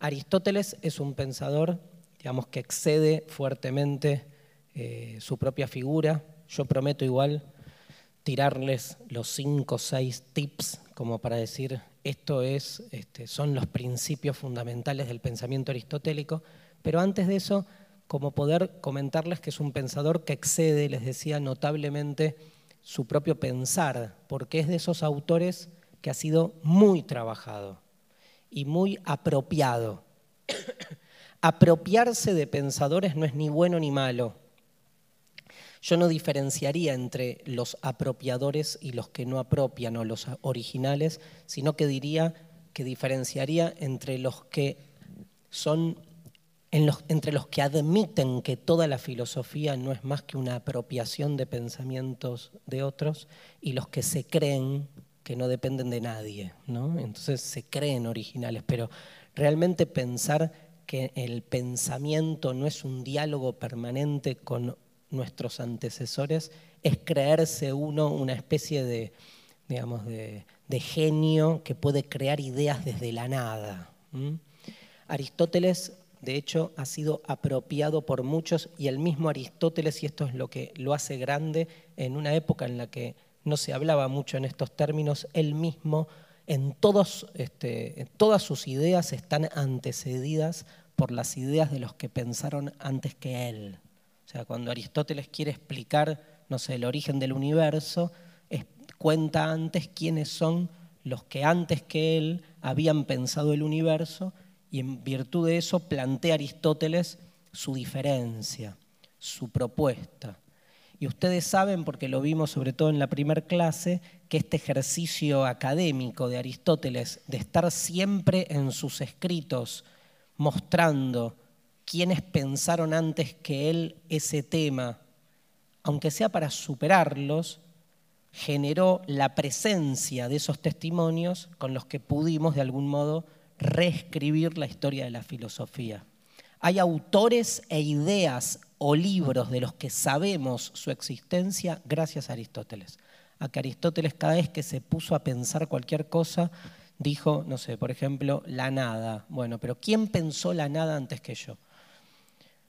Aristóteles es un pensador, digamos, que excede fuertemente eh, su propia figura. Yo prometo igual tirarles los cinco o seis tips como para decir esto es, este, son los principios fundamentales del pensamiento aristotélico, pero antes de eso, como poder comentarles que es un pensador que excede, les decía, notablemente su propio pensar, porque es de esos autores que ha sido muy trabajado y muy apropiado. Apropiarse de pensadores no es ni bueno ni malo. Yo no diferenciaría entre los apropiadores y los que no apropian o los originales, sino que diría que diferenciaría entre los que son entre los que admiten que toda la filosofía no es más que una apropiación de pensamientos de otros y los que se creen que no dependen de nadie, ¿no? Entonces se creen originales, pero realmente pensar que el pensamiento no es un diálogo permanente con nuestros antecesores es creerse uno una especie de, digamos, de, genio que puede crear ideas desde la nada. Aristóteles, de hecho, ha sido apropiado por muchos y el mismo Aristóteles, y esto es lo que lo hace grande, en una época en la que no se hablaba mucho en estos términos, él mismo, en, todos, este, en todas sus ideas están antecedidas por las ideas de los que pensaron antes que él. O sea, cuando Aristóteles quiere explicar, no sé, el origen del universo, cuenta antes quiénes son los que antes que él habían pensado el universo y en virtud de eso plantea Aristóteles su diferencia, su propuesta. Y ustedes saben, porque lo vimos sobre todo en la primera clase, que este ejercicio académico de Aristóteles, de estar siempre en sus escritos mostrando quiénes pensaron antes que él ese tema, aunque sea para superarlos, generó la presencia de esos testimonios con los que pudimos de algún modo reescribir la historia de la filosofía. Hay autores e ideas o libros de los que sabemos su existencia gracias a Aristóteles. A que Aristóteles cada vez que se puso a pensar cualquier cosa, dijo, no sé, por ejemplo, la nada. Bueno, pero ¿quién pensó la nada antes que yo?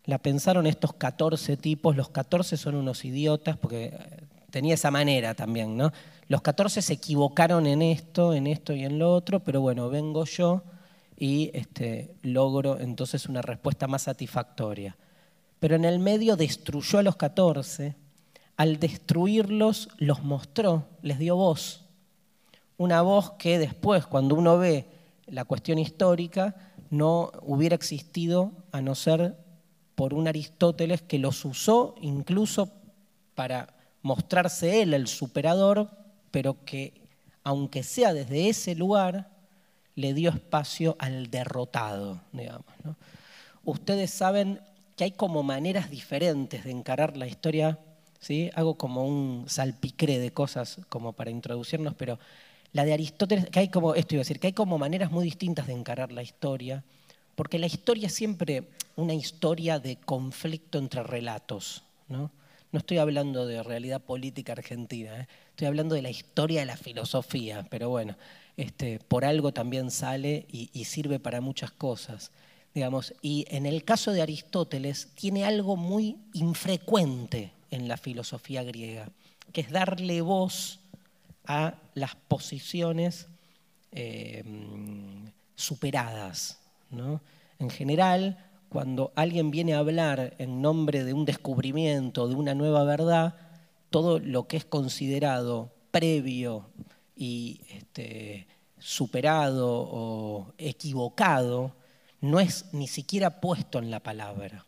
La pensaron estos 14 tipos, los 14 son unos idiotas, porque eh, tenía esa manera también, ¿no? Los 14 se equivocaron en esto, en esto y en lo otro, pero bueno, vengo yo y este, logro entonces una respuesta más satisfactoria. Pero en el medio destruyó a los 14, al destruirlos los mostró, les dio voz. Una voz que después, cuando uno ve la cuestión histórica, no hubiera existido a no ser por un Aristóteles que los usó incluso para mostrarse él el superador, pero que, aunque sea desde ese lugar, le dio espacio al derrotado, digamos. Ustedes saben que hay como maneras diferentes de encarar la historia, ¿sí? hago como un salpicré de cosas como para introducirnos, pero la de Aristóteles, que hay como, esto iba a decir, que hay como maneras muy distintas de encarar la historia, porque la historia es siempre una historia de conflicto entre relatos, ¿no? No estoy hablando de realidad política argentina, ¿eh? estoy hablando de la historia de la filosofía, pero bueno, este, por algo también sale y, sirve para muchas cosas. Digamos. Y en el caso de Aristóteles tiene algo muy infrecuente en la filosofía griega, que es darle voz a las posiciones eh, superadas. En general, cuando alguien viene a hablar en nombre de un descubrimiento, de una nueva verdad, todo lo que es considerado previo y este, superado o equivocado no es ni siquiera puesto en la palabra.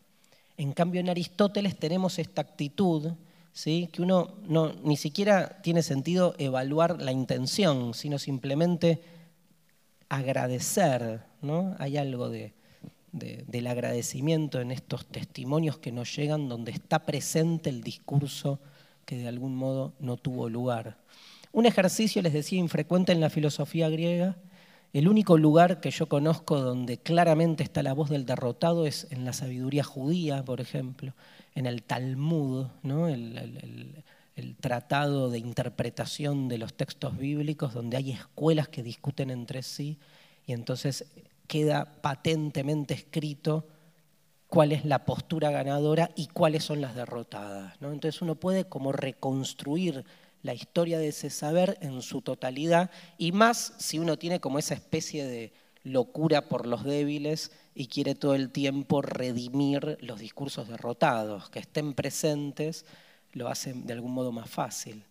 En cambio, en Aristóteles tenemos esta actitud, ¿sí? que uno no, ni siquiera tiene sentido evaluar la intención, sino simplemente agradecer. ¿no? Hay algo del agradecimiento en estos testimonios que nos llegan donde está presente el discurso que de algún modo no tuvo lugar. Un ejercicio, les decía, infrecuente en la filosofía griega. El único lugar que yo conozco donde claramente está la voz del derrotado es en la sabiduría judía, por ejemplo, en el Talmud, ¿no? el, tratado de interpretación de los textos bíblicos, donde hay escuelas que discuten entre sí y entonces queda patentemente escrito cuál es la postura ganadora y cuáles son las derrotadas. ¿no? Entonces uno puede como reconstruir la historia de ese saber en su totalidad y más si uno tiene como esa especie de locura por los débiles y quiere todo el tiempo redimir los discursos derrotados, que estén presentes lo hace de algún modo más fácil.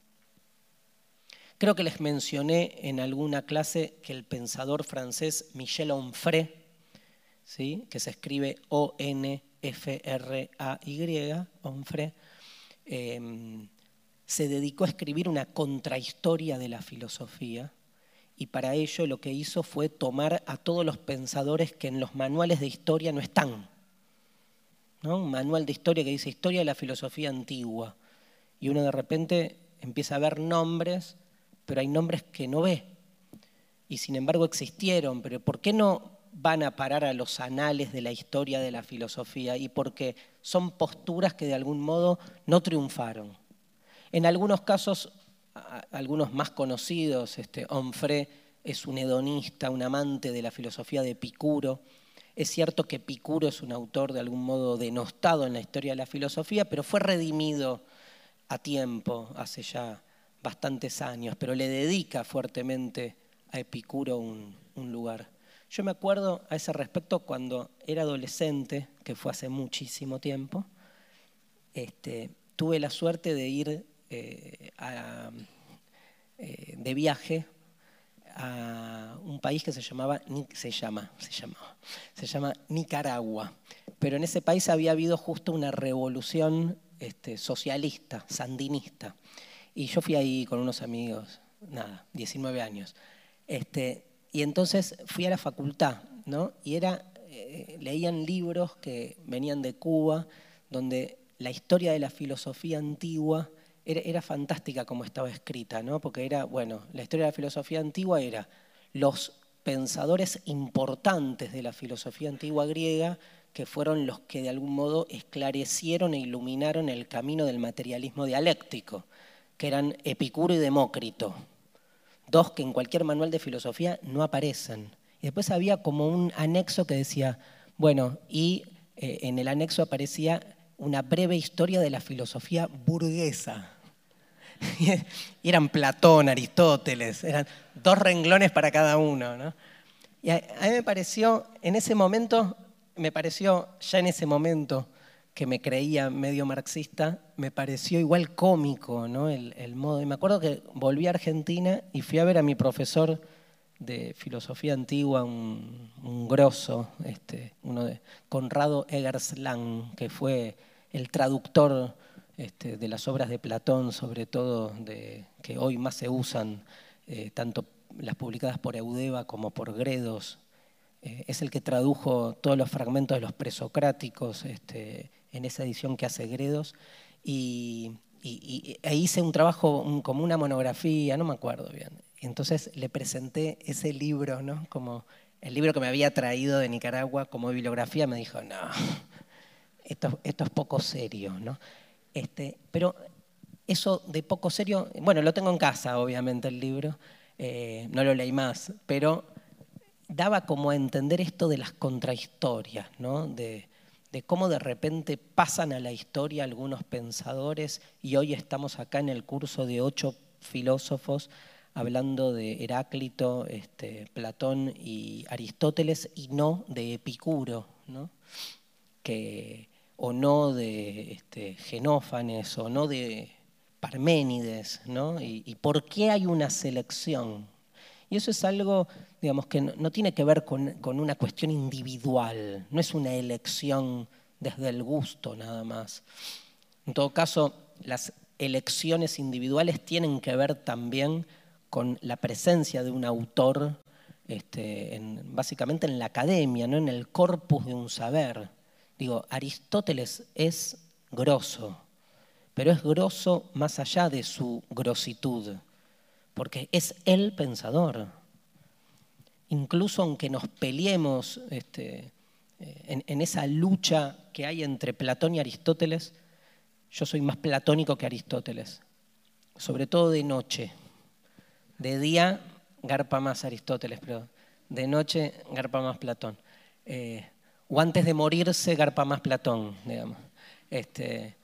Creo que les mencioné en alguna clase que el pensador francés Michel Onfray que se escribe O-N-F-R-A-Y, Onfray, em, se dedicó a escribir una contrahistoria de la filosofía y para ello lo que hizo fue tomar a todos los pensadores que en los manuales de historia no están. Un manual de historia que dice historia de la filosofía antigua. Y uno de repente empieza a ver nombres, pero hay nombres que no ve. Y sin embargo existieron, pero ¿por qué no van a parar a los anales de la historia de la filosofía y porque son posturas que de algún modo no triunfaron. En algunos casos, algunos más conocidos, este, Onfray es un hedonista, un amante de la filosofía de Epicuro. Es cierto que Epicuro es un autor de algún modo denostado en la historia de la filosofía, pero fue redimido a tiempo, hace ya bastantes años, pero le dedica fuertemente a Epicuro un lugar. Yo me acuerdo a ese respecto cuando era adolescente, que fue hace muchísimo tiempo, este, tuve la suerte de ir eh, eh, de viaje a un país que se llamaba, se llama, se se llama Nicaragua. Pero en ese país había habido justo una revolución este, socialista, sandinista. Y yo fui ahí con unos amigos, nada, 19 años. Este, y entonces fui a la facultad, ¿no? Y era, eh, leían libros que venían de Cuba, donde la historia de la filosofía antigua era, fantástica como estaba escrita, ¿no? Porque era, bueno, la historia de la filosofía antigua era los pensadores importantes de la filosofía antigua griega que fueron los que de algún modo esclarecieron e iluminaron el camino del materialismo dialéctico, que eran Epicuro y Demócrito, dos que en cualquier manual de filosofía no aparecen. Y después había como un anexo que decía, bueno, y eh, en el anexo aparecía una breve historia de la filosofía burguesa. y eran Platón, Aristóteles, eran dos renglones para cada uno. Y a mí me pareció, en ese momento, me pareció ya en ese momento, que me creía medio marxista, me pareció igual cómico, ¿no? El, modo. Y me acuerdo que volví a Argentina y fui a ver a mi profesor de filosofía antigua, un, grosso, este, uno de Conrado Eggerslang, que fue el traductor este, de las obras de Platón, sobre todo de, que hoy más se usan, eh, tanto las publicadas por Eudeva como por Gredos. Eh, es el que tradujo todos los fragmentos de los presocráticos, este, en esa edición que hace Gredos, y, e hice un trabajo como una monografía, no me acuerdo bien. Entonces le presenté ese libro, ¿no? Como el libro que me había traído de Nicaragua como bibliografía, me dijo, no, esto, es poco serio, ¿no? Este, pero eso de poco serio, bueno, lo tengo en casa, obviamente, el libro, eh, no lo leí más, pero daba como a entender esto de las contrahistorias, ¿no? De, de cómo de repente pasan a la historia algunos pensadores y hoy estamos acá en el curso de ocho filósofos hablando de Heráclito, este, Platón y Aristóteles y no de Epicuro, ¿no? que, o no de este, Genófanes o no de Parménides. ¿no? Y, por qué hay una selección? Y eso es algo digamos, que no, tiene que ver con, una cuestión individual, no es una elección desde el gusto nada más. En todo caso, las elecciones individuales tienen que ver también con la presencia de un autor, este, básicamente en la academia, ¿no? en el corpus de un saber. Digo, Aristóteles es grosso, pero es grosso más allá de su grositud, porque es el pensador incluso aunque nos peleemos este, eh, en, esa lucha que hay entre Platón y Aristóteles, yo soy más platónico que Aristóteles, sobre todo de noche. De día garpa más Aristóteles, pero de noche garpa más Platón. Eh, o antes de morirse garpa más Platón, digamos. Este,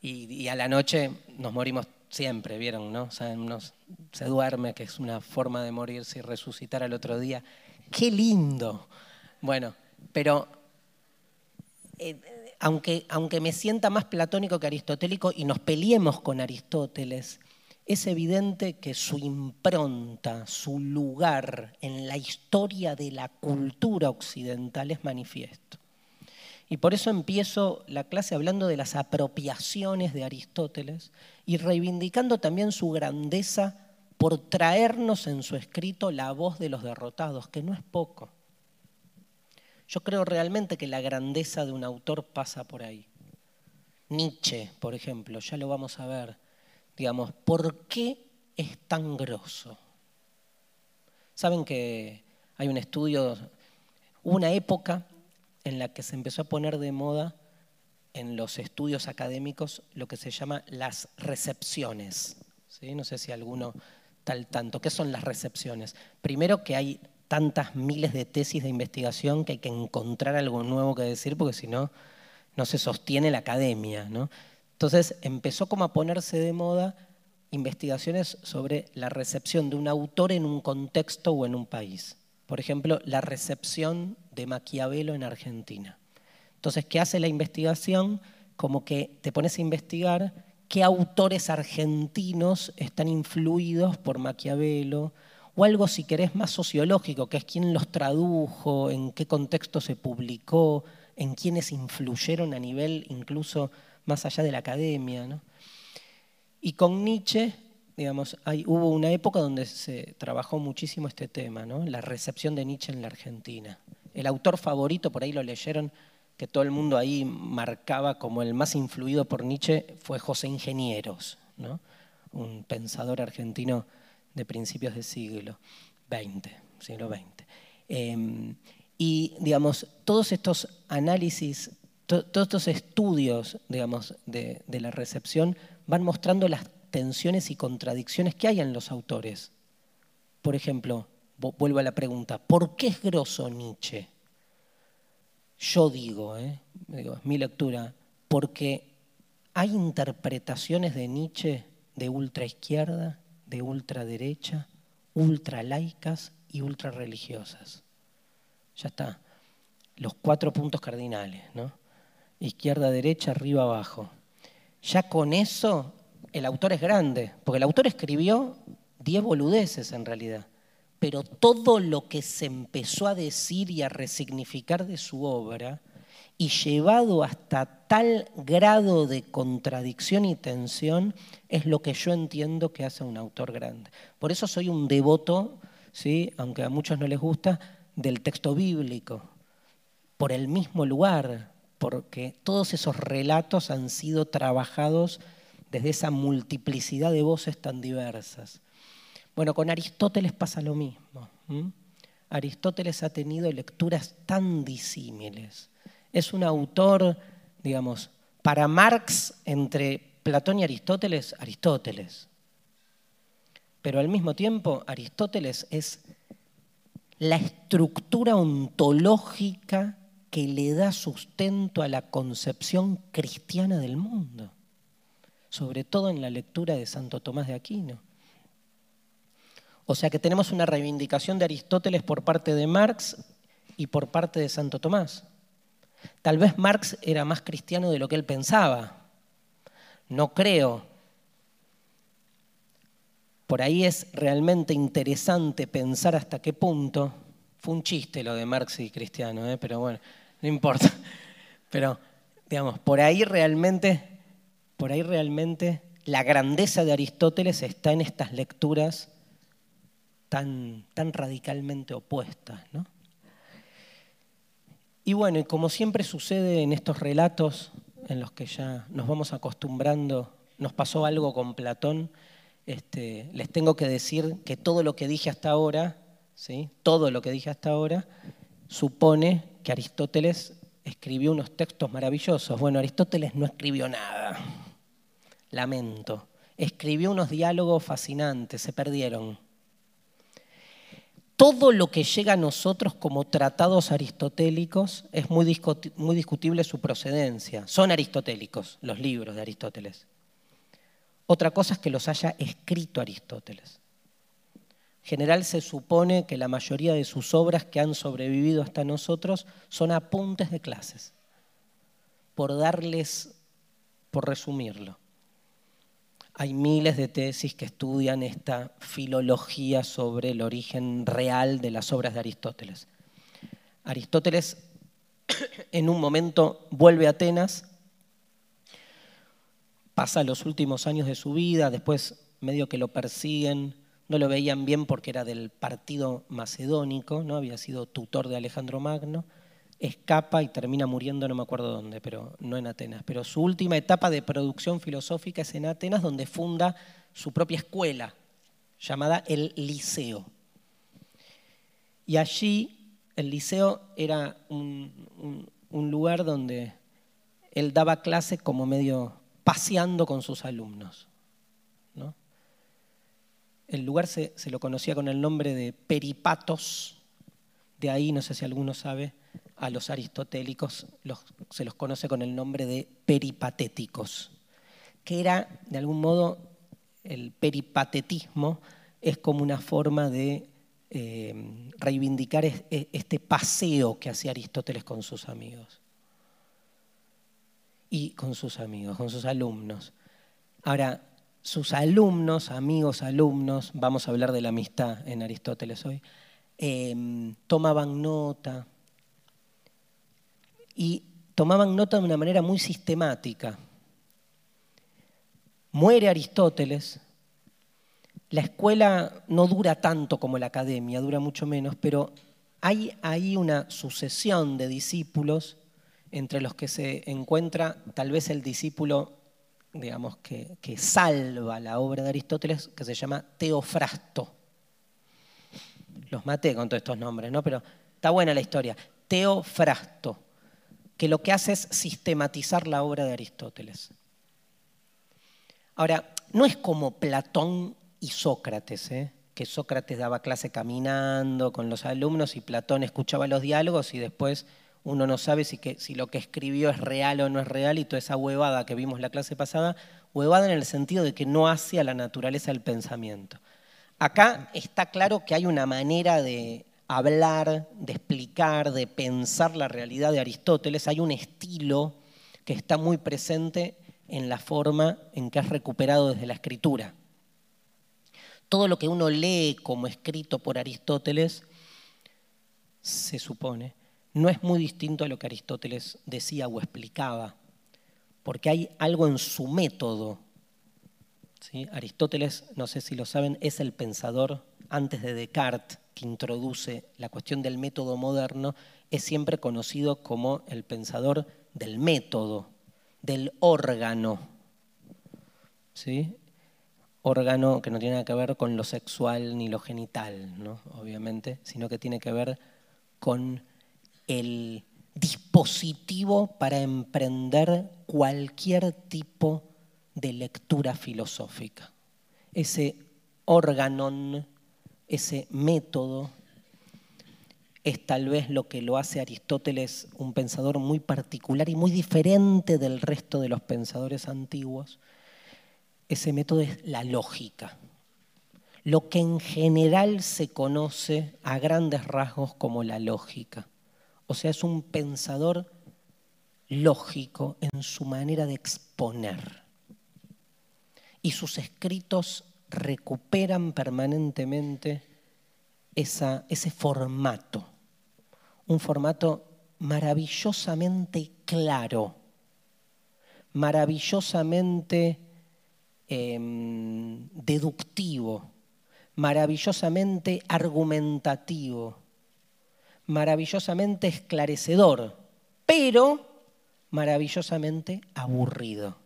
y, a la noche nos morimos siempre, ¿vieron? ¿no? se duerme, que es una forma de morirse y resucitar al otro día. ¡Qué lindo! Bueno, pero eh, aunque, aunque me sienta más platónico que aristotélico y nos peleemos con Aristóteles, es evidente que su impronta, su lugar en la historia de la cultura occidental es manifiesto. Y por eso empiezo la clase hablando de las apropiaciones de Aristóteles y reivindicando también su grandeza por traernos en su escrito la voz de los derrotados, que no es poco. Yo creo realmente que la grandeza de un autor pasa por ahí. Nietzsche, por ejemplo, ya lo vamos a ver. Digamos, ¿por qué es tan grosso? Saben que hay un estudio, una época en la que se empezó a poner de moda en los estudios académicos lo que se llama las recepciones. ¿Sí? No sé si alguno tal tanto. ¿Qué son las recepciones? Primero que hay tantas miles de tesis de investigación que hay que encontrar algo nuevo que decir porque si no, no se sostiene la academia. ¿no? Entonces empezó como a ponerse de moda investigaciones sobre la recepción de un autor en un contexto o en un país. Por ejemplo, la recepción de Maquiavelo en Argentina. Entonces, ¿qué hace la investigación? Como que te pones a investigar qué autores argentinos están influidos por Maquiavelo, o algo, si querés, más sociológico, que es quién los tradujo, en qué contexto se publicó, en quiénes influyeron a nivel incluso más allá de la academia. Y con Nietzsche, digamos, hay, hubo una época donde se trabajó muchísimo este tema, ¿no? la recepción de Nietzsche en la Argentina. El autor favorito, por ahí lo leyeron, que todo el mundo ahí marcaba como el más influido por Nietzsche, fue José Ingenieros, ¿no? un pensador argentino de principios del siglo XX, siglo XX. Em, y, digamos, todos estos análisis, todos estos estudios, digamos, de, la recepción van mostrando las tensiones y contradicciones que hay en los autores. Por ejemplo, vuelvo a la pregunta, ¿por qué es grosso Nietzsche? Yo digo, ¿eh? digo, es mi lectura, porque hay interpretaciones de Nietzsche de ultraizquierda de ultraderecha, ultralaicas y ultrareligiosas. Ya está. Los cuatro puntos cardinales, ¿no? Izquierda, derecha, arriba, abajo. Ya con eso el autor es grande, porque el autor escribió diez boludeces en realidad, pero todo lo que se empezó a decir y a resignificar de su obra y llevado hasta tal grado de contradicción y tensión es lo que yo entiendo que hace un autor grande. Por eso soy un devoto, ¿sí? aunque a muchos no les gusta, del texto bíblico, por el mismo lugar, porque todos esos relatos han sido trabajados desde esa multiplicidad de voces tan diversas. Bueno, con Aristóteles pasa lo mismo. Aristóteles ha tenido lecturas tan disímiles es un autor, digamos, para Marx entre Platón y Aristóteles, Aristóteles. Pero al mismo tiempo, Aristóteles es la estructura ontológica que le da sustento a la concepción cristiana del mundo, sobre todo en la lectura de Santo Tomás de Aquino. O sea que tenemos una reivindicación de Aristóteles por parte de Marx y por parte de Santo Tomás. Tal vez Marx era más cristiano de lo que él pensaba. No creo. Por ahí es realmente interesante pensar hasta qué punto. Fue un chiste lo de Marx y cristiano, ¿eh? pero bueno, no importa. Pero, digamos, por ahí realmente, por ahí realmente la grandeza de Aristóteles está en estas lecturas tan, tan radicalmente opuestas, ¿no? Y bueno, como siempre sucede en estos relatos en los que ya nos vamos acostumbrando, nos pasó algo con Platón, este, les tengo que decir que todo lo que dije hasta ahora, ¿sí? todo lo que dije hasta ahora, supone que Aristóteles escribió unos textos maravillosos. Bueno, Aristóteles no escribió nada, lamento. Escribió unos diálogos fascinantes, se perdieron. todo lo que llega a nosotros como tratados aristotélicos es muy, discutible su procedencia. Son aristotélicos los libros de Aristóteles. Otra cosa es que los haya escrito Aristóteles. En general se supone que la mayoría de sus obras que han sobrevivido hasta nosotros son apuntes de clases, por darles, por resumirlo. Hay miles de tesis que estudian esta filología sobre el origen real de las obras de Aristóteles. Aristóteles en un momento vuelve a Atenas, pasa los últimos años de su vida, después medio que lo persiguen, no lo veían bien porque era del partido macedónico, ¿no? había sido tutor de Alejandro Magno, escapa y termina muriendo, no me acuerdo dónde, pero no en Atenas. Pero su última etapa de producción filosófica es en Atenas, donde funda su propia escuela, llamada el Liceo. Y allí el Liceo era un, lugar donde él daba clase como medio paseando con sus alumnos. El lugar se, se lo conocía con el nombre de Peripatos, de ahí, no sé si alguno sabe, a los aristotélicos se los conoce con el nombre de peripatéticos, que era, de algún modo, el peripatetismo es como una forma de eh, reivindicar e, este paseo que hacía Aristóteles con sus amigos. Y con sus amigos, con sus alumnos. Ahora, sus alumnos, amigos, alumnos, vamos a hablar de la amistad en Aristóteles hoy, eh, tomaban nota, y tomaban nota de una manera muy sistemática. Muere Aristóteles, la escuela no dura tanto como la academia, dura mucho menos, pero hay ahí una sucesión de discípulos entre los que se encuentra tal vez el discípulo, digamos, que, que salva la obra de Aristóteles, que se llama Teofrasto. Los maté con todos estos nombres, ¿no? Pero está buena la historia. Teofrasto que lo que hace es sistematizar la obra de Aristóteles. Ahora, no es como Platón y Sócrates, ¿eh? que Sócrates daba clase caminando con los alumnos y Platón escuchaba los diálogos y después uno no sabe si, lo que escribió es real o no es real y toda esa huevada que vimos la clase pasada, huevada en el sentido de que no hace a la naturaleza del pensamiento. Acá está claro que hay una manera de, hablar, de explicar, de pensar la realidad de Aristóteles, hay un estilo que está muy presente en la forma en que es recuperado desde la escritura. Todo lo que uno lee como escrito por Aristóteles, se supone, no es muy distinto a lo que Aristóteles decía o explicaba, porque hay algo en su método. Aristóteles, no sé si lo saben, es el pensador antes de Descartes que introduce la cuestión del método moderno, es siempre conocido como el pensador del método, del órgano. ¿Sí? Órgano que no tiene nada que ver con lo sexual ni lo genital, ¿no? obviamente, sino que tiene que ver con el dispositivo para emprender cualquier tipo de lectura filosófica. Ese órgano ese método es tal vez lo que lo hace Aristóteles un pensador muy particular y muy diferente del resto de los pensadores antiguos. Ese método es la lógica, lo que en general se conoce a grandes rasgos como la lógica. O sea, es un pensador lógico en su manera de exponer. Y sus escritos recuperan permanentemente ese formato, un formato maravillosamente claro, maravillosamente em, deductivo, maravillosamente argumentativo, maravillosamente esclarecedor, pero maravillosamente aburrido,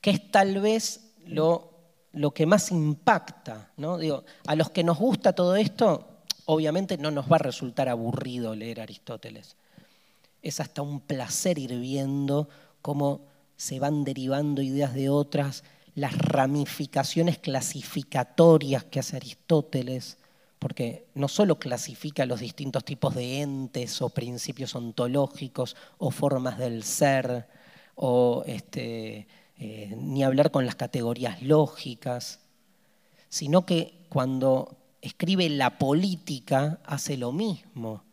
que es tal vez lo lo que más impacta. ¿no? Digo, a los que nos gusta todo esto, obviamente no nos va a resultar aburrido leer Aristóteles. Es hasta un placer ir viendo cómo se van derivando ideas de otras, las ramificaciones clasificatorias que hace Aristóteles porque no solo clasifica los distintos tipos de entes o principios ontológicos o formas del ser, o este, eh, ni hablar con las categorías lógicas, sino que cuando escribe la política hace lo mismo.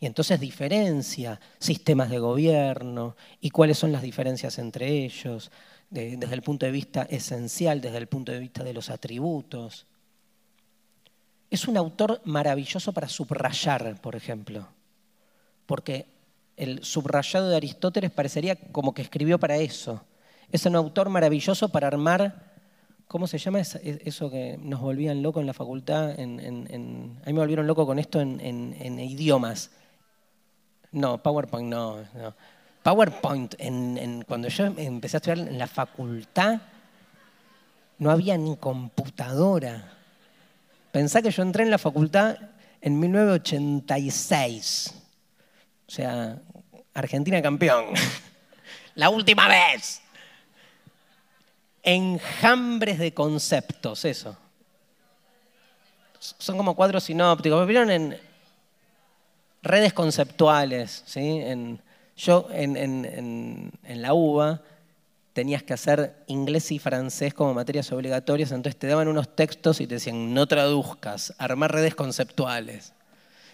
Y entonces diferencia sistemas de gobierno y cuáles son las diferencias entre ellos, desde el punto de vista esencial, desde el punto de vista de los atributos. Es un autor maravilloso para subrayar, por ejemplo, porque el subrayado de Aristóteles parecería como que escribió para eso. Es un autor maravilloso para armar, ¿cómo se llama eso que nos volvían locos en la facultad? a mí me volvieron loco con esto en, idiomas. No, PowerPoint no. PowerPoint, cuando yo empecé a estudiar en la facultad, no había ni computadora. Pensá que yo entré en la facultad en 1986. O sea, Argentina campeón. la última vez. Enjambres de conceptos, eso. Son como cuadros sinópticos. ¿Vieron en redes conceptuales? ¿sí? yo en la UBA tenías que hacer inglés y francés como materias obligatorias, entonces te daban unos textos y te decían, no traduzcas, armar redes conceptuales.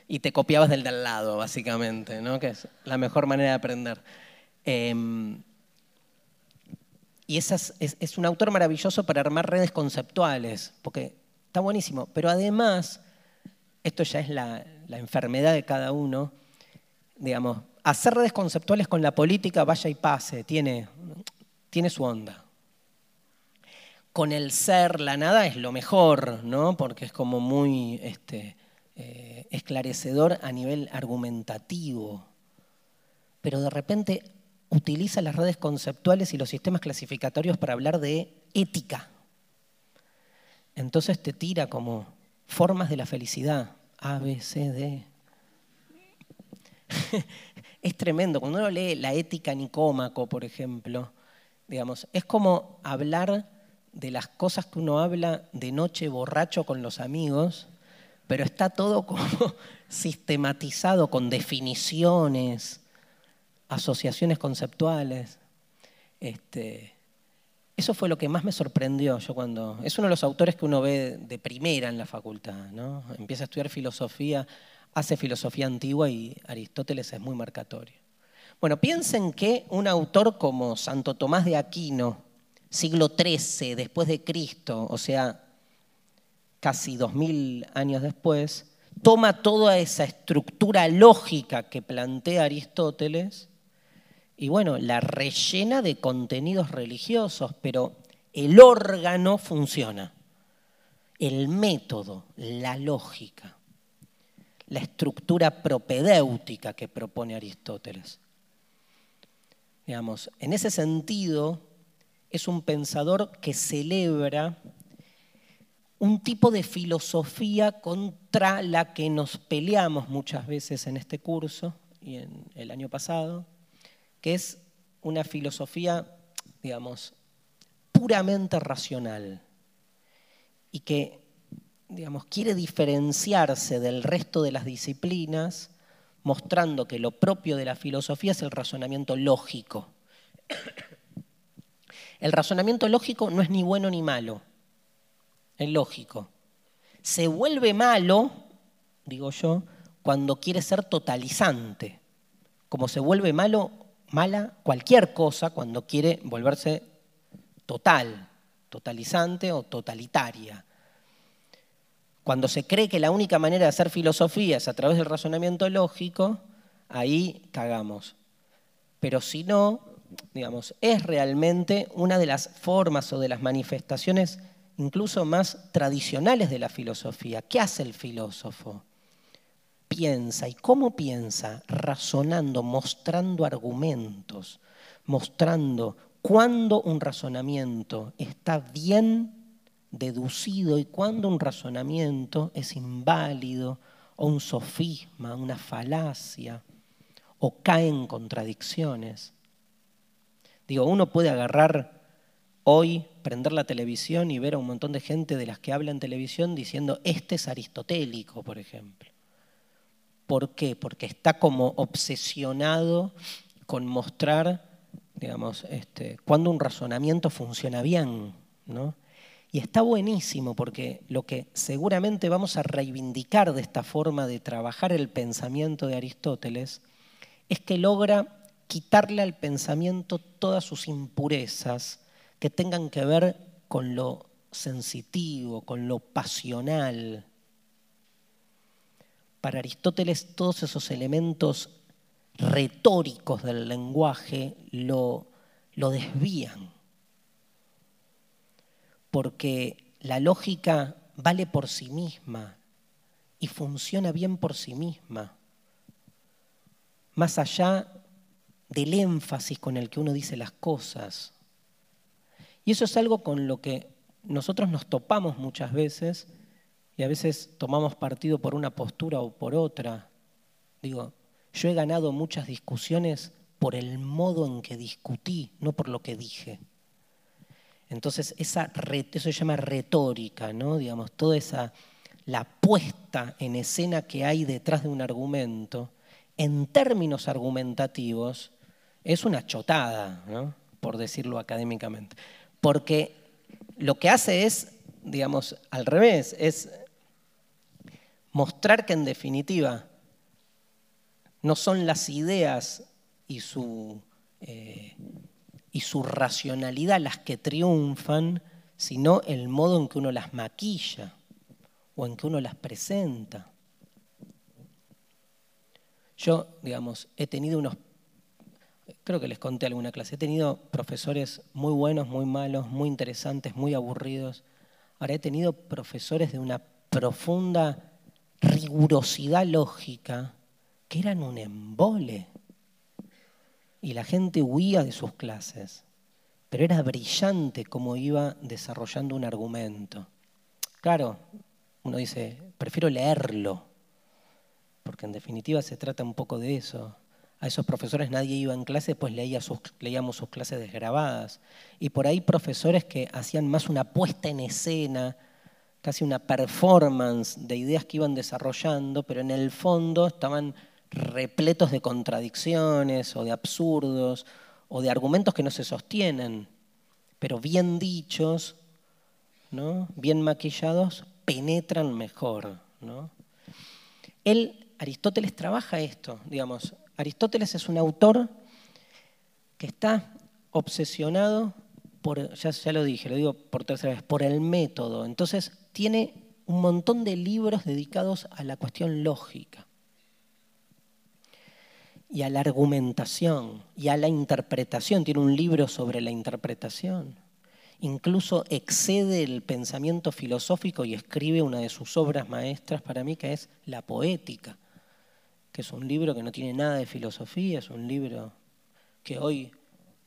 Y te copiabas del de al lado, básicamente, ¿no? que es la mejor manera de aprender. Em, y es, es, un autor maravilloso para armar redes conceptuales, porque está buenísimo. Pero además, esto ya es la, la enfermedad de cada uno, digamos, hacer redes conceptuales con la política, vaya y pase, tiene, tiene su onda. Con el ser, la nada es lo mejor, ¿no? Porque es como muy este, eh, esclarecedor a nivel argumentativo. Pero de repente utiliza las redes conceptuales y los sistemas clasificatorios para hablar de ética. Entonces te tira como formas de la felicidad, A, B, C, D. es tremendo. Cuando uno lee la ética nicómaco, por ejemplo, Es como hablar de las cosas que uno habla de noche borracho con los amigos, pero está todo como sistematizado con definiciones, asociaciones conceptuales. Este, eso fue lo que más me sorprendió yo cuando... Es uno de los autores que uno ve de primera en la facultad, ¿no? Empieza a estudiar filosofía, hace filosofía antigua y Aristóteles es muy marcatorio. Bueno, piensen que un autor como Santo Tomás de Aquino, siglo XIII después de Cristo, o sea, casi dos mil años después, toma toda esa estructura lógica que plantea Aristóteles y bueno, la rellena de contenidos religiosos, pero el órgano funciona. El método, la lógica, la estructura propedéutica que propone Aristóteles. Digamos, en ese sentido, es un pensador que celebra un tipo de filosofía contra la que nos peleamos muchas veces en este curso y en el año pasado, que es una filosofía, digamos, puramente racional y que, digamos, quiere diferenciarse del resto de las disciplinas mostrando que lo propio de la filosofía es el razonamiento lógico. El razonamiento lógico no es ni bueno ni malo, es lógico. Se vuelve malo, digo yo, cuando quiere ser totalizante, como se vuelve malo, mala cualquier cosa cuando quiere volverse total, totalizante o totalitaria. Cuando se cree que la única manera de hacer filosofía es a través del razonamiento lógico, ahí cagamos. Pero si no, digamos, es realmente una de las formas o de las manifestaciones incluso más tradicionales de la filosofía. ¿Qué hace el filósofo? Piensa. ¿Y cómo piensa? Razonando, mostrando argumentos, mostrando cuándo un razonamiento está bien deducido y cuando un razonamiento es inválido o un sofisma, una falacia o cae en contradicciones. Digo, uno puede agarrar hoy prender la televisión y ver a un montón de gente de las que habla en televisión diciendo, este es aristotélico, por ejemplo. ¿Por qué? Porque está como obsesionado con mostrar, digamos, este, cuando un razonamiento funciona bien, ¿no? Y está buenísimo porque lo que seguramente vamos a reivindicar de esta forma de trabajar el pensamiento de Aristóteles es que logra quitarle al pensamiento todas sus impurezas que tengan que ver con lo sensitivo, con lo pasional. Para Aristóteles todos esos elementos retóricos del lenguaje lo, lo desvían porque la lógica vale por sí misma y funciona bien por sí misma, más allá del énfasis con el que uno dice las cosas. Y eso es algo con lo que nosotros nos topamos muchas veces y a veces tomamos partido por una postura o por otra. Digo, yo he ganado muchas discusiones por el modo en que discutí, no por lo que dije. Entonces, esa, eso se llama retórica, ¿no? Digamos, toda esa, la puesta en escena que hay detrás de un argumento, en términos argumentativos, es una chotada, ¿no? por decirlo académicamente. Porque lo que hace es, digamos, al revés, es mostrar que en definitiva no son las ideas y su eh, y su racionalidad las que triunfan, sino el modo en que uno las maquilla o en que uno las presenta. Yo, digamos, he tenido unos, creo que les conté alguna clase, he tenido profesores muy buenos, muy malos, muy interesantes, muy aburridos. Ahora he tenido profesores de una profunda rigurosidad lógica que eran un embole y la gente huía de sus clases, pero era brillante cómo iba desarrollando un argumento. Claro, uno dice, prefiero leerlo, porque en definitiva se trata un poco de eso. A esos profesores nadie iba en clase, pues leía sus, leíamos sus clases desgrabadas. Y por ahí profesores que hacían más una puesta en escena, casi una performance de ideas que iban desarrollando, pero en el fondo estaban repletos de contradicciones o de absurdos o de argumentos que no se sostienen, pero bien dichos, ¿no? bien maquillados, penetran mejor. ¿no? Él, Aristóteles, trabaja esto, digamos. Aristóteles es un autor que está obsesionado por, ya, ya lo dije, lo digo por tercera vez, por el método. Entonces tiene un montón de libros dedicados a la cuestión lógica y a la argumentación y a la interpretación. Tiene un libro sobre la interpretación. Incluso excede el pensamiento filosófico y escribe una de sus obras maestras para mí, que es La Poética, que es un libro que no tiene nada de filosofía, es un libro que hoy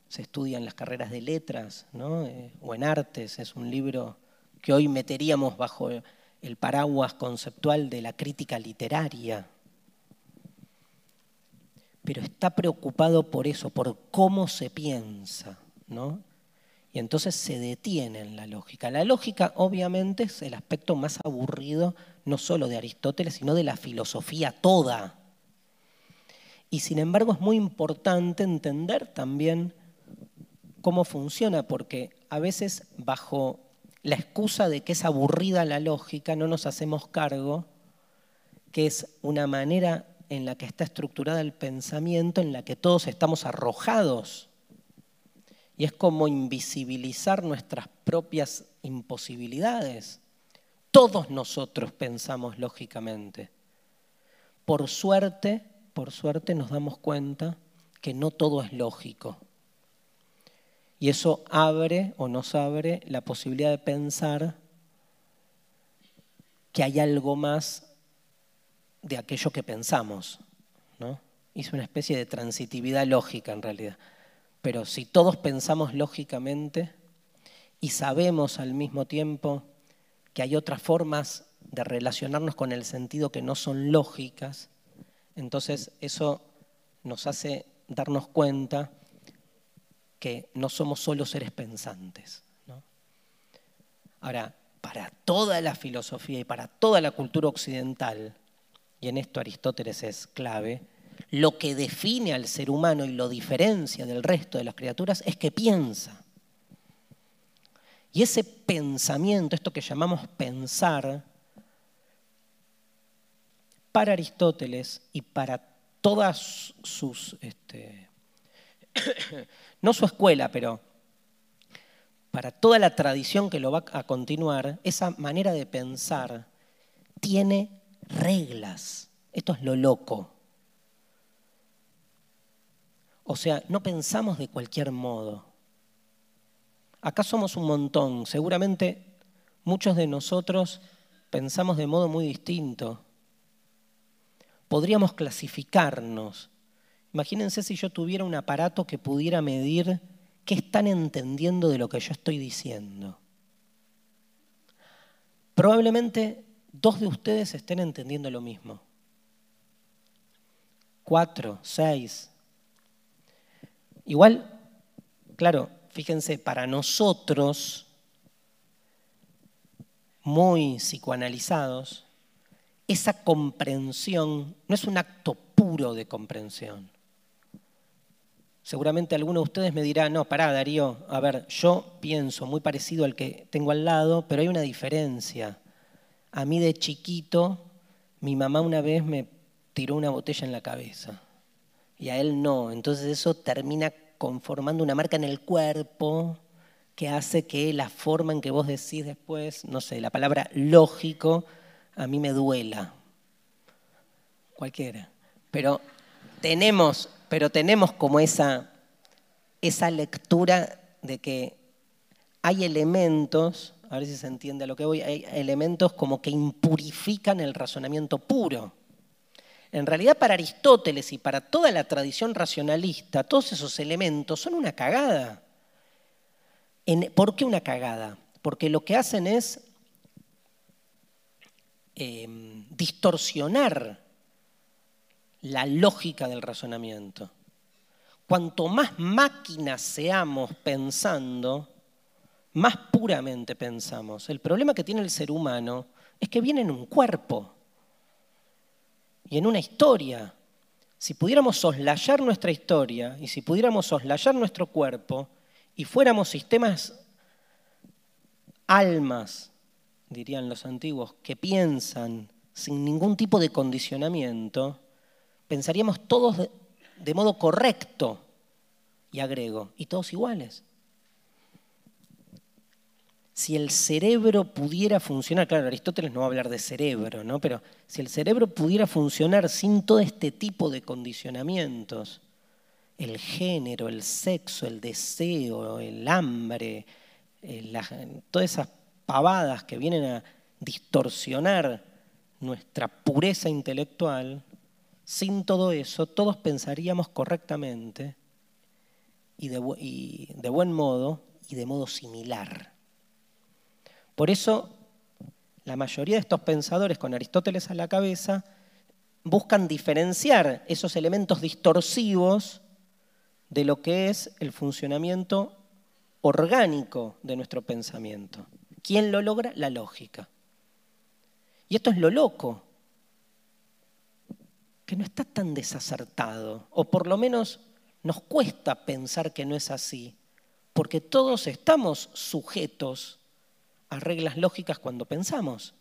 se estudia en las carreras de letras eh, o en artes, es un libro que hoy meteríamos bajo el paraguas conceptual de la crítica literaria, pero está preocupado por eso, por cómo se piensa, ¿no? Y entonces se detiene en la lógica. La lógica, obviamente, es el aspecto más aburrido, no solo de Aristóteles, sino de la filosofía toda. Y sin embargo es muy importante entender también cómo funciona, porque a veces bajo la excusa de que es aburrida la lógica, no nos hacemos cargo que es una manera en la que está estructurada el pensamiento, en la que todos estamos arrojados. Y es como invisibilizar nuestras propias imposibilidades. Todos nosotros pensamos lógicamente. Por suerte, por suerte nos damos cuenta que no todo es lógico. Y eso abre o nos abre la posibilidad de pensar que hay algo más de aquello que pensamos. ¿no? Es una especie de transitividad lógica en realidad. Pero si todos pensamos lógicamente y sabemos al mismo tiempo que hay otras formas de relacionarnos con el sentido que no son lógicas, entonces eso nos hace darnos cuenta que no somos solo seres pensantes, Ahora, para toda la filosofía y para toda la cultura occidental, y en esto Aristóteles es clave, lo que define al ser humano y lo diferencia del resto de las criaturas es que piensa. Y ese pensamiento, esto que llamamos pensar, para Aristóteles y para todas sus, este, no su escuela, pero para toda la tradición que lo va a continuar, esa manera de pensar tiene reglas. Esto es lo loco. O sea, no pensamos de cualquier modo. Acá somos un montón. Seguramente muchos de nosotros pensamos de modo muy distinto. Podríamos clasificarnos. Imagínense si yo tuviera un aparato que pudiera medir qué están entendiendo de lo que yo estoy diciendo. Probablemente dos de ustedes estén entendiendo lo mismo. Cuatro, seis. Igual, claro, fíjense, para nosotros, muy psicoanalizados, esa comprensión no es un acto puro de comprensión. Seguramente alguno de ustedes me dirá, no, pará, Darío, a ver, yo pienso muy parecido al que tengo al lado, pero hay una diferencia. A mí de chiquito, mi mamá una vez me tiró una botella en la cabeza y a él no. Entonces eso termina conformando una marca en el cuerpo que hace que la forma en que vos decís después, no sé, la palabra lógico, a mí me duela. Cualquiera. Pero tenemos, pero tenemos como esa, esa lectura de que hay elementos, a ver si se entiende a lo que voy, hay elementos como que impurifican el razonamiento puro. En realidad para Aristóteles y para toda la tradición racionalista, todos esos elementos son una cagada. ¿Por qué una cagada? Porque lo que hacen es em, distorsionar la lógica del razonamiento. Cuanto más máquinas seamos pensando, más puramente pensamos. El problema que tiene el ser humano es que viene en un cuerpo y en una historia. Si pudiéramos soslayar nuestra historia y si pudiéramos soslayar nuestro cuerpo y fuéramos sistemas, almas, dirían los antiguos, que piensan sin ningún tipo de condicionamiento, pensaríamos todos de, modo correcto, y agrego, y todos iguales si el cerebro pudiera funcionar, claro, Aristóteles no va a hablar de cerebro, ¿no? pero si el cerebro pudiera funcionar sin todo este tipo de condicionamientos, el género, el sexo, el deseo, el hambre, eh, todas esas pavadas que vienen a distorsionar nuestra pureza intelectual, sin todo eso, todos pensaríamos correctamente y de buen modo y de modo similar. Por eso, la mayoría de estos pensadores con Aristóteles a la cabeza buscan diferenciar esos elementos distorsivos de lo que es el funcionamiento orgánico de nuestro pensamiento. ¿Quién lo logra? La lógica. Y esto es lo loco, que no está tan desacertado, o por lo menos nos cuesta pensar que no es así, porque todos estamos sujetos a reglas lógicas cuando pensamos.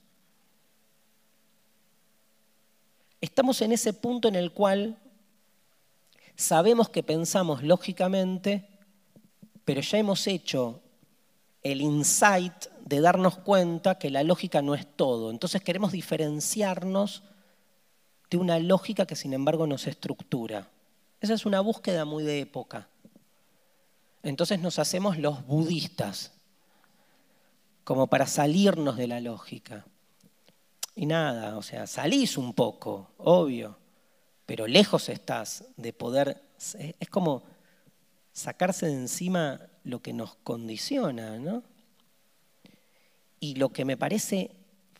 Estamos en ese punto en el cual sabemos que pensamos lógicamente, pero ya hemos hecho el insight de darnos cuenta que la lógica no es todo. Entonces queremos diferenciarnos de una lógica que sin embargo nos estructura. Esa es una búsqueda muy de época. Entonces nos hacemos los budistas como para salirnos de la lógica. Y nada, o sea, salís un poco, obvio, pero lejos estás de poder, es como sacarse de encima lo que nos condiciona, ¿no? Y lo que me parece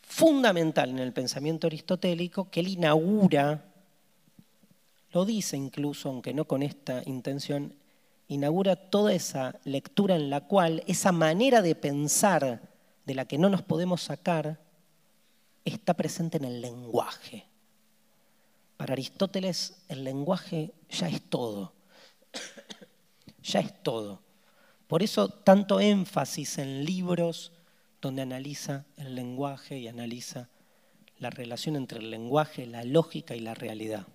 fundamental en el pensamiento aristotélico, que él inaugura, lo dice incluso, aunque no con esta intención, inaugura toda esa lectura en la cual esa manera de pensar de la que no nos podemos sacar está presente en el lenguaje. Para Aristóteles el lenguaje ya es todo, ya es todo. Por eso tanto énfasis en libros donde analiza el lenguaje y analiza la relación entre el lenguaje, la lógica y la realidad.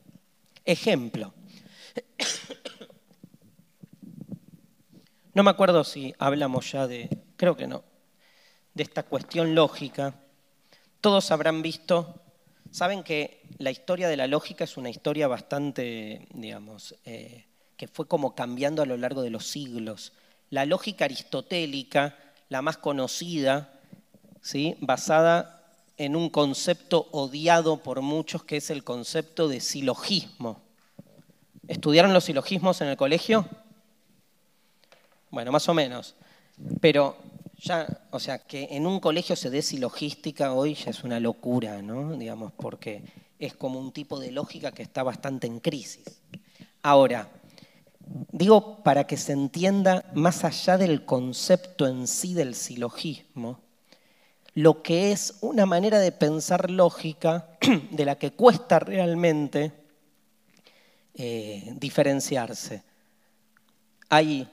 Ejemplo. No me acuerdo si hablamos ya de, creo que no, de esta cuestión lógica. Todos habrán visto, saben que la historia de la lógica es una historia bastante, digamos, eh, que fue como cambiando a lo largo de los siglos. La lógica aristotélica, la más conocida, ¿sí? basada en un concepto odiado por muchos, que es el concepto de silogismo. ¿Estudiaron los silogismos en el colegio? Bueno, más o menos. Pero ya, o sea, que en un colegio se dé silogística hoy ya es una locura, ¿no? Digamos, porque es como un tipo de lógica que está bastante en crisis. Ahora, digo para que se entienda más allá del concepto en sí del silogismo, lo que es una manera de pensar lógica de la que cuesta realmente eh, diferenciarse. Hay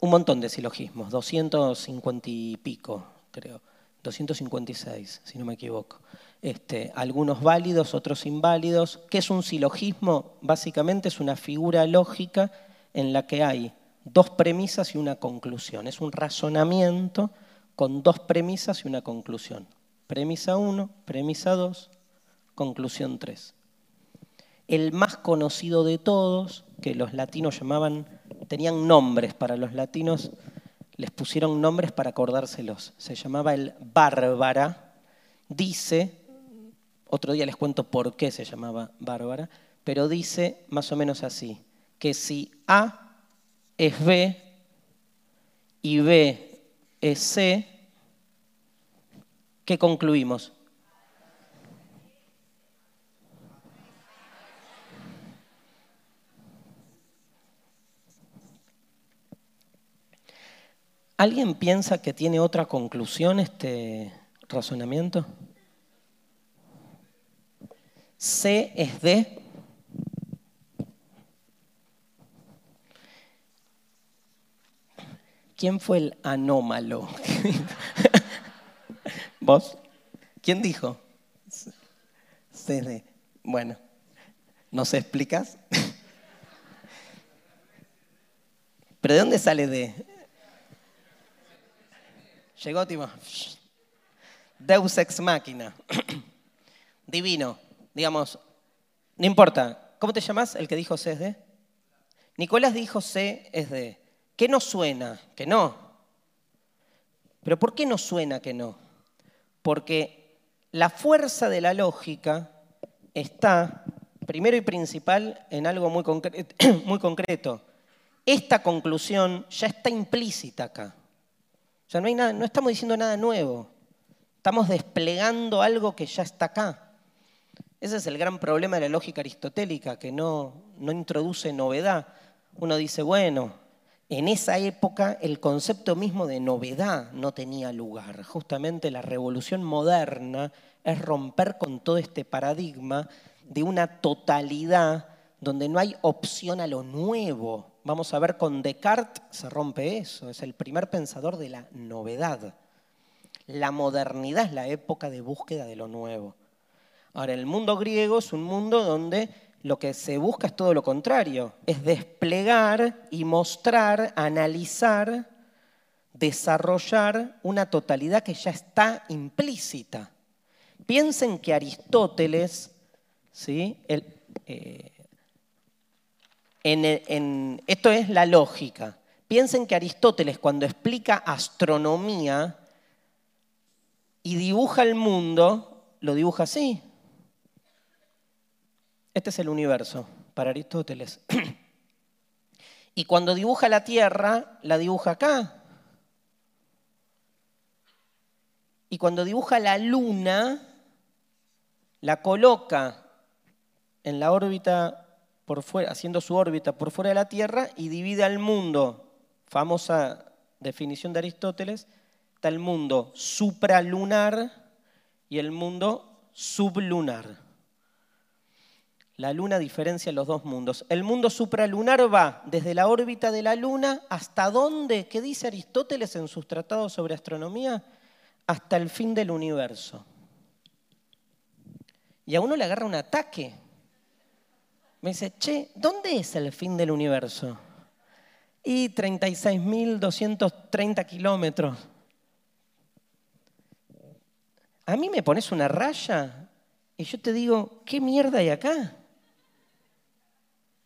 un montón de silogismos, 250 y pico, creo, 256, si no me equivoco. Este, algunos válidos, otros inválidos. ¿Qué es un silogismo? Básicamente es una figura lógica en la que hay dos premisas y una conclusión. Es un razonamiento con dos premisas y una conclusión. Premisa 1, premisa 2, conclusión 3. El más conocido de todos, que los latinos llamaban, tenían nombres para los latinos, les pusieron nombres para acordárselos. Se llamaba el Bárbara. Dice, otro día les cuento por qué se llamaba Bárbara, pero dice más o menos así, que si A es B y B C, ¿qué concluimos? ¿Alguien piensa que tiene otra conclusión este razonamiento? C es D. ¿Quién fue el anómalo? ¿Vos? ¿Quién dijo? CD. Bueno, ¿nos explicas? ¿Pero de dónde sale D? Llegó Timo. Deus ex máquina. Divino. Digamos, no importa. ¿Cómo te llamas? El que dijo C es D. Nicolás dijo C es D. ¿Qué no suena? Que no. Pero ¿por qué no suena que no? Porque la fuerza de la lógica está, primero y principal, en algo muy, muy concreto. Esta conclusión ya está implícita acá. O sea, no, hay nada, no estamos diciendo nada nuevo. Estamos desplegando algo que ya está acá. Ese es el gran problema de la lógica aristotélica, que no, no introduce novedad. Uno dice, bueno, en esa época el concepto mismo de novedad no tenía lugar. Justamente la revolución moderna es romper con todo este paradigma de una totalidad donde no hay opción a lo nuevo. Vamos a ver, con Descartes se rompe eso, es el primer pensador de la novedad. La modernidad es la época de búsqueda de lo nuevo. Ahora, el mundo griego es un mundo donde lo que se busca es todo lo contrario, es desplegar y mostrar, analizar, desarrollar una totalidad que ya está implícita. Piensen que Aristóteles, ¿sí? Eh, esto es la lógica. Piensen que Aristóteles cuando explica astronomía y dibuja el mundo, lo dibuja así. Este es el universo para Aristóteles. Y cuando dibuja la Tierra, la dibuja acá. Y cuando dibuja la Luna, la coloca en la órbita por fuera, haciendo su órbita por fuera de la Tierra y divide al mundo, famosa definición de Aristóteles, está el mundo supralunar y el mundo sublunar. La luna diferencia los dos mundos. El mundo supralunar va desde la órbita de la luna hasta dónde, ¿qué dice Aristóteles en sus tratados sobre astronomía? Hasta el fin del universo. Y a uno le agarra un ataque. Me dice, che, ¿dónde es el fin del universo? Y 36.230 kilómetros. A mí me pones una raya y yo te digo, ¿qué mierda hay acá?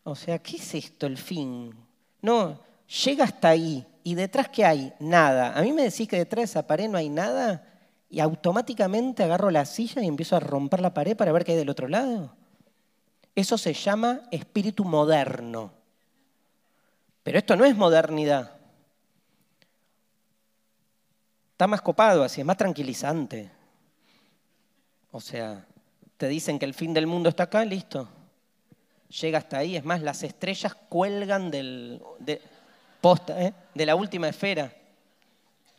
O sea, ¿qué es esto el fin? No, llega hasta ahí y detrás ¿qué hay? Nada. A mí me decís que detrás de esa pared no hay nada y automáticamente agarro la silla y empiezo a romper la pared para ver qué hay del otro lado. Eso se llama espíritu moderno. Pero esto no es modernidad. Está más copado así, es más tranquilizante. O sea, te dicen que el fin del mundo está acá, listo llega hasta ahí. Es más, las estrellas cuelgan del, de, posta, ¿eh? de la última esfera.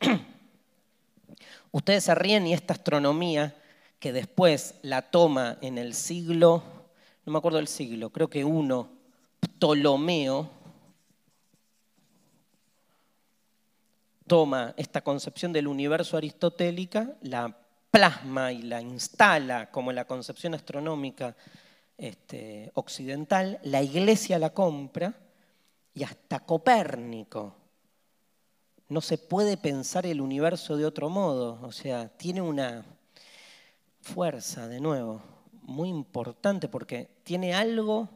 Ustedes se ríen y esta astronomía, que después la toma en el siglo, no me acuerdo del siglo, creo que uno, Ptolomeo, toma esta concepción del universo aristotélica, la plasma y la instala como la concepción astronómica este, occidental, la iglesia la compra y hasta Copérnico. No se puede pensar el universo de otro modo, o sea, tiene una fuerza, de nuevo, muy importante porque tiene algo,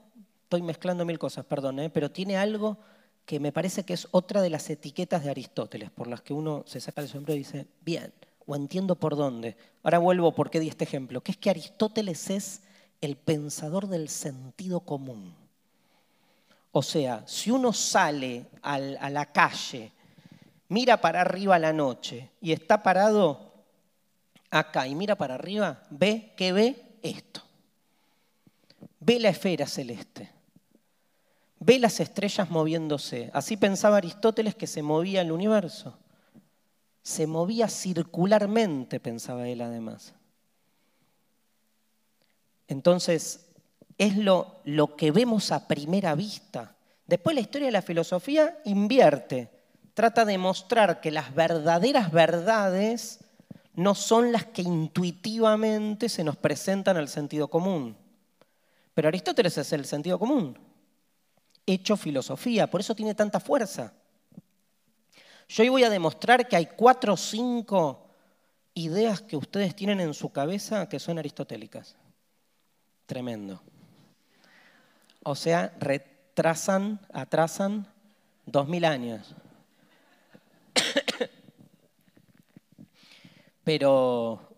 estoy mezclando mil cosas, perdón, ¿eh? pero tiene algo que me parece que es otra de las etiquetas de Aristóteles, por las que uno se saca el sombrero y dice, bien, o entiendo por dónde. Ahora vuelvo por qué di este ejemplo, que es que Aristóteles es el pensador del sentido común. O sea, si uno sale a la calle, mira para arriba la noche y está parado acá y mira para arriba, ve que ve esto. Ve la esfera celeste. Ve las estrellas moviéndose. Así pensaba Aristóteles que se movía el universo. Se movía circularmente, pensaba él además. Entonces, es lo, lo que vemos a primera vista. Después la historia de la filosofía invierte, trata de mostrar que las verdaderas verdades no son las que intuitivamente se nos presentan al sentido común. Pero Aristóteles es el sentido común, hecho filosofía, por eso tiene tanta fuerza. Yo hoy voy a demostrar que hay cuatro o cinco ideas que ustedes tienen en su cabeza que son aristotélicas. Tremendo. O sea, retrasan, atrasan dos mil años. Pero,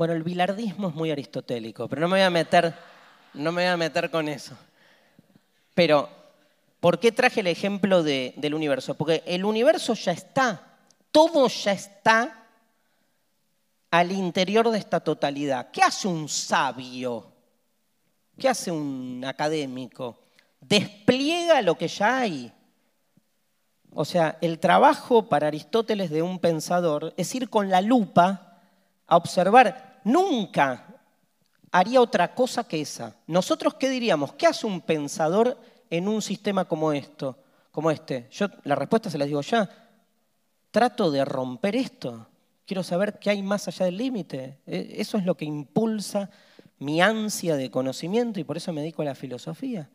bueno, el bilardismo es muy aristotélico, pero no me voy a meter, no me voy a meter con eso. Pero, ¿por qué traje el ejemplo del universo? Porque el universo ya está, todo ya está al interior de esta totalidad. ¿Qué hace un sabio? ¿Qué hace un académico? Despliega lo que ya hay. O sea, el trabajo para Aristóteles de un pensador es ir con la lupa a observar. Nunca haría otra cosa que esa. Nosotros, ¿qué diríamos? ¿Qué hace un pensador en un sistema como esto? Como este. Yo la respuesta se la digo ya. Trato de romper esto quiero saber qué hay más allá del límite. E, eso es lo que impulsa mi ansia de conocimiento y por eso me dedico a la filosofía.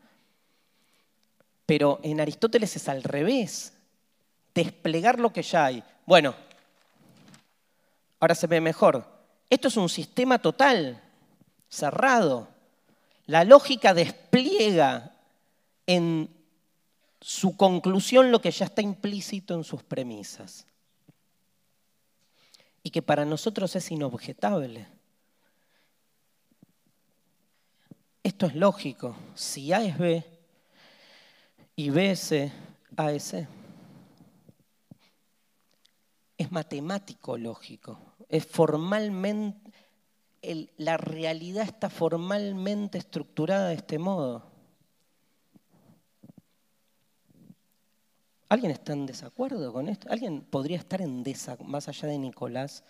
Pero en Aristóteles es al revés, desplegar lo que ya hay. Bueno, ahora se ve mejor. Esto es un sistema total, cerrado. La lógica despliega en su conclusión lo que ya está implícito en sus premisas y que para nosotros es inobjetable. Esto es lógico. Si A es B y B es C, A es C. Es matemático lógico. Es formalmente, la realidad está formalmente estructurada de este modo. ¿Alguien está en desacuerdo con esto? ¿Alguien podría estar en desacuerdo, más allá de Nicolás,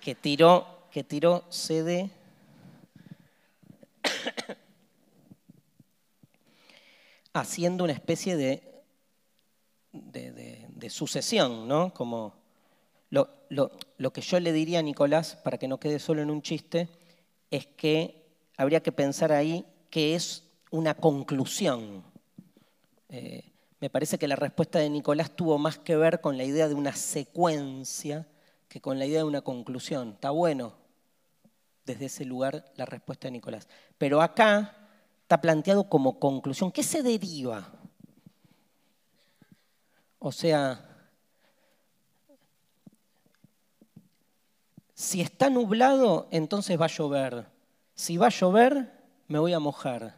que tiró, que tiró CD? haciendo una especie de, de, sucesión, ¿no? Como lo, lo que yo le diría a Nicolás, para que no quede solo en un chiste, es que habría que pensar ahí que es una conclusión. Eh, me parece que la respuesta de Nicolás tuvo más que ver con la idea de una secuencia que con la idea de una conclusión. Está bueno desde ese lugar la respuesta de Nicolás. Pero acá está planteado como conclusión. ¿Qué se deriva? O sea, si está nublado, entonces va a llover. Si va a llover, me voy a mojar.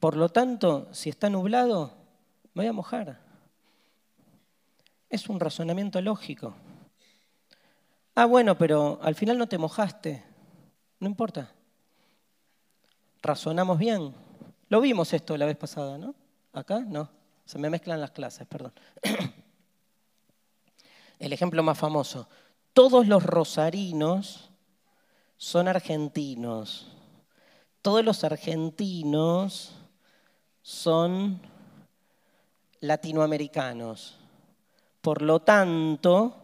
Por lo tanto, si está nublado, me voy a mojar. Es un razonamiento lógico. Ah, bueno, pero al final no te mojaste. No importa. Razonamos bien. Lo vimos esto la vez pasada, ¿no? Acá no. Se me mezclan las clases, perdón. El ejemplo más famoso. Todos los rosarinos son argentinos. Todos los argentinos son latinoamericanos. Por lo tanto,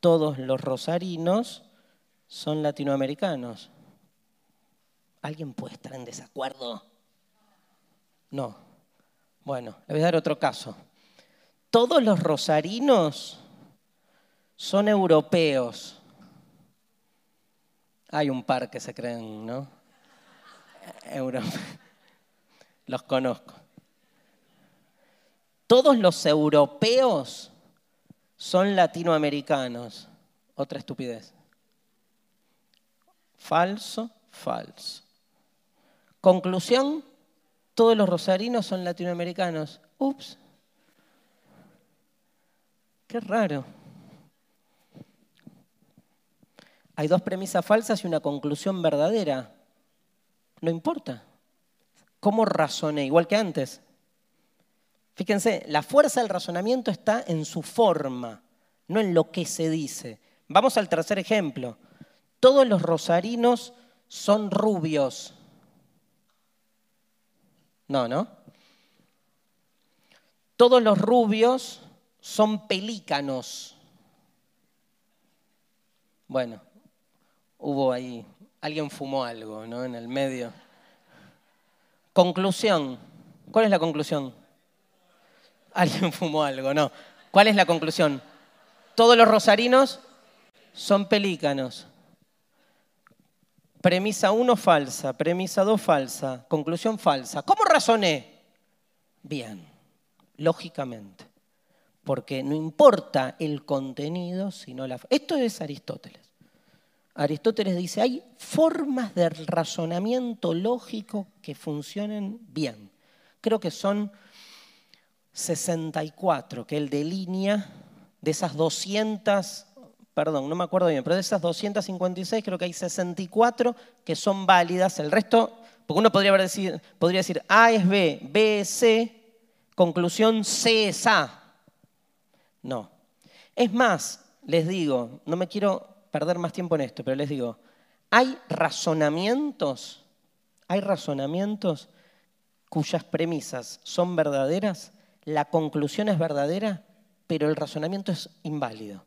todos los rosarinos son latinoamericanos. ¿Alguien puede estar en desacuerdo? No. Bueno, le voy a dar otro caso. Todos los rosarinos son europeos. Hay un par que se creen, ¿no? Los conozco. Todos los europeos son latinoamericanos. Otra estupidez. Falso, falso. Conclusión, todos los rosarinos son latinoamericanos. Ups. Qué raro. Hay dos premisas falsas y una conclusión verdadera. No importa. ¿Cómo razoné? Igual que antes. Fíjense, la fuerza del razonamiento está en su forma, no en lo que se dice. Vamos al tercer ejemplo. Todos los rosarinos son rubios. No, ¿no? Todos los rubios son pelícanos. Bueno, hubo ahí alguien fumó algo, ¿no? En el medio. Conclusión. ¿Cuál es la conclusión? Alguien fumó algo, no. ¿Cuál es la conclusión? Todos los rosarinos son pelícanos. Premisa 1 falsa, premisa 2 falsa, conclusión falsa. ¿Cómo razoné? Bien, lógicamente. Porque no importa el contenido, sino la... Esto es Aristóteles. Aristóteles dice, hay formas de razonamiento lógico que funcionen bien. Creo que son 64 que él delinea de esas 200, perdón, no me acuerdo bien, pero de esas 256 creo que hay 64 que son válidas. El resto, porque uno podría, decir, podría decir A es B, B es C, conclusión C es A. No. Es más, les digo, no me quiero perder más tiempo en esto, pero les digo, hay razonamientos, hay razonamientos cuyas premisas son verdaderas, la conclusión es verdadera, pero el razonamiento es inválido.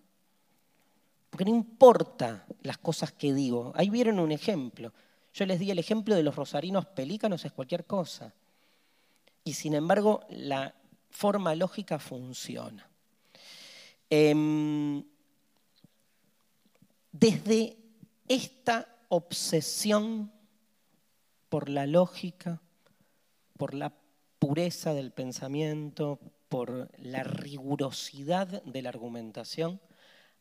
Porque no importa las cosas que digo. Ahí vieron un ejemplo. Yo les di el ejemplo de los rosarinos pelícanos, es cualquier cosa. Y sin embargo, la forma lógica funciona. Em, desde esta obsesión por la lógica, por la pureza del pensamiento, por la rigurosidad de la argumentación,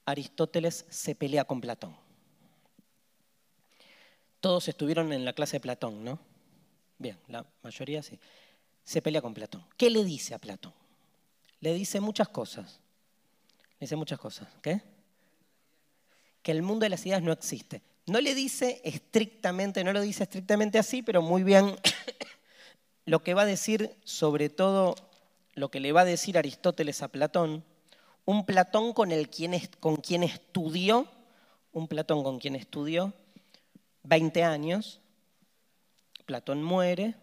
Aristóteles se pelea con Platón. Todos estuvieron en la clase de Platón, ¿no? Bien, la mayoría sí. Se pelea con Platón. ¿Qué le dice a Platón? Le dice muchas cosas. Le dice muchas cosas. ¿Qué? Que el mundo de las ideas no existe. No le dice estrictamente, no lo dice estrictamente así, pero muy bien lo que va a decir sobre todo lo que le va a decir Aristóteles a Platón, un Platón con, el quien, con quien estudió, un Platón con quien estudió 20 años, Platón muere,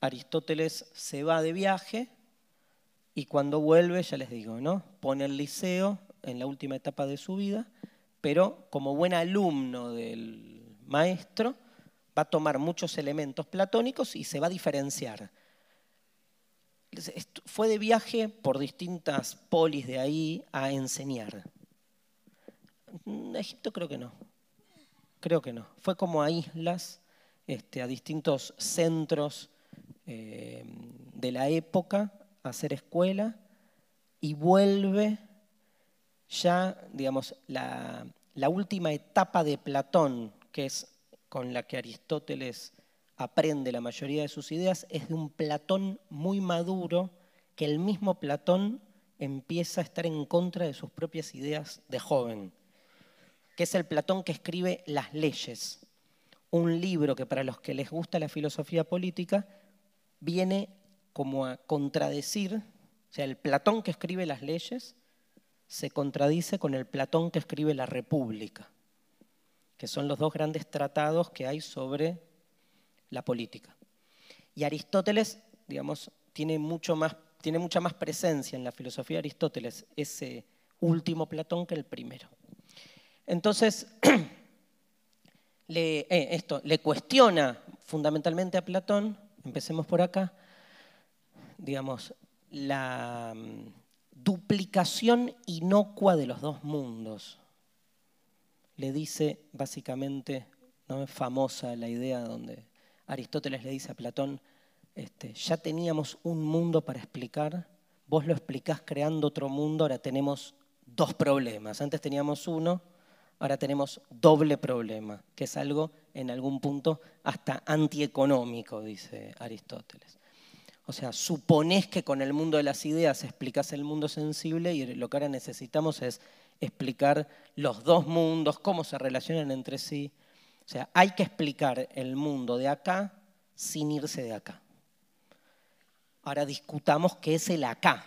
Aristóteles se va de viaje y cuando vuelve, ya les digo, ¿no? Pone el liceo en la última etapa de su vida, pero como buen alumno del maestro, va a tomar muchos elementos platónicos y se va a diferenciar. Fue de viaje por distintas polis de ahí a enseñar. En Egipto creo que no. Creo que no. Fue como a islas, este, a distintos centros eh, de la época a hacer escuela y vuelve ya, digamos, la, la última etapa de Platón, que es con la que Aristóteles aprende la mayoría de sus ideas, es de un Platón muy maduro, que el mismo Platón empieza a estar en contra de sus propias ideas de joven, que es el Platón que escribe Las leyes, un libro que para los que les gusta la filosofía política viene como a contradecir, o sea, el Platón que escribe las leyes se contradice con el Platón que escribe la República, que son los dos grandes tratados que hay sobre la política. Y Aristóteles, digamos, tiene, mucho más, tiene mucha más presencia en la filosofía de Aristóteles, ese último Platón, que el primero. Entonces, le, eh, esto, le cuestiona fundamentalmente a Platón empecemos por acá, digamos, la duplicación inocua de los dos mundos. Le dice básicamente, ¿no? es famosa la idea donde Aristóteles le dice a Platón, este, ya teníamos un mundo para explicar, vos lo explicás creando otro mundo, ahora tenemos dos problemas. Antes teníamos uno, ahora tenemos doble problema, que es algo en algún punto hasta antieconómico, dice Aristóteles. O sea, suponés que con el mundo de las ideas explicás el mundo sensible y lo que ahora necesitamos es explicar los dos mundos, cómo se relacionan entre sí. O sea, hay que explicar el mundo de acá sin irse de acá. Ahora discutamos qué es el acá,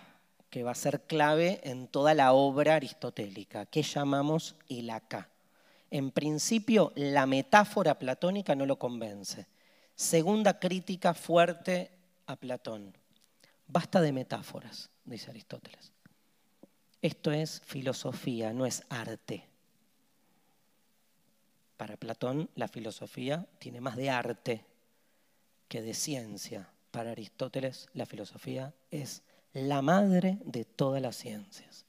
que va a ser clave en toda la obra aristotélica. ¿Qué llamamos el acá? En principio, la metáfora platónica no lo convence. Segunda crítica fuerte a Platón. Basta de metáforas, dice Aristóteles. Esto es filosofía, no es arte. Para Platón, la filosofía tiene más de arte que de ciencia. Para Aristóteles, la filosofía es la madre de todas las ciencias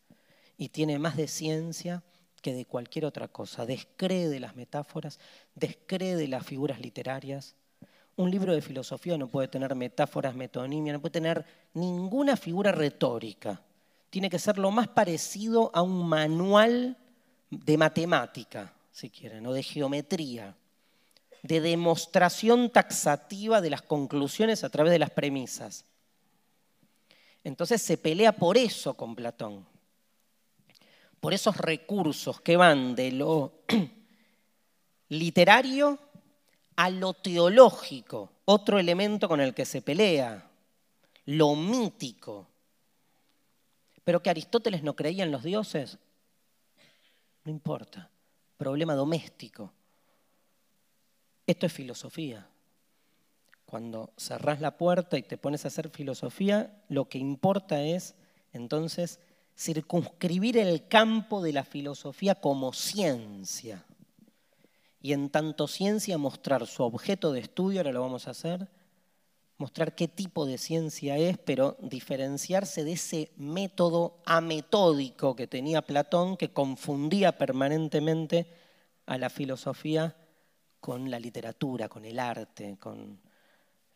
y tiene más de ciencia que de cualquier otra cosa. Descree de las metáforas, descree de las figuras literarias. Un libro de filosofía no puede tener metáforas, metonimia, no puede tener ninguna figura retórica. Tiene que ser lo más parecido a un manual de matemática, si quieren, o de geometría, de demostración taxativa de las conclusiones a través de las premisas. Entonces se pelea por eso con Platón, por esos recursos que van de lo literario a lo teológico, otro elemento con el que se pelea, lo mítico. Pero que Aristóteles no creía en los dioses, no importa, problema doméstico. Esto es filosofía. Cuando cerrás la puerta y te pones a hacer filosofía, lo que importa es entonces circunscribir el campo de la filosofía como ciencia. Y en tanto ciencia mostrar su objeto de estudio, ahora lo vamos a hacer, mostrar qué tipo de ciencia es, pero diferenciarse de ese método ametódico que tenía Platón, que confundía permanentemente a la filosofía con la literatura, con el arte, con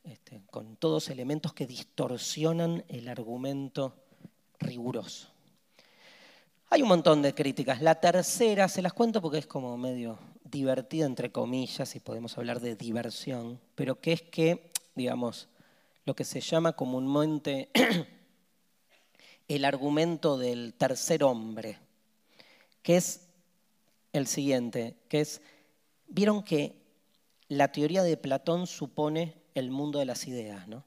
este, todos elementos que distorsionan el argumento riguroso. Hay un montón de críticas. La tercera, se las cuento porque es como medio divertida, entre comillas, si podemos hablar de diversión, pero que es que, digamos, lo que se llama comúnmente el argumento del tercer hombre, que es el siguiente, que es, vieron que la teoría de Platón supone el mundo de las ideas. ¿no?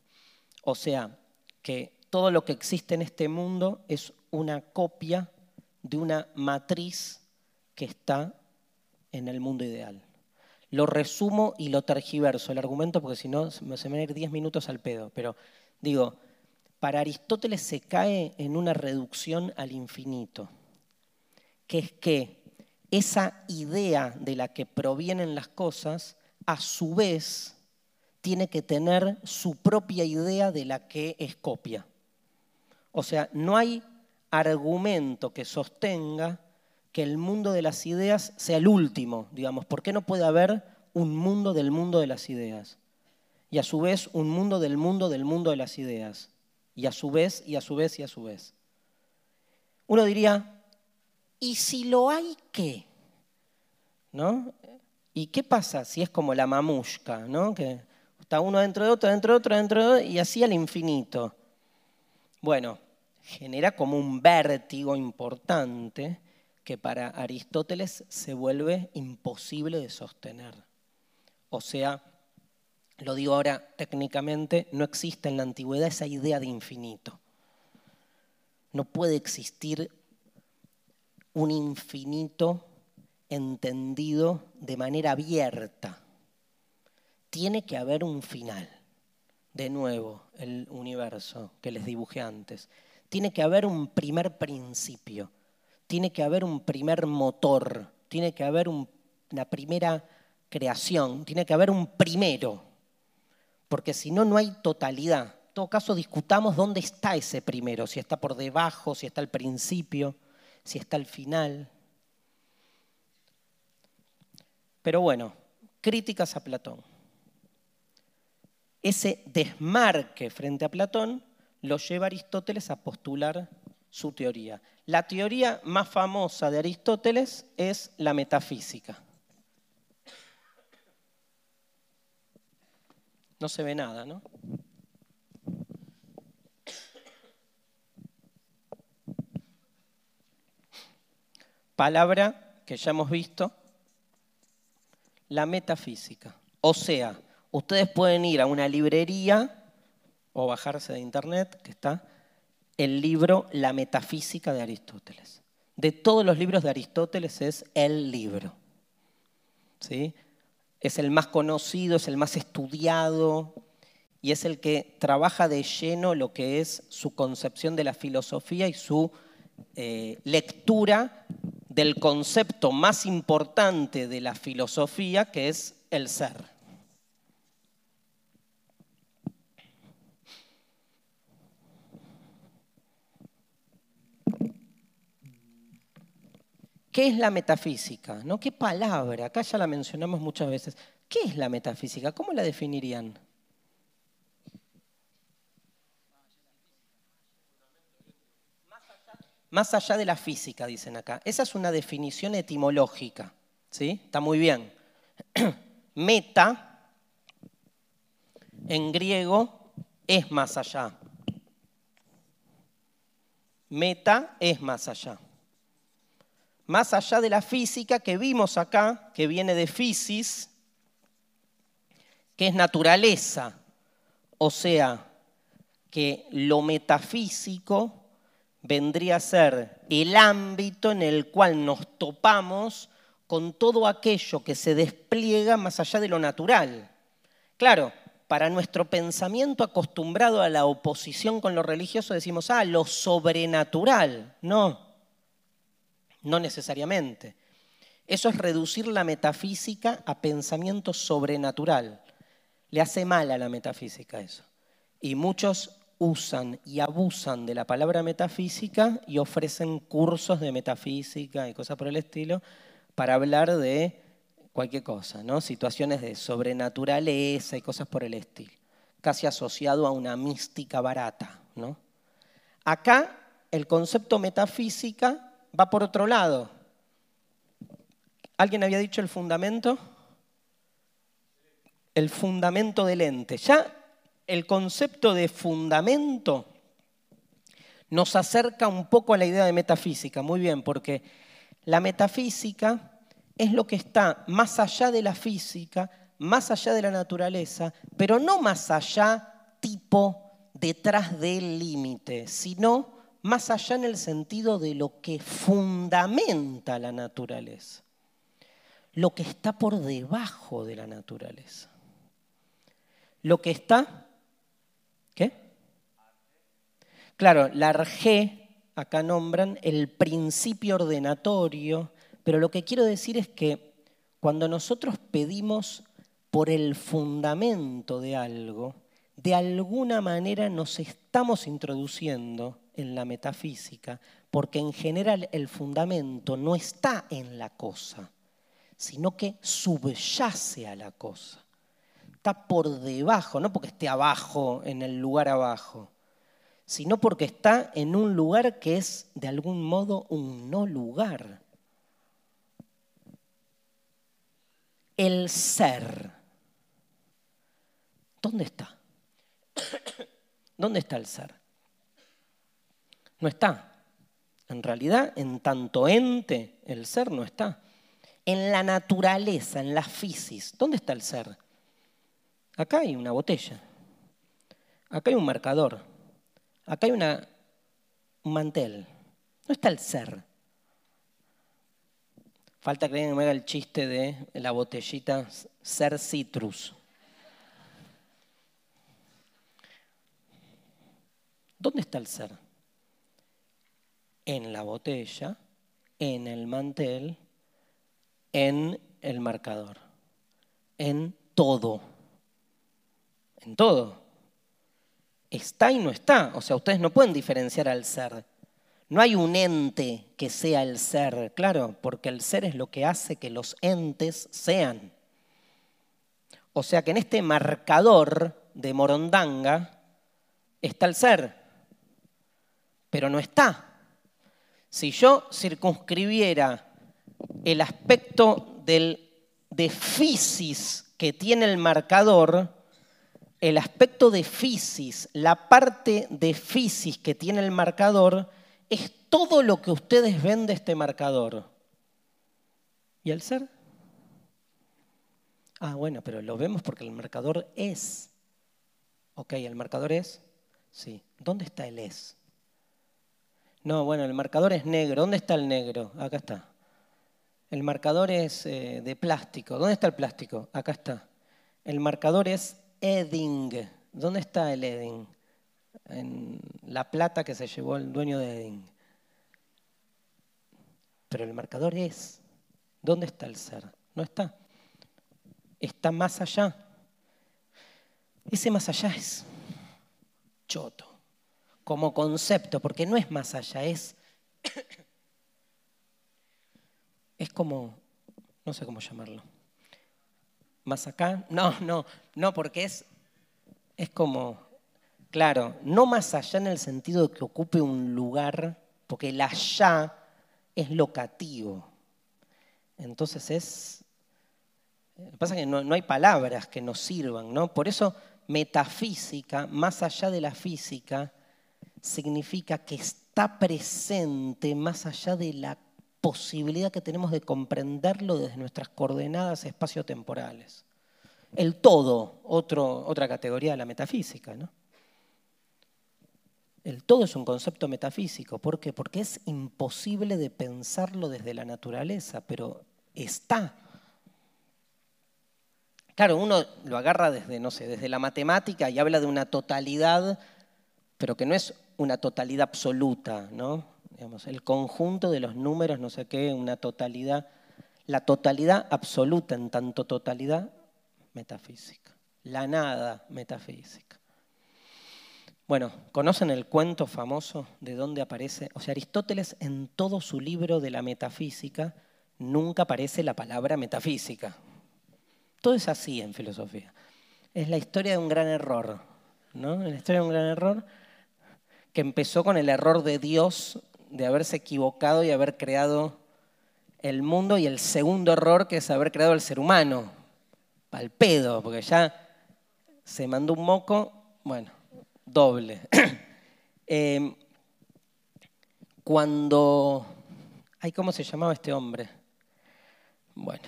O sea, que todo lo que existe en este mundo es una copia de una matriz que está en el mundo ideal. Lo resumo y lo tergiverso el argumento porque si no se me van a ir 10 minutos al pedo. Pero digo, para Aristóteles se cae en una reducción al infinito, que es que esa idea de la que provienen las cosas, a su vez, tiene que tener su propia idea de la que es copia. O sea, no hay argumento que sostenga que el mundo de las ideas sea el último, digamos. ¿Por qué no puede haber un mundo del mundo de las ideas? Y a su vez un mundo del mundo del mundo de las ideas. Y a su vez, y a su vez, y a su vez. Uno diría, ¿y si lo hay qué? ¿No? ¿Y qué pasa si es como la mamushka, ¿no? Que está uno dentro de otro, dentro de otro, dentro de otro, y así al infinito? Bueno, genera como un vértigo importante que para Aristóteles se vuelve imposible de sostener. O sea, lo digo ahora técnicamente, no existe en la antigüedad esa idea de infinito. No puede existir un infinito entendido de manera abierta. Tiene que haber un final. De nuevo, el universo que les dibujé antes. Tiene que haber un primer principio tiene que haber un primer motor, tiene que haber una primera creación, tiene que haber un primero, porque si no, no hay totalidad. En todo caso, discutamos dónde está ese primero, si está por debajo, si está al principio, si está al final. Pero bueno, críticas a Platón. Ese desmarque frente a Platón lo lleva Aristóteles a postular su teoría. La teoría más famosa de Aristóteles es la metafísica. No se ve nada, ¿no? Palabra que ya hemos visto, la metafísica. O sea, ustedes pueden ir a una librería o bajarse de internet, que está, el libro La Metafísica de Aristóteles. De todos los libros de Aristóteles es el libro. ¿sí? Es el más conocido, es el más estudiado y es el que trabaja de lleno lo que es su concepción de la filosofía y su eh, lectura del concepto más importante de la filosofía, que es el ser. ¿Qué es la metafísica? ¿No? ¿Qué palabra? Acá ya la mencionamos muchas veces. ¿Qué es la metafísica? ¿Cómo la definirían? Más allá de la física, dicen acá. Esa es una definición etimológica. ¿sí? Está muy bien. Meta, en griego, es más allá. Meta es más allá más allá de la física que vimos acá, que viene de fisis, que es naturaleza, o sea, que lo metafísico vendría a ser el ámbito en el cual nos topamos con todo aquello que se despliega más allá de lo natural. Claro, para nuestro pensamiento acostumbrado a la oposición con lo religioso decimos, ah, lo sobrenatural. No, no necesariamente. Eso es reducir la metafísica a pensamiento sobrenatural. Le hace mal a la metafísica eso. Y muchos usan y abusan de la palabra metafísica y ofrecen cursos de metafísica y cosas por el estilo para hablar de cualquier cosa, ¿no? Situaciones de sobrenaturaleza y cosas por el estilo, casi asociado a una mística barata, ¿no? Acá el concepto metafísica va por otro lado. ¿Alguien había dicho el fundamento? El fundamento del ente. Ya el concepto de fundamento nos acerca un poco a la idea de metafísica, muy bien, porque la metafísica es lo que está más allá de la física, más allá de la naturaleza, pero no más allá tipo detrás del límite, sino más allá en el sentido de lo que fundamenta la naturaleza, lo que está por debajo de la naturaleza, lo que está, ¿qué? Claro, la Arge, acá nombran el principio ordenatorio, pero lo que quiero decir es que cuando nosotros pedimos por el fundamento de algo, de alguna manera nos estamos introduciendo en la metafísica, porque en general el fundamento no está en la cosa, sino que subyace a la cosa. Está por debajo, no porque esté abajo, en el lugar abajo, sino porque está en un lugar que es de algún modo un no lugar. El ser. ¿Dónde está? ¿Dónde está el ser? No está. En realidad, en tanto ente, el ser no está. En la naturaleza, en la fisis, ¿dónde está el ser? Acá hay una botella. Acá hay un marcador. Acá hay una, un mantel. No está el ser. Falta que me haga el chiste de la botellita ser citrus. ¿Dónde está el ser? En la botella, en el mantel, en el marcador, en todo. En todo. Está y no está. O sea, ustedes no pueden diferenciar al ser. No hay un ente que sea el ser, claro, porque el ser es lo que hace que los entes sean. O sea que en este marcador de Morondanga está el ser pero no está. Si yo circunscribiera el aspecto del, de fisis que tiene el marcador, el aspecto de fisis, la parte de fisis que tiene el marcador, es todo lo que ustedes ven de este marcador. ¿Y el ser? Ah, bueno, pero lo vemos porque el marcador es. Ok, el marcador es. Sí. ¿Dónde está el es? No, bueno, el marcador es negro. ¿Dónde está el negro? Acá está. El marcador es eh, de plástico. ¿Dónde está el plástico? Acá está. El marcador es Edding. ¿Dónde está el Edding? En la plata que se llevó el dueño de Edding. Pero el marcador es. ¿Dónde está el ser? No está. Está más allá. Ese más allá es choto como concepto, porque no es más allá, es, es como, no sé cómo llamarlo, más acá, no, no, no, porque es, es como, claro, no más allá en el sentido de que ocupe un lugar, porque el allá es locativo. Entonces es, lo que pasa es que no, no hay palabras que nos sirvan, ¿no? Por eso metafísica, más allá de la física, significa que está presente más allá de la posibilidad que tenemos de comprenderlo desde nuestras coordenadas espaciotemporales. El todo, otra categoría de la metafísica. El todo es un concepto metafísico. ¿Por qué? Porque es imposible de pensarlo desde la naturaleza, pero está. Claro, uno lo agarra desde, no sé, desde la matemática y habla de una totalidad, pero que no es una totalidad absoluta, ¿no? El conjunto de los números, no sé qué, una totalidad, la totalidad absoluta en tanto totalidad metafísica, la nada metafísica. Bueno, ¿conocen el cuento famoso de dónde aparece? O sea, Aristóteles en todo su libro de la metafísica nunca aparece la palabra metafísica. Todo es así en filosofía. Es la historia de un gran error, ¿no? La historia de un gran error que empezó con el error de Dios de haberse equivocado y haber creado el mundo y el segundo error que es haber creado el ser humano. Al pedo, porque ya se mandó un moco, bueno, doble. Em, cuando... Ay, ¿cómo se llamaba este hombre? Bueno.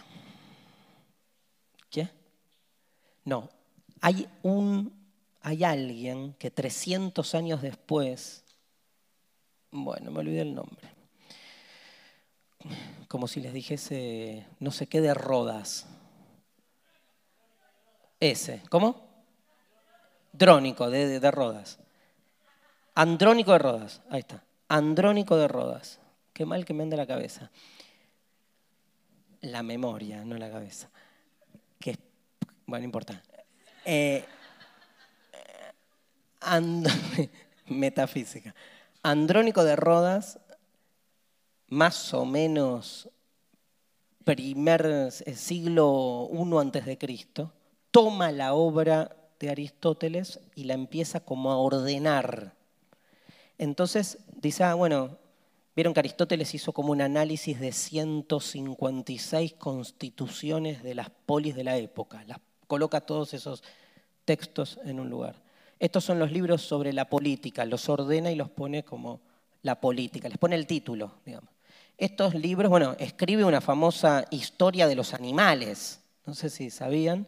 ¿Qué? No, hay un hay alguien que 300 años después, bueno, me olvidé el nombre, como si les dijese no sé qué de Rodas. Ese, ¿cómo? Drónico de, de Rodas. Andrónico de Rodas, ahí está. Andrónico de Rodas. Qué mal que me anda la cabeza. La memoria, no la cabeza. Que, bueno, no importa. Eh, metafísica. Andrónico de Rodas, más o menos primer eh, siglo I antes de Cristo, toma la obra de Aristóteles y la empieza como a ordenar. Entonces dice, ah, bueno, vieron que Aristóteles hizo como un análisis de 156 constituciones de las polis de la época, las coloca todos esos textos en un lugar. Estos son los libros sobre la política, los ordena y los pone como la política, les pone el título, digamos. Estos libros, bueno, escribe una famosa historia de los animales, no sé si sabían,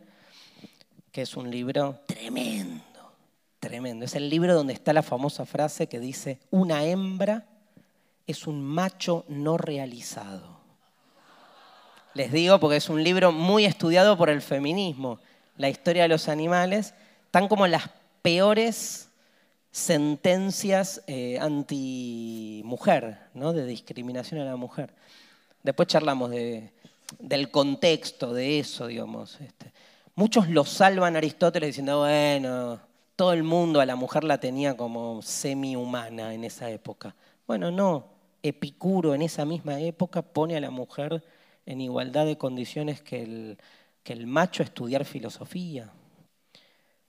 que es un libro tremendo, tremendo. Es el libro donde está la famosa frase que dice, una hembra es un macho no realizado. Les digo porque es un libro muy estudiado por el feminismo, la historia de los animales, tan como las peores sentencias eh, anti-mujer, ¿no? de discriminación a la mujer. Después charlamos del contexto de eso, digamos. Este. Muchos lo salvan a Aristóteles diciendo, bueno, todo el mundo a la mujer la tenía como semi-humana en esa época. Bueno, no, Epicuro en esa misma época pone a la mujer en igualdad de condiciones que el, que el macho a estudiar filosofía.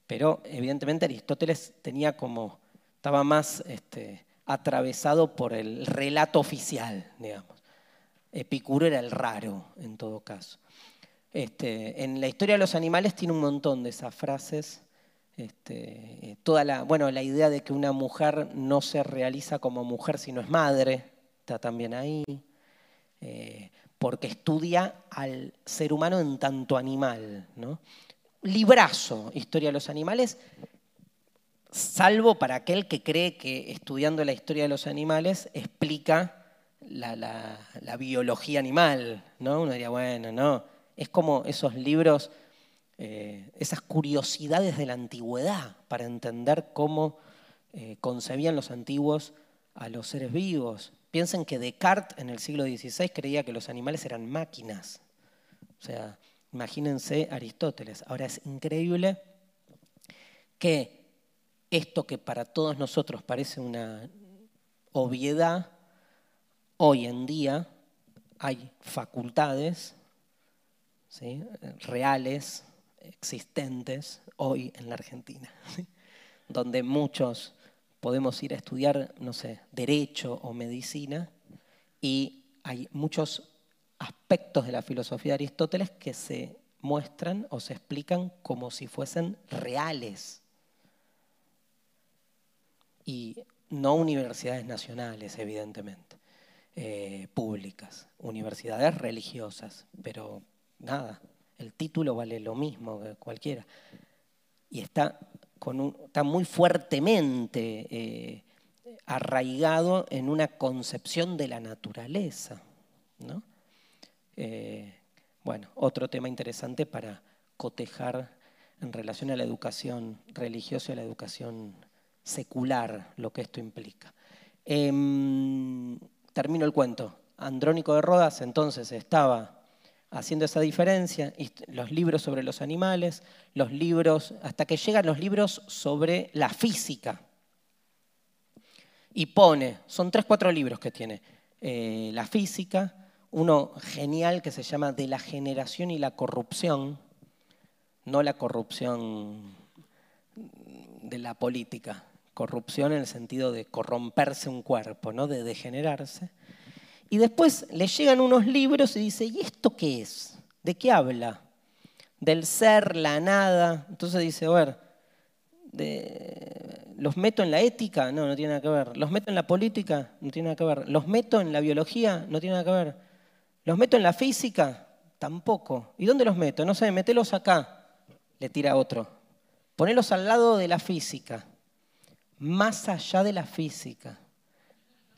Pero evidentemente Aristóteles tenía como, estaba más este, atravesado por el relato oficial, digamos. Epicuro era el raro, en todo caso. Este, en la historia de los animales tiene un montón de esas frases. Este, toda la, bueno, la idea de que una mujer no se realiza como mujer si no es madre, está también ahí. Eh, porque estudia al ser humano en tanto animal. ¿no? Librazo, Historia de los Animales, salvo para aquel que cree que estudiando la historia de los animales explica la, biología animal, ¿no? Uno diría, bueno, no, es como esos libros, eh, esas curiosidades de la antigüedad para entender cómo eh, concebían los antiguos a los seres vivos. Piensen que Descartes en el siglo XVI creía que los animales eran máquinas. O sea, Imagínense Aristóteles. Ahora es increíble que esto que para todos nosotros parece una obviedad, hoy en día hay facultades reales, existentes, hoy en la Argentina, donde muchos podemos ir a estudiar, no sé, derecho o medicina, y hay muchos aspectos de la filosofía de Aristóteles que se muestran o se explican como si fuesen reales. Y no universidades nacionales, evidentemente, eh, públicas, universidades religiosas, pero nada, el título vale lo mismo que cualquiera. Y está, con está muy fuertemente eh, arraigado en una concepción de la naturaleza. ¿no? Eh, bueno, otro tema interesante para cotejar en relación a la educación religiosa y a la educación secular, lo que esto implica. Em, termino el cuento. Andrónico de Rodas entonces estaba haciendo esa diferencia, los libros sobre los animales, los libros, hasta que llegan los libros sobre la física. Y pone, son tres, cuatro libros que tiene, eh, la física, uno genial que se llama De la generación y la corrupción, no la corrupción de la política, corrupción en el sentido de corromperse un cuerpo, ¿no? de degenerarse. Y después le llegan unos libros y dice, ¿y esto qué es? ¿De qué habla? Del ser, la nada. Entonces dice, a ver, ¿los meto en la ética? No, no tiene nada que ver. ¿Los meto en la política? No tiene nada que ver. ¿Los meto en la biología? No tiene nada que ver. ¿Los meto en la física? Tampoco. ¿Y dónde los meto? No sé, metelos acá. Le tira otro. Ponelos al lado de la física, más allá de la física.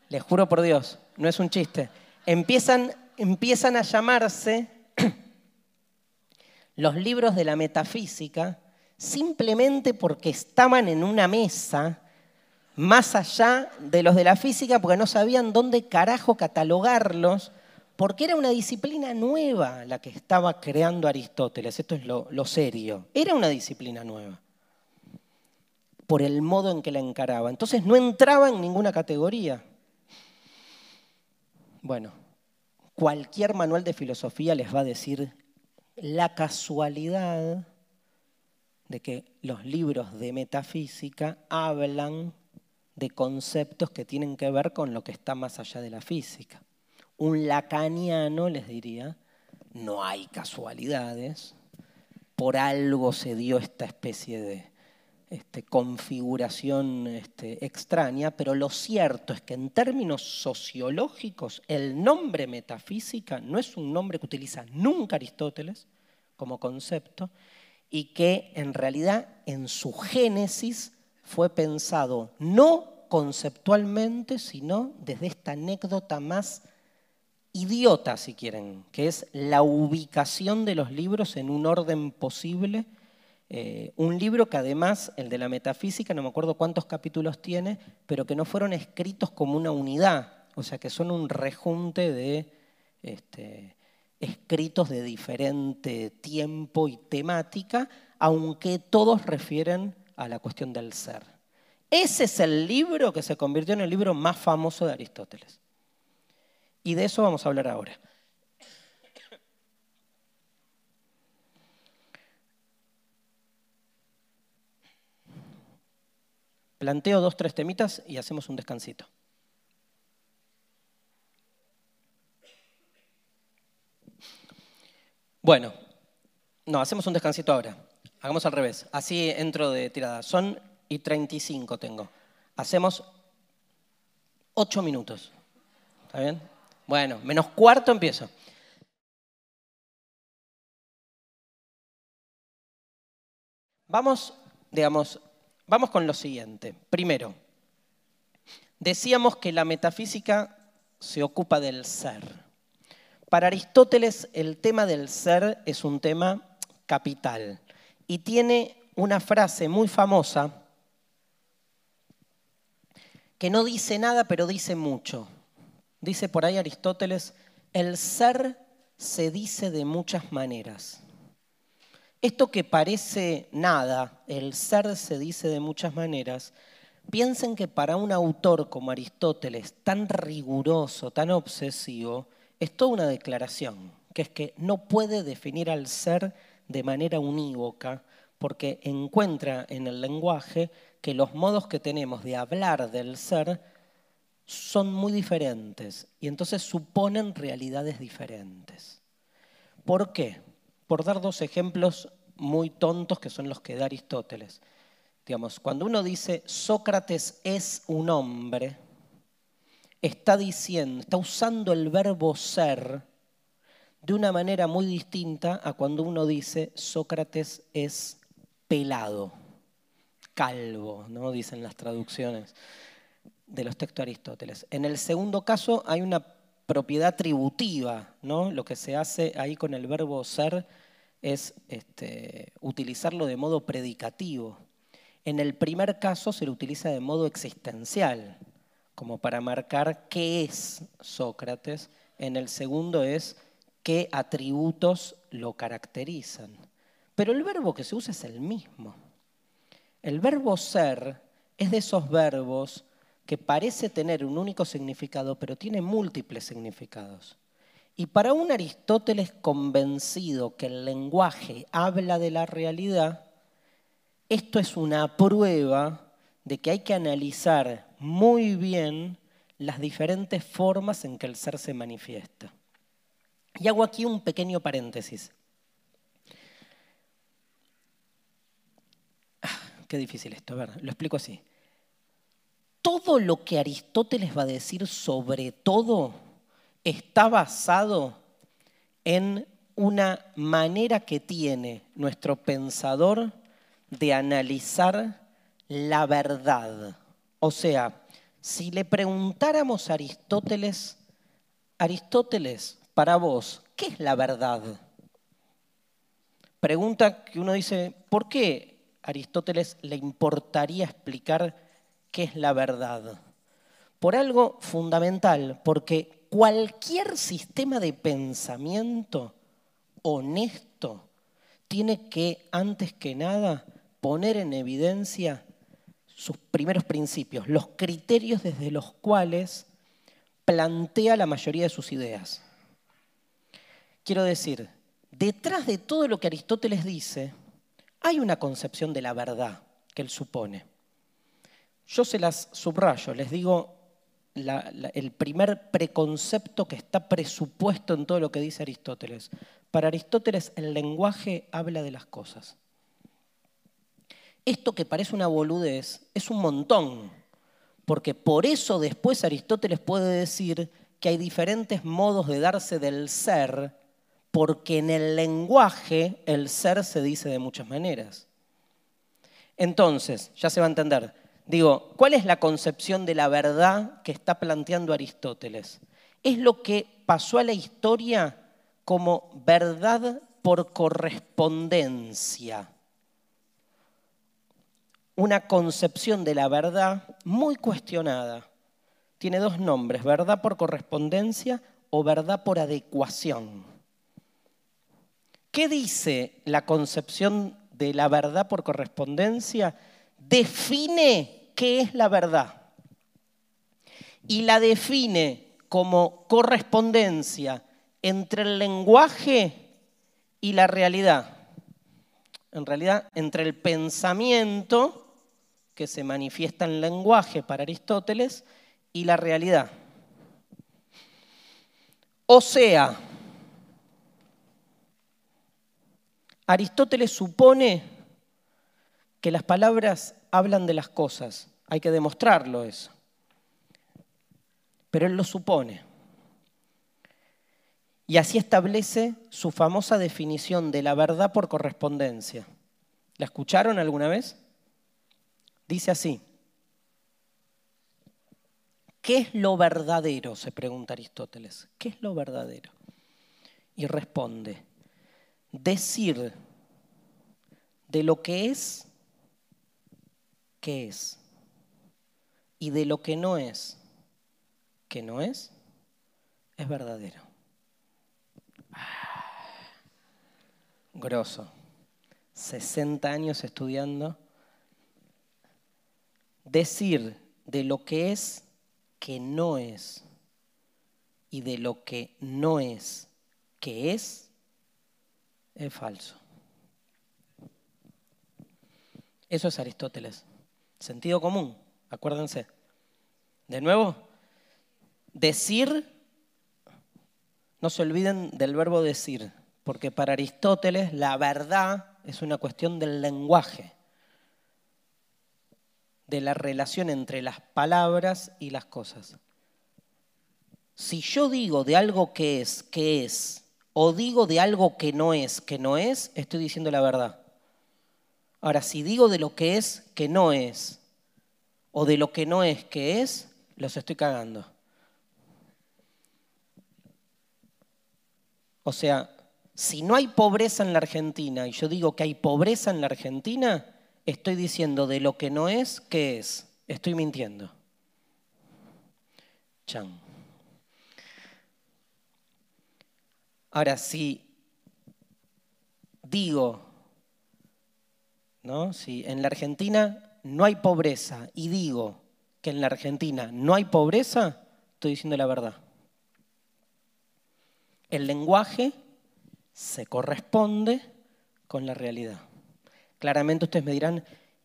Les juro por Dios, no es un chiste. Empiezan, empiezan a llamarse los libros de la metafísica simplemente porque estaban en una mesa más allá de los de la física porque no sabían dónde carajo catalogarlos, porque era una disciplina nueva la que estaba creando Aristóteles. Esto es lo, serio. Era una disciplina nueva por el modo en que la encaraba. Entonces no entraba en ninguna categoría. Bueno, cualquier manual de filosofía les va a decir la casualidad de que los libros de metafísica hablan de conceptos que tienen que ver con lo que está más allá de la física. Un lacaniano les diría, no hay casualidades, por algo se dio esta especie de este, configuración este, extraña, pero lo cierto es que en términos sociológicos el nombre metafísica no es un nombre que utiliza nunca Aristóteles como concepto y que en realidad en su génesis fue pensado no conceptualmente, sino desde esta anécdota más idiota, si quieren, que es la ubicación de los libros en un orden posible eh, un libro que además, el de la metafísica, no me acuerdo cuántos capítulos tiene, pero que no fueron escritos como una unidad, o sea que son un rejunte de este, escritos de diferente tiempo y temática, aunque todos refieren a la cuestión del ser. Ese es el libro que se convirtió en el libro más famoso de Aristóteles. Y de eso vamos a hablar ahora. Planteo dos, tres temitas y hacemos un descansito. Bueno, no, hacemos un descansito ahora. Hagamos al revés. Así entro de tirada. Son y 35 tengo. Hacemos 8 minutos. ¿Está bien? Bueno, menos cuarto empiezo. Vamos, digamos, Vamos con lo siguiente. Primero, decíamos que la metafísica se ocupa del ser. Para Aristóteles el tema del ser es un tema capital y tiene una frase muy famosa que no dice nada pero dice mucho. Dice por ahí Aristóteles, el ser se dice de muchas maneras. Esto que parece nada, el ser se dice de muchas maneras, piensen que para un autor como Aristóteles, tan riguroso, tan obsesivo, es toda una declaración, que es que no puede definir al ser de manera unívoca, porque encuentra en el lenguaje que los modos que tenemos de hablar del ser son muy diferentes y entonces suponen realidades diferentes. ¿Por qué? por dar dos ejemplos muy tontos que son los que da Aristóteles. Digamos, cuando uno dice Sócrates es un hombre, está diciendo, está usando el verbo ser de una manera muy distinta a cuando uno dice Sócrates es pelado, calvo, ¿no? dicen las traducciones de los textos de Aristóteles. En el segundo caso hay una propiedad tributiva, ¿no? Lo que se hace ahí con el verbo ser es este, utilizarlo de modo predicativo. En el primer caso se lo utiliza de modo existencial, como para marcar qué es Sócrates. En el segundo es qué atributos lo caracterizan. Pero el verbo que se usa es el mismo. El verbo ser es de esos verbos que parece tener un único significado, pero tiene múltiples significados. Y para un Aristóteles convencido que el lenguaje habla de la realidad, esto es una prueba de que hay que analizar muy bien las diferentes formas en que el ser se manifiesta. Y hago aquí un pequeño paréntesis. Ah, qué difícil esto, a ver, lo explico así todo lo que Aristóteles va a decir sobre todo está basado en una manera que tiene nuestro pensador de analizar la verdad. O sea, si le preguntáramos a Aristóteles, Aristóteles, para vos, ¿qué es la verdad? Pregunta que uno dice, ¿por qué a Aristóteles le importaría explicar qué es la verdad? Por algo fundamental, porque cualquier sistema de pensamiento honesto tiene que, antes que nada, poner en evidencia sus primeros principios, los criterios desde los cuales plantea la mayoría de sus ideas. Quiero decir, detrás de todo lo que Aristóteles dice, hay una concepción de la verdad que él supone. Yo se las subrayo, les digo el primer preconcepto que está presupuesto en todo lo que dice Aristóteles. Para Aristóteles el lenguaje habla de las cosas. Esto que parece una boludez es un montón, porque por eso después Aristóteles puede decir que hay diferentes modos de darse del ser, porque en el lenguaje el ser se dice de muchas maneras. Entonces, ya se va a entender, digo, ¿cuál es la concepción de la verdad que está planteando Aristóteles? Es lo que pasó a la historia como verdad por correspondencia. Una concepción de la verdad muy cuestionada. Tiene dos nombres, verdad por correspondencia o verdad por adecuación. ¿Qué dice la concepción de la verdad por correspondencia? Define qué es la verdad y la define como correspondencia entre el lenguaje y la realidad. En realidad, entre el pensamiento que se manifiesta en lenguaje para Aristóteles y la realidad. O sea, Aristóteles supone que las palabras hablan de las cosas. Hay que demostrarlo eso. Pero él lo supone. Y así establece su famosa definición de la verdad por correspondencia. ¿La escucharon alguna vez? Dice así. ¿Qué es lo verdadero? se pregunta Aristóteles. ¿Qué es lo verdadero? Y responde, decir de lo que es, qué es, y de lo que no es, que no es, es verdadero. Grosso. 60 años estudiando. Decir de lo que es que no es y de lo que no es que es es falso. Eso es Aristóteles. Sentido común, acuérdense. De nuevo, decir, no se olviden del verbo decir, porque para Aristóteles la verdad es una cuestión del lenguaje, de la relación entre las palabras y las cosas. Si yo digo de algo que es, que es, o digo de algo que no es, que no es, estoy diciendo la verdad. Ahora, si digo de lo que es, que no es, o de lo que no es, que es, los estoy cagando. O sea, si no hay pobreza en la Argentina y yo digo que hay pobreza en la Argentina, estoy diciendo de lo que no es, que es. Estoy mintiendo. Chan. Ahora, si digo, ¿no? si en la Argentina no hay pobreza y digo que en la Argentina no hay pobreza, estoy diciendo la verdad. El lenguaje se corresponde con la realidad. Claramente ustedes me dirán,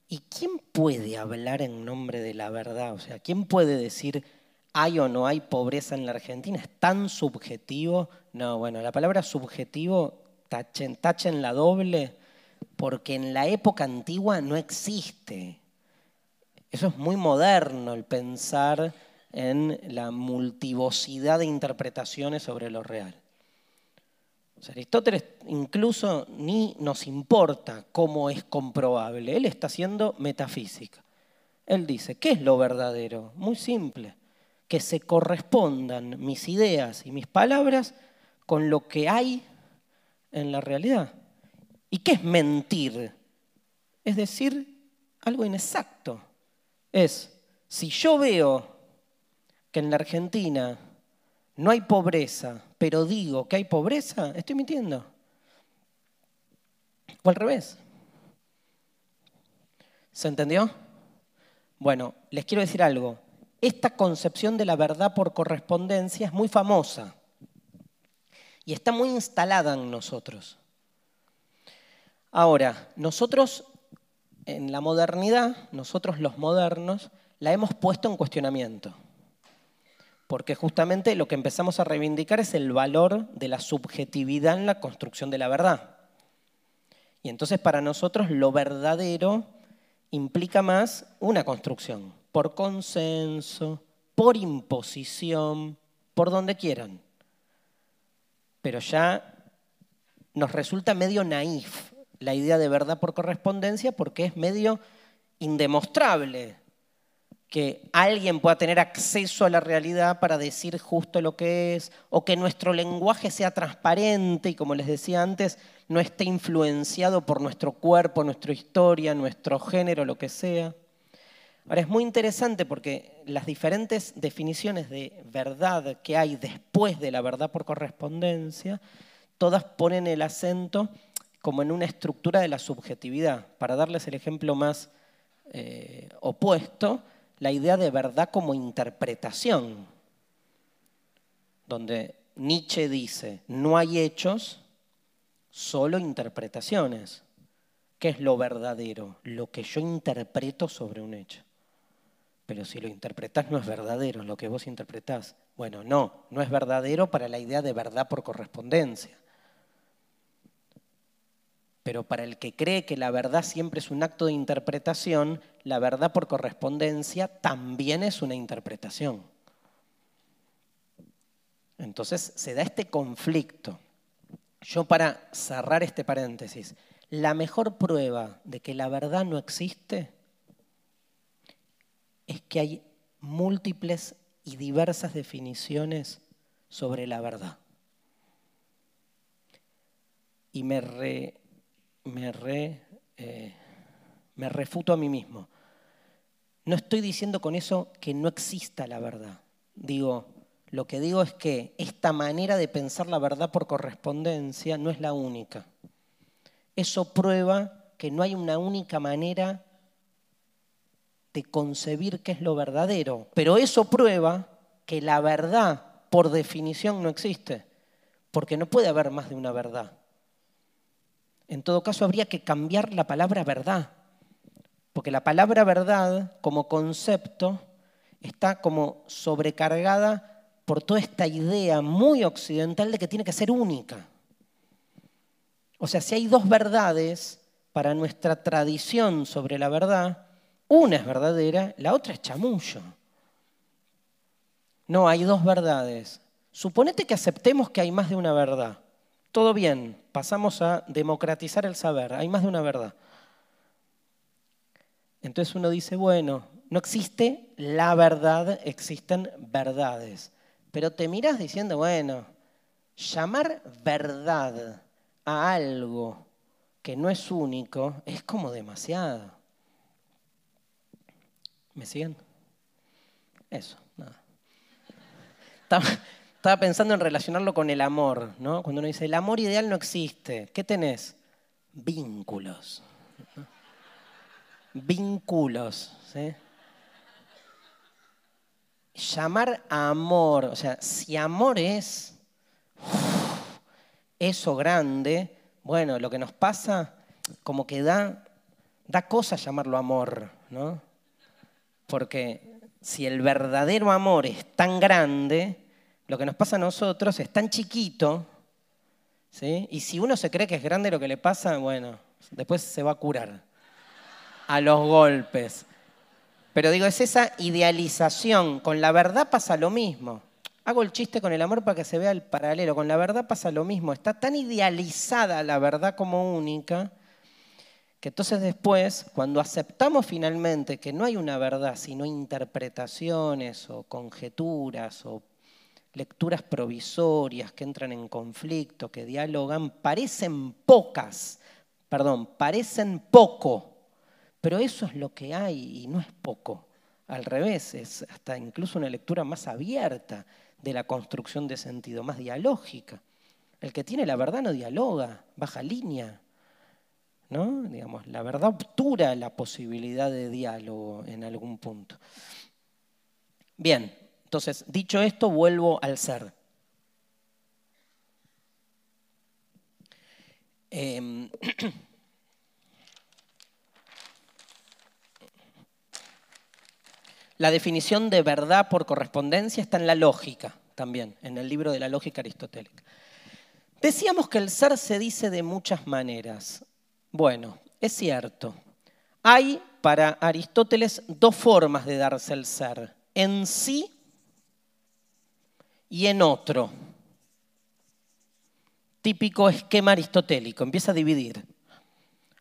¿y quién puede hablar en nombre de la verdad? O sea, ¿quién puede decir hay o no hay pobreza en la Argentina? ¿Es tan subjetivo? No, bueno, la palabra subjetivo, tachen, tachen la doble, porque en la época antigua no existe. Eso es muy moderno, el pensar en la multivocidad de interpretaciones sobre lo real. Aristóteles incluso ni nos importa cómo es comprobable, él está haciendo metafísica. Él dice, ¿qué es lo verdadero? Muy simple, que se correspondan mis ideas y mis palabras con lo que hay en la realidad. ¿Y qué es mentir? Es decir, algo inexacto. Es, si yo veo que en la Argentina no hay pobreza, pero digo que hay pobreza, estoy mintiendo. O al revés. ¿Se entendió? Bueno, les quiero decir algo. Esta concepción de la verdad por correspondencia es muy famosa y está muy instalada en nosotros. Ahora, nosotros en la modernidad, nosotros los modernos, la hemos puesto en cuestionamiento porque justamente lo que empezamos a reivindicar es el valor de la subjetividad en la construcción de la verdad. Y entonces para nosotros lo verdadero implica más una construcción, por consenso, por imposición, por donde quieran. Pero ya nos resulta medio naif la idea de verdad por correspondencia porque es medio indemostrable que alguien pueda tener acceso a la realidad para decir justo lo que es, o que nuestro lenguaje sea transparente y, como les decía antes, no esté influenciado por nuestro cuerpo, nuestra historia, nuestro género, lo que sea. Ahora es muy interesante porque las diferentes definiciones de verdad que hay después de la verdad por correspondencia, todas ponen el acento como en una estructura de la subjetividad. Para darles el ejemplo más eh, opuesto, la idea de verdad como interpretación, donde Nietzsche dice, no hay hechos, solo interpretaciones. ¿Qué es lo verdadero? Lo que yo interpreto sobre un hecho. Pero si lo interpretás no es verdadero, lo que vos interpretás. Bueno, no, no es verdadero para la idea de verdad por correspondencia. Pero para el que cree que la verdad siempre es un acto de interpretación, la verdad por correspondencia también es una interpretación. Entonces se da este conflicto. Yo para cerrar este paréntesis, la mejor prueba de que la verdad no existe es que hay múltiples y diversas definiciones sobre la verdad. Y me, me, eh, me refuto a mí mismo. No estoy diciendo con eso que no exista la verdad. Digo, lo que digo es que esta manera de pensar la verdad por correspondencia no es la única. Eso prueba que no hay una única manera de concebir qué es lo verdadero. Pero eso prueba que la verdad por definición no existe, porque no puede haber más de una verdad. En todo caso, habría que cambiar la palabra verdad, porque la palabra verdad como concepto está como sobrecargada por toda esta idea muy occidental de que tiene que ser única. O sea, si hay dos verdades para nuestra tradición sobre la verdad, una es verdadera, la otra es chamullo. No, hay dos verdades. Suponete que aceptemos que hay más de una verdad. Todo bien, pasamos a democratizar el saber, hay más de una verdad. Entonces uno dice, bueno, no existe la verdad, existen verdades. Pero te miras diciendo, bueno, llamar verdad a algo que no es único es como demasiado. ¿Me siguen? Eso, nada. Estaba pensando en relacionarlo con el amor, ¿no? Cuando uno dice, el amor ideal no existe, ¿qué tenés? Vínculos. Vínculos, ¿sí? Llamar a amor, o sea, si amor es eso grande, bueno, lo que nos pasa como que da, da cosa llamarlo amor, ¿no? Porque si el verdadero amor es tan grande, lo que nos pasa a nosotros es tan chiquito, ¿sí? y si uno se cree que es grande lo que le pasa, bueno, después se va a curar a los golpes. Pero digo, es esa idealización, con la verdad pasa lo mismo. Hago el chiste con el amor para que se vea el paralelo. Con la verdad pasa lo mismo. Está tan idealizada la verdad como única que entonces después, cuando aceptamos finalmente que no hay una verdad, sino interpretaciones o conjeturas o lecturas provisorias que entran en conflicto, que dialogan, parecen pocas, perdón, parecen poco, pero eso es lo que hay y no es poco. Al revés, es hasta incluso una lectura más abierta de la construcción de sentido, más dialógica. El que tiene la verdad no dialoga, baja línea. ¿no? Digamos, la verdad obtura la posibilidad de diálogo en algún punto. Bien, entonces, dicho esto, vuelvo al ser. Em, La definición de verdad por correspondencia está en la lógica también, en el libro de la lógica aristotélica. Decíamos que el ser se dice de muchas maneras. Bueno, es cierto. Hay para Aristóteles dos formas de darse el ser, en sí y en otro. Típico esquema aristotélico, empieza a dividir.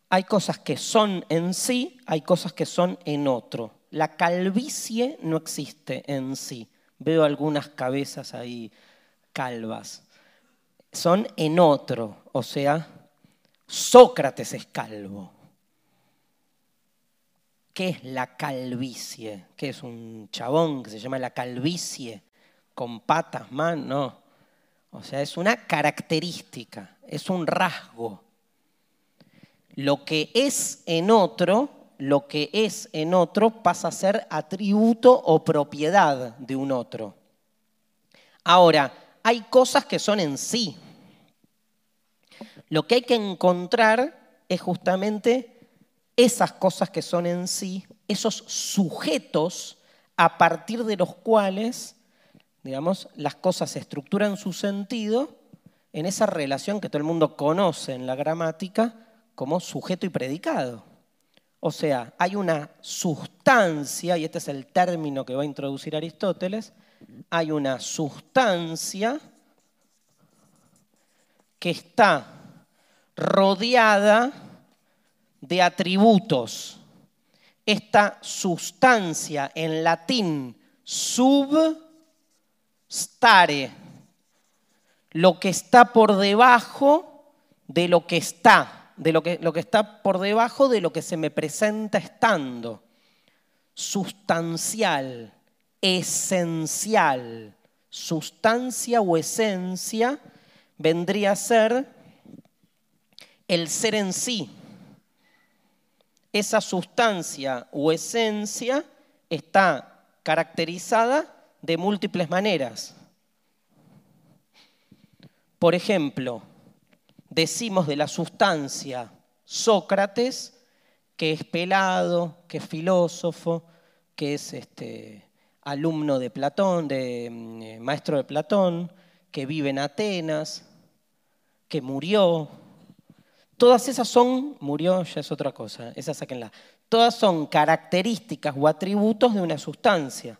Hay cosas que son en sí, hay cosas que son en otro. La calvicie no existe en sí. Veo algunas cabezas ahí calvas. Son en otro, o sea, Sócrates es calvo. ¿Qué es la calvicie? ¿Qué es un chabón que se llama la calvicie? Con patas, man, no. O sea, es una característica, es un rasgo. Lo que es en otro lo que es en otro pasa a ser atributo o propiedad de un otro. Ahora, hay cosas que son en sí. Lo que hay que encontrar es justamente esas cosas que son en sí, esos sujetos a partir de los cuales, digamos, las cosas estructuran su sentido en esa relación que todo el mundo conoce en la gramática como sujeto y predicado. O sea, hay una sustancia, y este es el término que va a introducir Aristóteles, hay una sustancia que está rodeada de atributos. Esta sustancia en latín substare, lo que está por debajo de lo que está de lo que, lo que está por debajo de lo que se me presenta estando. Sustancial, esencial. Sustancia o esencia vendría a ser el ser en sí. Esa sustancia o esencia está caracterizada de múltiples maneras. Por ejemplo, decimos de la sustancia Sócrates, que es pelado, que es filósofo, que es este, alumno de Platón, de, mm, maestro de Platón, que vive en Atenas, que murió. Todas esas son, murió ya es otra cosa, esa sáquenla. Todas son características o atributos de una sustancia.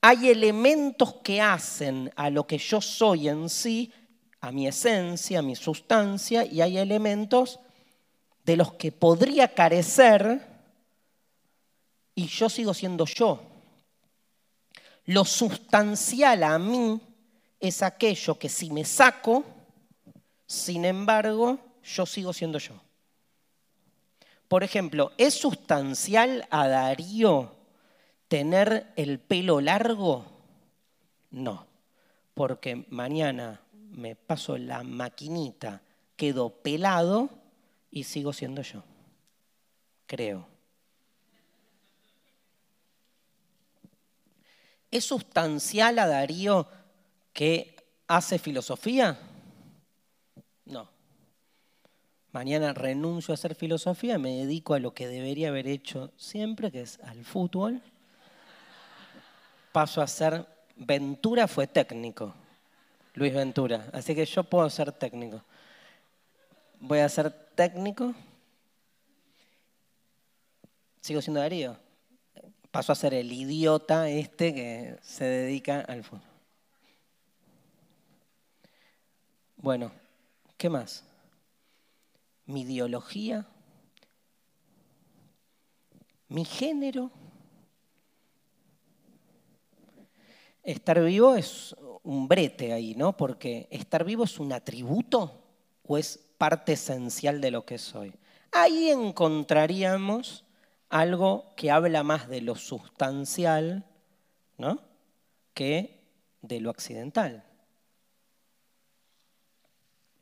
Hay elementos que hacen a lo que yo soy en sí a mi esencia, a mi sustancia, y hay elementos de los que podría carecer y yo sigo siendo yo. Lo sustancial a mí es aquello que si me saco, sin embargo, yo sigo siendo yo. Por ejemplo, ¿es sustancial a Darío tener el pelo largo? No, porque mañana me paso la maquinita, quedo pelado y sigo siendo yo. Creo. ¿Es sustancial a Darío que hace filosofía? No. Mañana renuncio a hacer filosofía, me dedico a lo que debería haber hecho siempre, que es al fútbol paso a ser, Ventura fue técnico, Luis Ventura, así que yo puedo ser técnico. Voy a ser técnico, sigo siendo Darío, paso a ser el idiota este que se dedica al fútbol. Bueno, ¿qué más? Mi ideología, mi género, Estar vivo es un brete ahí, ¿no? Porque estar vivo es un atributo o es parte esencial de lo que soy. Ahí encontraríamos algo que habla más de lo sustancial, ¿no? Que de lo accidental.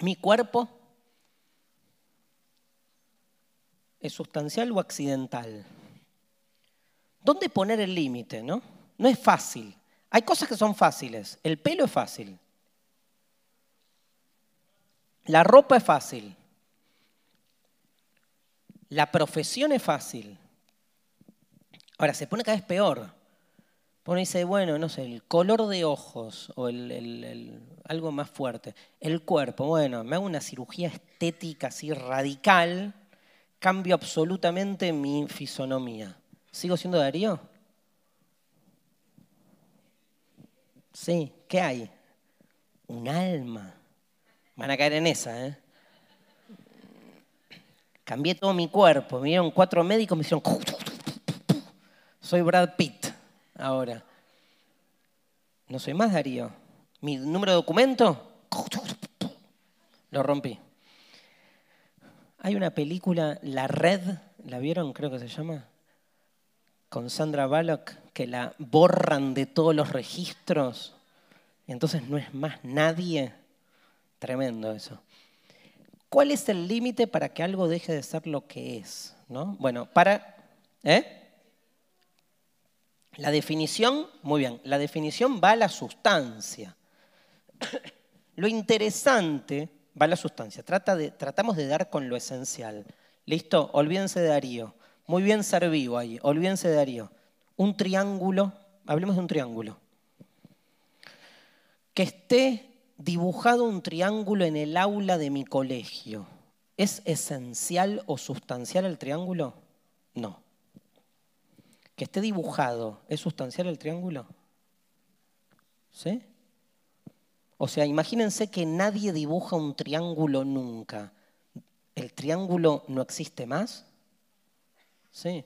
Mi cuerpo es sustancial o accidental. ¿Dónde poner el límite, no? No es fácil. Hay cosas que son fáciles. El pelo es fácil. La ropa es fácil. La profesión es fácil. Ahora, se pone cada vez peor. Pone dice, bueno, no sé, el color de ojos o algo más fuerte. El cuerpo, bueno, me hago una cirugía estética así radical, cambio absolutamente mi fisonomía. ¿Sigo siendo Darío? Sí, ¿qué hay? Un alma. Van a caer en esa, ¿eh? Cambié todo mi cuerpo. Me dieron cuatro médicos, me dijeron, soy Brad Pitt ahora. No soy más Darío. Mi número de documento, lo rompí. Hay una película, La Red, ¿la vieron? Creo que se llama. Con Sandra Bullock, que la borran de todos los registros. Y entonces no es más nadie. Tremendo eso. ¿Cuál es el límite para que algo deje de ser lo que es? ¿No? Bueno, para... ¿Eh? La definición, muy bien, la definición va a la sustancia. Lo interesante va a la sustancia. Tratamos de dar con lo esencial. ¿Listo? Olvídense de Darío. Muy bien ser vivo ahí. Olvídense de Darío. Un triángulo, hablemos de un triángulo. Que esté dibujado un triángulo en el aula de mi colegio. ¿Es esencial o sustancial el triángulo? No que esté dibujado, ¿es sustancial el triángulo? ¿Sí? O sea, imagínense que nadie dibuja un triángulo nunca. ¿El triángulo no existe más? ¿Sí?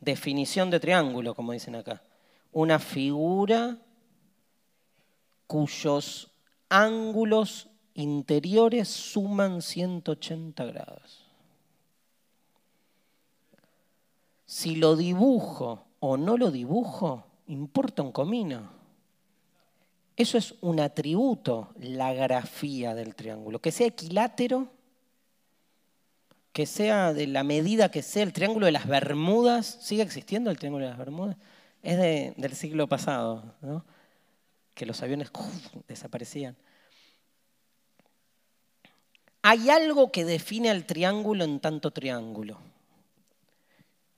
Definición de triángulo, como dicen acá. Una figura cuyos ángulos interiores suman 180 grados. Si lo dibujo o no lo dibujo, importa un comino. Eso es un atributo, la grafía del triángulo. Que sea equilátero, que sea de la medida que sea el triángulo de las Bermudas. ¿Sigue existiendo el triángulo de las Bermudas? Es del siglo pasado, ¿no? que los aviones desaparecían. Hay algo que define al triángulo en tanto triángulo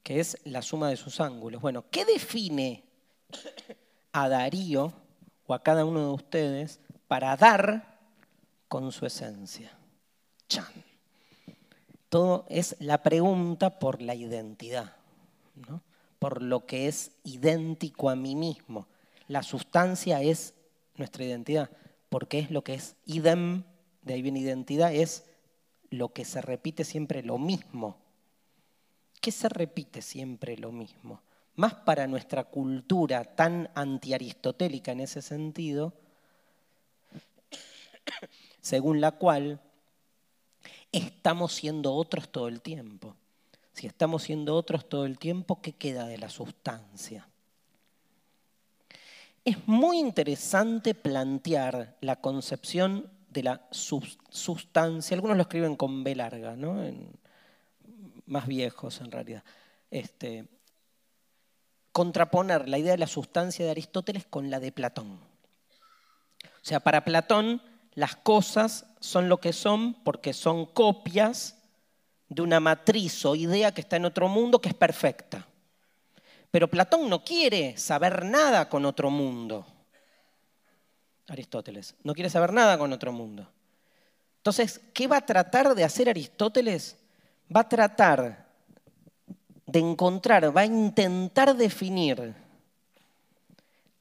que es la suma de sus ángulos. Bueno, ¿qué define a Darío o a cada uno de ustedes para dar con su esencia? Chan. Todo es la pregunta por la identidad, por lo que es idéntico a mí mismo. La sustancia es nuestra identidad, porque es lo que es idem, de ahí viene identidad, es lo que se repite siempre lo mismo qué se repite siempre lo mismo? Más para nuestra cultura tan antiaristotélica en ese sentido, según la cual estamos siendo otros todo el tiempo. Si estamos siendo otros todo el tiempo, ¿qué queda de la sustancia? Es muy interesante plantear la concepción de la sustancia. Algunos lo escriben con B larga, ¿no? más viejos en realidad, este, contraponer la idea de la sustancia de Aristóteles con la de Platón. O sea, para Platón las cosas son lo que son porque son copias de una matriz o idea que está en otro mundo que es perfecta. Pero Platón no quiere saber nada con otro mundo. Aristóteles no quiere saber nada con otro mundo. Entonces, ¿qué va a tratar de hacer Aristóteles? va a tratar de encontrar, va a intentar definir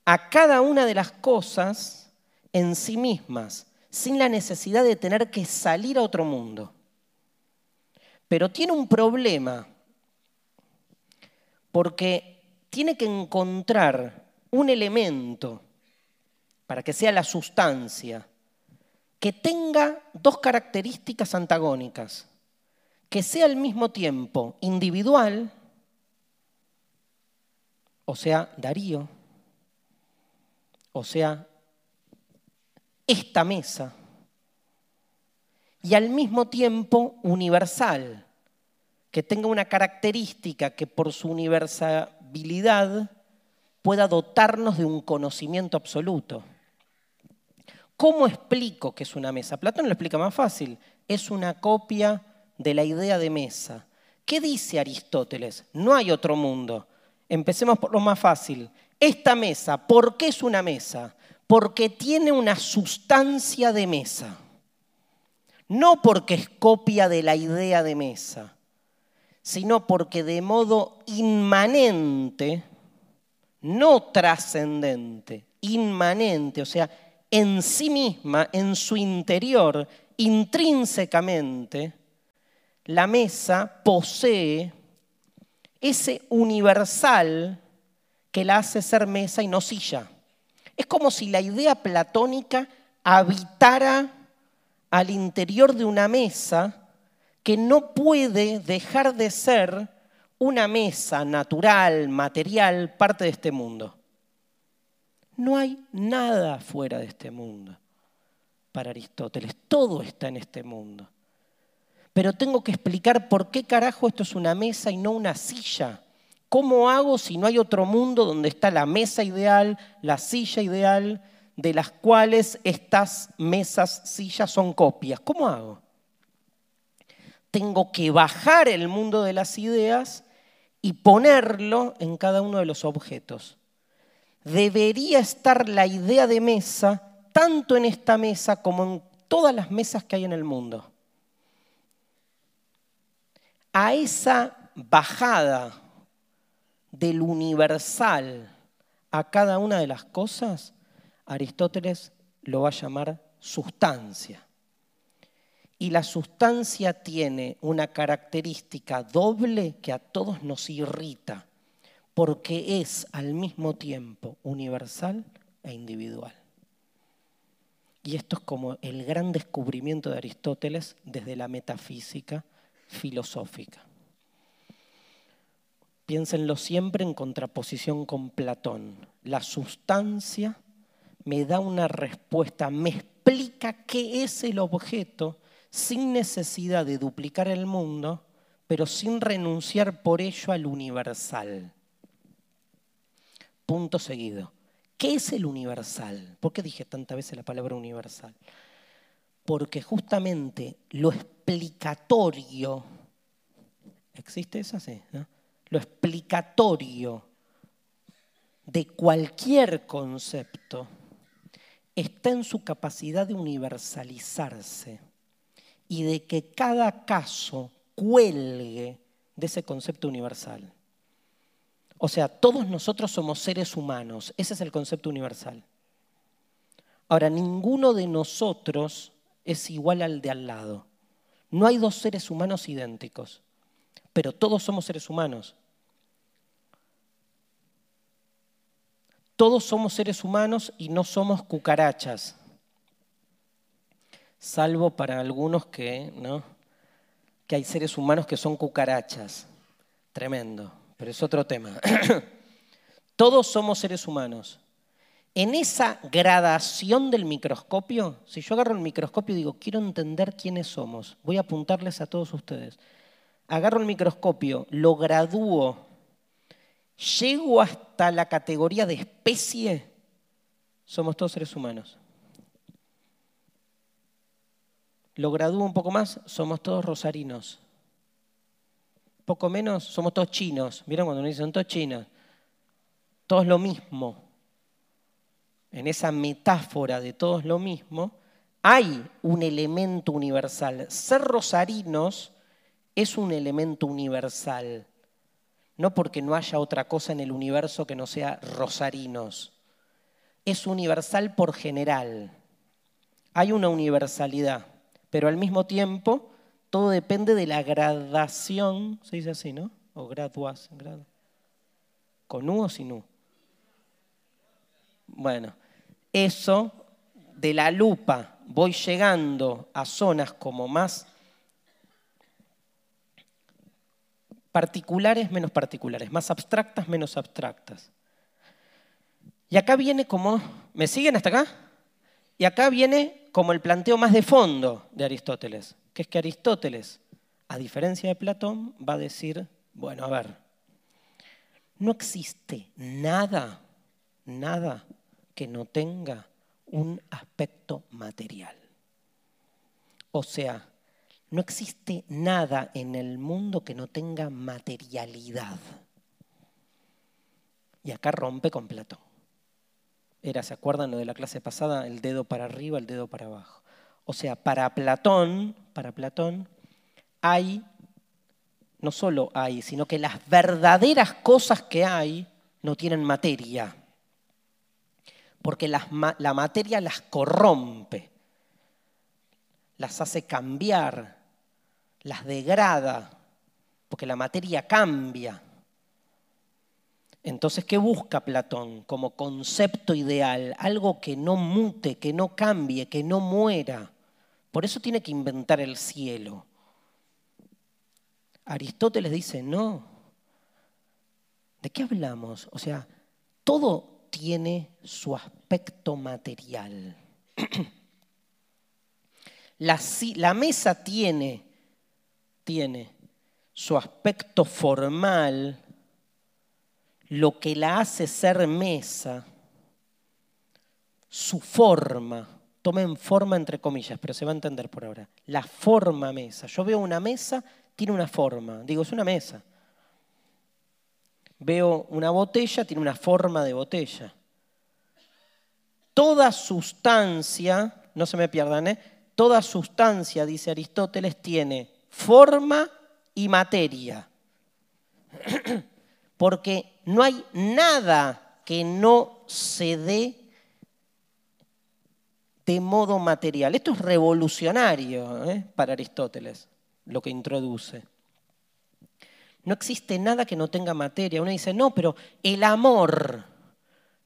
a cada una de las cosas en sí mismas, sin la necesidad de tener que salir a otro mundo. Pero tiene un problema, porque tiene que encontrar un elemento para que sea la sustancia, que tenga dos características antagónicas, que sea al mismo tiempo individual, o sea, Darío, o sea, esta mesa, y al mismo tiempo universal, que tenga una característica que por su universalidad pueda dotarnos de un conocimiento absoluto. ¿Cómo explico que es una mesa? Platón lo explica más fácil. Es una copia de la idea de mesa. ¿Qué dice Aristóteles? No hay otro mundo. Empecemos por lo más fácil. Esta mesa, ¿por qué es una mesa? Porque tiene una sustancia de mesa. No porque es copia de la idea de mesa, sino porque de modo inmanente, no trascendente, inmanente, o sea, en sí misma, en su interior, intrínsecamente, la mesa posee ese universal que la hace ser mesa y no silla. Es como si la idea platónica habitara al interior de una mesa que no puede dejar de ser una mesa natural, material, parte de este mundo. No hay nada fuera de este mundo para Aristóteles, todo está en este mundo. Pero tengo que explicar por qué carajo esto es una mesa y no una silla. ¿Cómo hago si no hay otro mundo donde está la mesa ideal, la silla ideal, de las cuales estas mesas, sillas son copias? ¿Cómo hago? Tengo que bajar el mundo de las ideas y ponerlo en cada uno de los objetos debería estar la idea de mesa tanto en esta mesa como en todas las mesas que hay en el mundo. A esa bajada del universal a cada una de las cosas, Aristóteles lo va a llamar sustancia. Y la sustancia tiene una característica doble que a todos nos irrita porque es al mismo tiempo universal e individual. Y esto es como el gran descubrimiento de Aristóteles desde la metafísica filosófica. Piénsenlo siempre en contraposición con Platón. La sustancia me da una respuesta, me explica qué es el objeto sin necesidad de duplicar el mundo, pero sin renunciar por ello al universal punto seguido. ¿Qué es el universal? ¿Por qué dije tantas veces la palabra universal? Porque justamente lo explicatorio, ¿existe eso así? Lo explicatorio de cualquier concepto está en su capacidad de universalizarse y de que cada caso cuelgue de ese concepto universal. O sea, todos nosotros somos seres humanos. Ese es el concepto universal. Ahora, ninguno de nosotros es igual al de al lado. No hay dos seres humanos idénticos, pero todos somos seres humanos. Todos somos seres humanos y no somos cucarachas, salvo para algunos que, ¿no? que hay seres humanos que son cucarachas. Tremendo pero es otro tema. Todos somos seres humanos. En esa gradación del microscopio, si yo agarro el microscopio y digo, quiero entender quiénes somos, voy a apuntarles a todos ustedes. Agarro el microscopio, lo gradúo, llego hasta la categoría de especie, somos todos seres humanos. Lo gradúo un poco más, somos todos rosarinos poco menos, somos todos chinos. ¿Vieron cuando uno dice son todos chinos? Todos lo mismo. En esa metáfora de todos lo mismo, hay un elemento universal. Ser rosarinos es un elemento universal. No porque no haya otra cosa en el universo que no sea rosarinos. Es universal por general. hay una universalidad, pero al mismo tiempo todo depende de la gradación, se dice así, ¿no? O graduación. ¿Con U o sin U? Bueno, eso de la lupa voy llegando a zonas como más particulares menos particulares, más abstractas menos abstractas. Y acá viene como, ¿me siguen hasta acá? Y acá viene como el planteo más de fondo de Aristóteles, que es que Aristóteles, a diferencia de Platón, va a decir, bueno, a ver, no existe nada, nada que no tenga un aspecto material. O sea, no existe nada en el mundo que no tenga materialidad. Y acá rompe con Platón. Era, ¿se acuerdan lo de la clase pasada? El dedo para arriba, el dedo para abajo. O sea, para Platón, para Platón, hay, no solo hay, sino que las verdaderas cosas que hay no tienen materia. Porque la materia las corrompe, las hace cambiar, las degrada, porque la materia cambia. Entonces, ¿qué busca Platón como concepto ideal? Algo que no mute, que no cambie, que no muera. Por eso tiene que inventar el cielo. Aristóteles dice, no. ¿De qué hablamos? O sea, todo tiene su aspecto material. La, la mesa tiene tiene su aspecto formal, lo que la hace ser mesa, su forma, tomen forma entre comillas, pero se va a entender por ahora, la forma mesa. Yo veo una mesa, tiene una forma, digo, es una mesa. Veo una botella, tiene una forma de botella. Toda sustancia, no se me pierdan, ¿eh? toda sustancia, dice Aristóteles, tiene forma y materia. Porque no hay nada que no se dé de modo material. Esto es revolucionario ¿eh? para Aristóteles, lo que introduce. No existe nada que no tenga materia. Uno dice, no, pero el amor.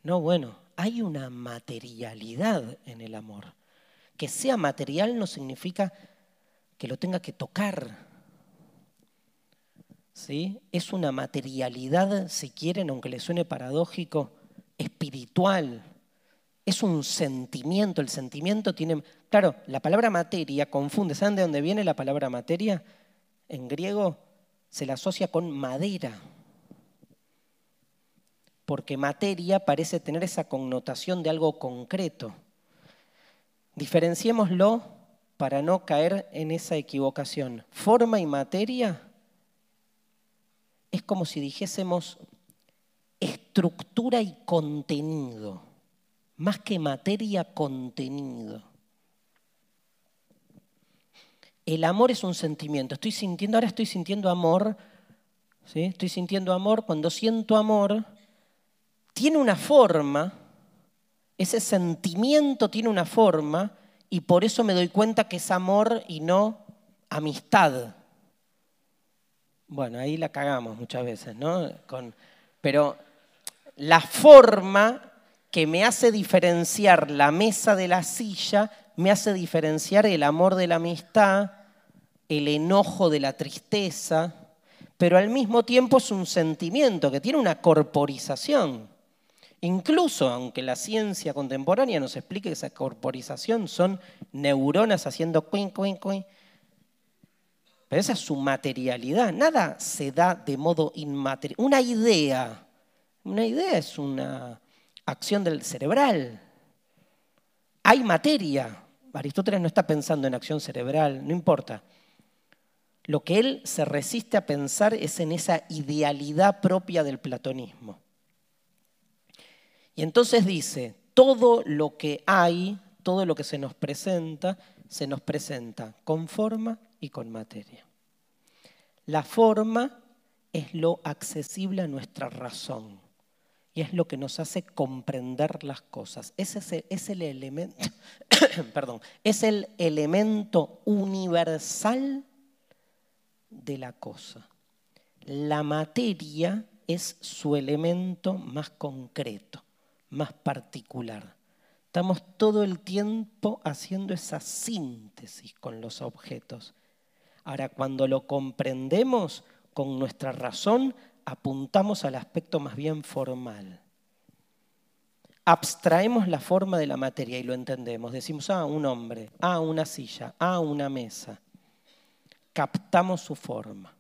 No, bueno, hay una materialidad en el amor. Que sea material no significa que lo tenga que tocar. ¿Sí? Es una materialidad, si quieren, aunque les suene paradójico, espiritual. Es un sentimiento. El sentimiento tiene... Claro, la palabra materia confunde. ¿Saben de dónde viene la palabra materia? En griego se la asocia con madera. Porque materia parece tener esa connotación de algo concreto. Diferenciémoslo para no caer en esa equivocación. Forma y materia es como si dijésemos estructura y contenido, más que materia, contenido. El amor es un sentimiento. Estoy sintiendo, ahora estoy sintiendo amor, ¿sí? estoy sintiendo amor. Cuando siento amor, tiene una forma, ese sentimiento tiene una forma, y por eso me doy cuenta que es amor y no amistad. Bueno, ahí la cagamos muchas veces, ¿no? pero la forma que me hace diferenciar la mesa de la silla, me hace diferenciar el amor de la amistad, el enojo de la tristeza, pero al mismo tiempo es un sentimiento que tiene una corporización. Incluso, aunque la ciencia contemporánea nos explique que esa corporización son neuronas haciendo cuin, cuin, cuin, pero esa es su materialidad. Nada se da de modo inmaterial. Una idea, una idea es una acción del cerebral. Hay materia. Aristóteles no está pensando en acción cerebral, no importa. Lo que él se resiste a pensar es en esa idealidad propia del platonismo. Y entonces dice, todo lo que hay, todo lo que se nos presenta, se nos presenta con forma y con materia. La forma es lo accesible a nuestra razón y es lo que nos hace comprender las cosas. Ese es el, es el elemento universal de la cosa. La materia es su elemento más concreto, más particular. Estamos todo el tiempo haciendo esa síntesis con los objetos. Ahora, cuando lo comprendemos con nuestra razón, apuntamos al aspecto más bien formal. Abstraemos la forma de la materia y lo entendemos. Decimos, ah, un hombre, ah, una silla, ah, una mesa. Captamos su forma.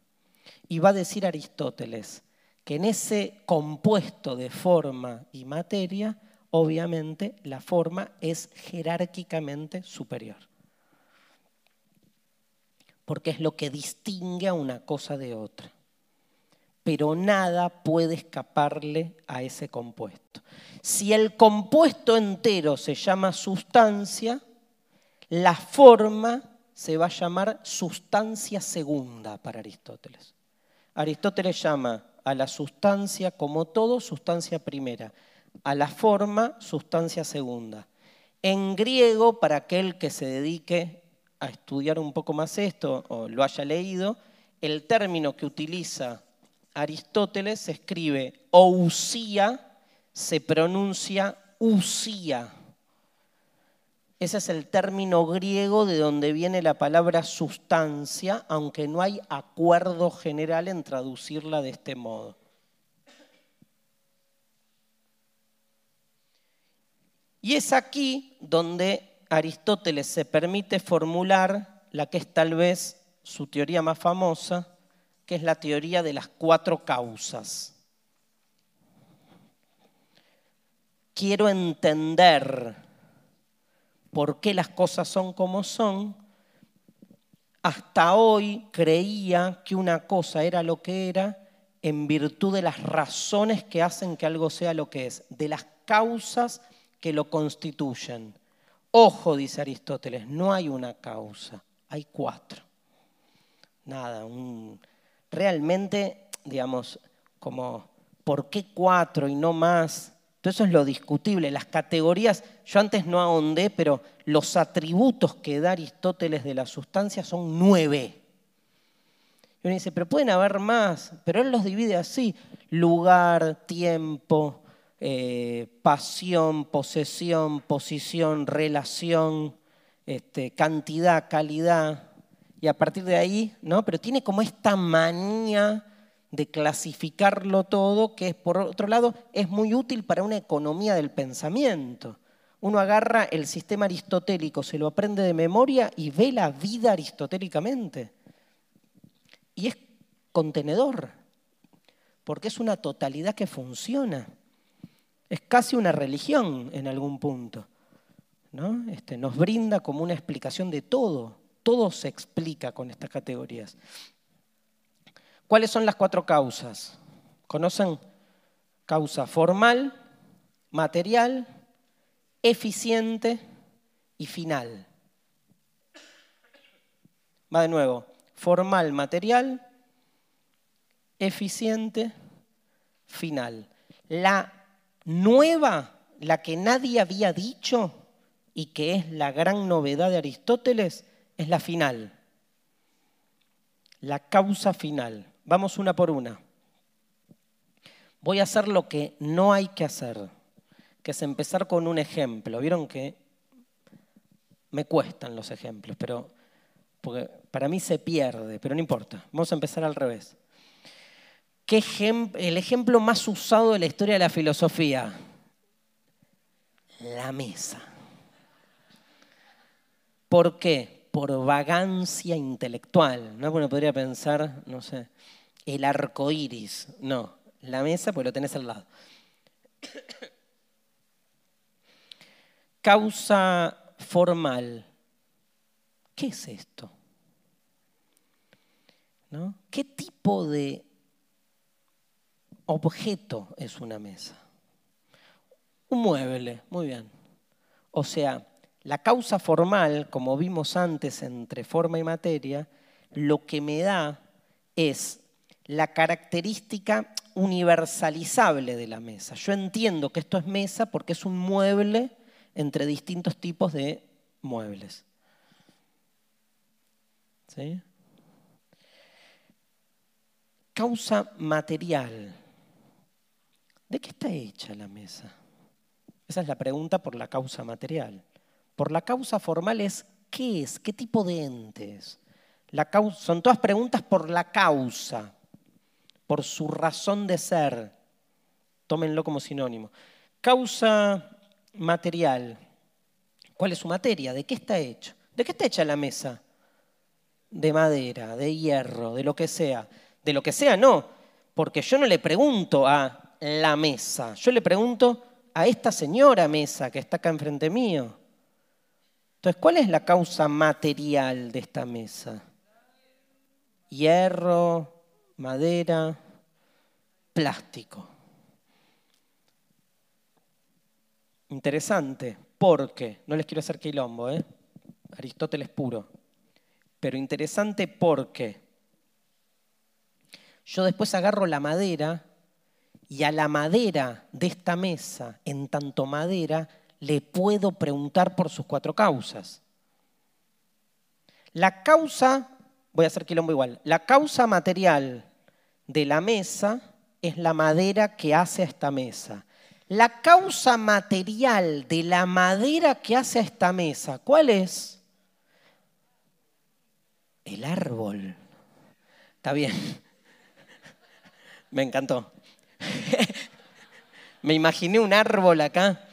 Y va a decir Aristóteles que en ese compuesto de forma y materia, obviamente la forma es jerárquicamente superior. Porque es lo que distingue a una cosa de otra pero nada puede escaparle a ese compuesto. Si el compuesto entero se llama sustancia, la forma se va a llamar sustancia segunda para Aristóteles. Aristóteles llama a la sustancia como todo sustancia primera, a la forma sustancia segunda. En griego, para aquel que se dedique a estudiar un poco más esto o lo haya leído, el término que utiliza Aristóteles escribe ousía, se pronuncia usía. Ese es el término griego de donde viene la palabra sustancia, aunque no hay acuerdo general en traducirla de este modo. Y es aquí donde Aristóteles se permite formular la que es tal vez su teoría más famosa, que es la teoría de las cuatro causas. Quiero entender por qué las cosas son como son. Hasta hoy creía que una cosa era lo que era en virtud de las razones que hacen que algo sea lo que es, de las causas que lo constituyen. Ojo, dice Aristóteles, no hay una causa, hay cuatro. Nada, realmente, digamos, como, ¿por qué cuatro y no más? Todo eso es lo discutible. Las categorías, yo antes no ahondé, pero los atributos que da Aristóteles de la sustancia son nueve. Y uno dice, pero pueden haber más, pero él los divide así, lugar, tiempo, eh, pasión, posesión, posición, relación, este, cantidad, calidad, y a partir de ahí, ¿no? Pero tiene como esta manía de clasificarlo todo, que por otro lado es muy útil para una economía del pensamiento. Uno agarra el sistema aristotélico, se lo aprende de memoria y ve la vida aristotélicamente. Y es contenedor, porque es una totalidad que funciona. Es casi una religión en algún punto. ¿no? Este, nos brinda como una explicación de todo todo se explica con estas categorías. ¿Cuáles son las cuatro causas? ¿Conocen? Causa formal, material, eficiente y final. Va de nuevo. Formal, material, eficiente, final. La nueva, la que nadie había dicho y que es la gran novedad de Aristóteles, es la final, la causa final. Vamos una por una. Voy a hacer lo que no hay que hacer, que es empezar con un ejemplo. Vieron que me cuestan los ejemplos, pero porque para mí se pierde, pero no importa. Vamos a empezar al revés. ¿Qué el ejemplo más usado de la historia de la filosofía? La mesa. ¿Por qué? por vagancia intelectual. ¿no? Uno podría pensar, no sé, el arco iris. No, la mesa, pues lo tenés al lado. Causa formal. ¿Qué es esto? ¿No? ¿Qué tipo de objeto es una mesa? Un mueble, muy bien. O sea, la causa formal, como vimos antes entre forma y materia, lo que me da es la característica universalizable de la mesa. Yo entiendo que esto es mesa porque es un mueble entre distintos tipos de muebles. ¿Sí? Causa material. ¿De qué está hecha la mesa? Esa es la pregunta por la causa material. Por la causa formal es ¿qué es? ¿Qué tipo de ente es? La causa, son todas preguntas por la causa, por su razón de ser. Tómenlo como sinónimo. Causa material. ¿Cuál es su materia? ¿De qué está hecho? ¿De qué está hecha la mesa? De madera, de hierro, de lo que sea. De lo que sea no, porque yo no le pregunto a la mesa, yo le pregunto a esta señora mesa que está acá enfrente mío. Entonces, ¿cuál es la causa material de esta mesa? Hierro, madera, plástico. Interesante, porque, no les quiero hacer quilombo, ¿eh? Aristóteles puro, pero interesante porque yo después agarro la madera y a la madera de esta mesa, en tanto madera, le puedo preguntar por sus cuatro causas. La causa, voy a hacer quilombo igual, la causa material de la mesa es la madera que hace a esta mesa. La causa material de la madera que hace a esta mesa, ¿cuál es? El árbol. Está bien. Me encantó. Me imaginé un árbol acá.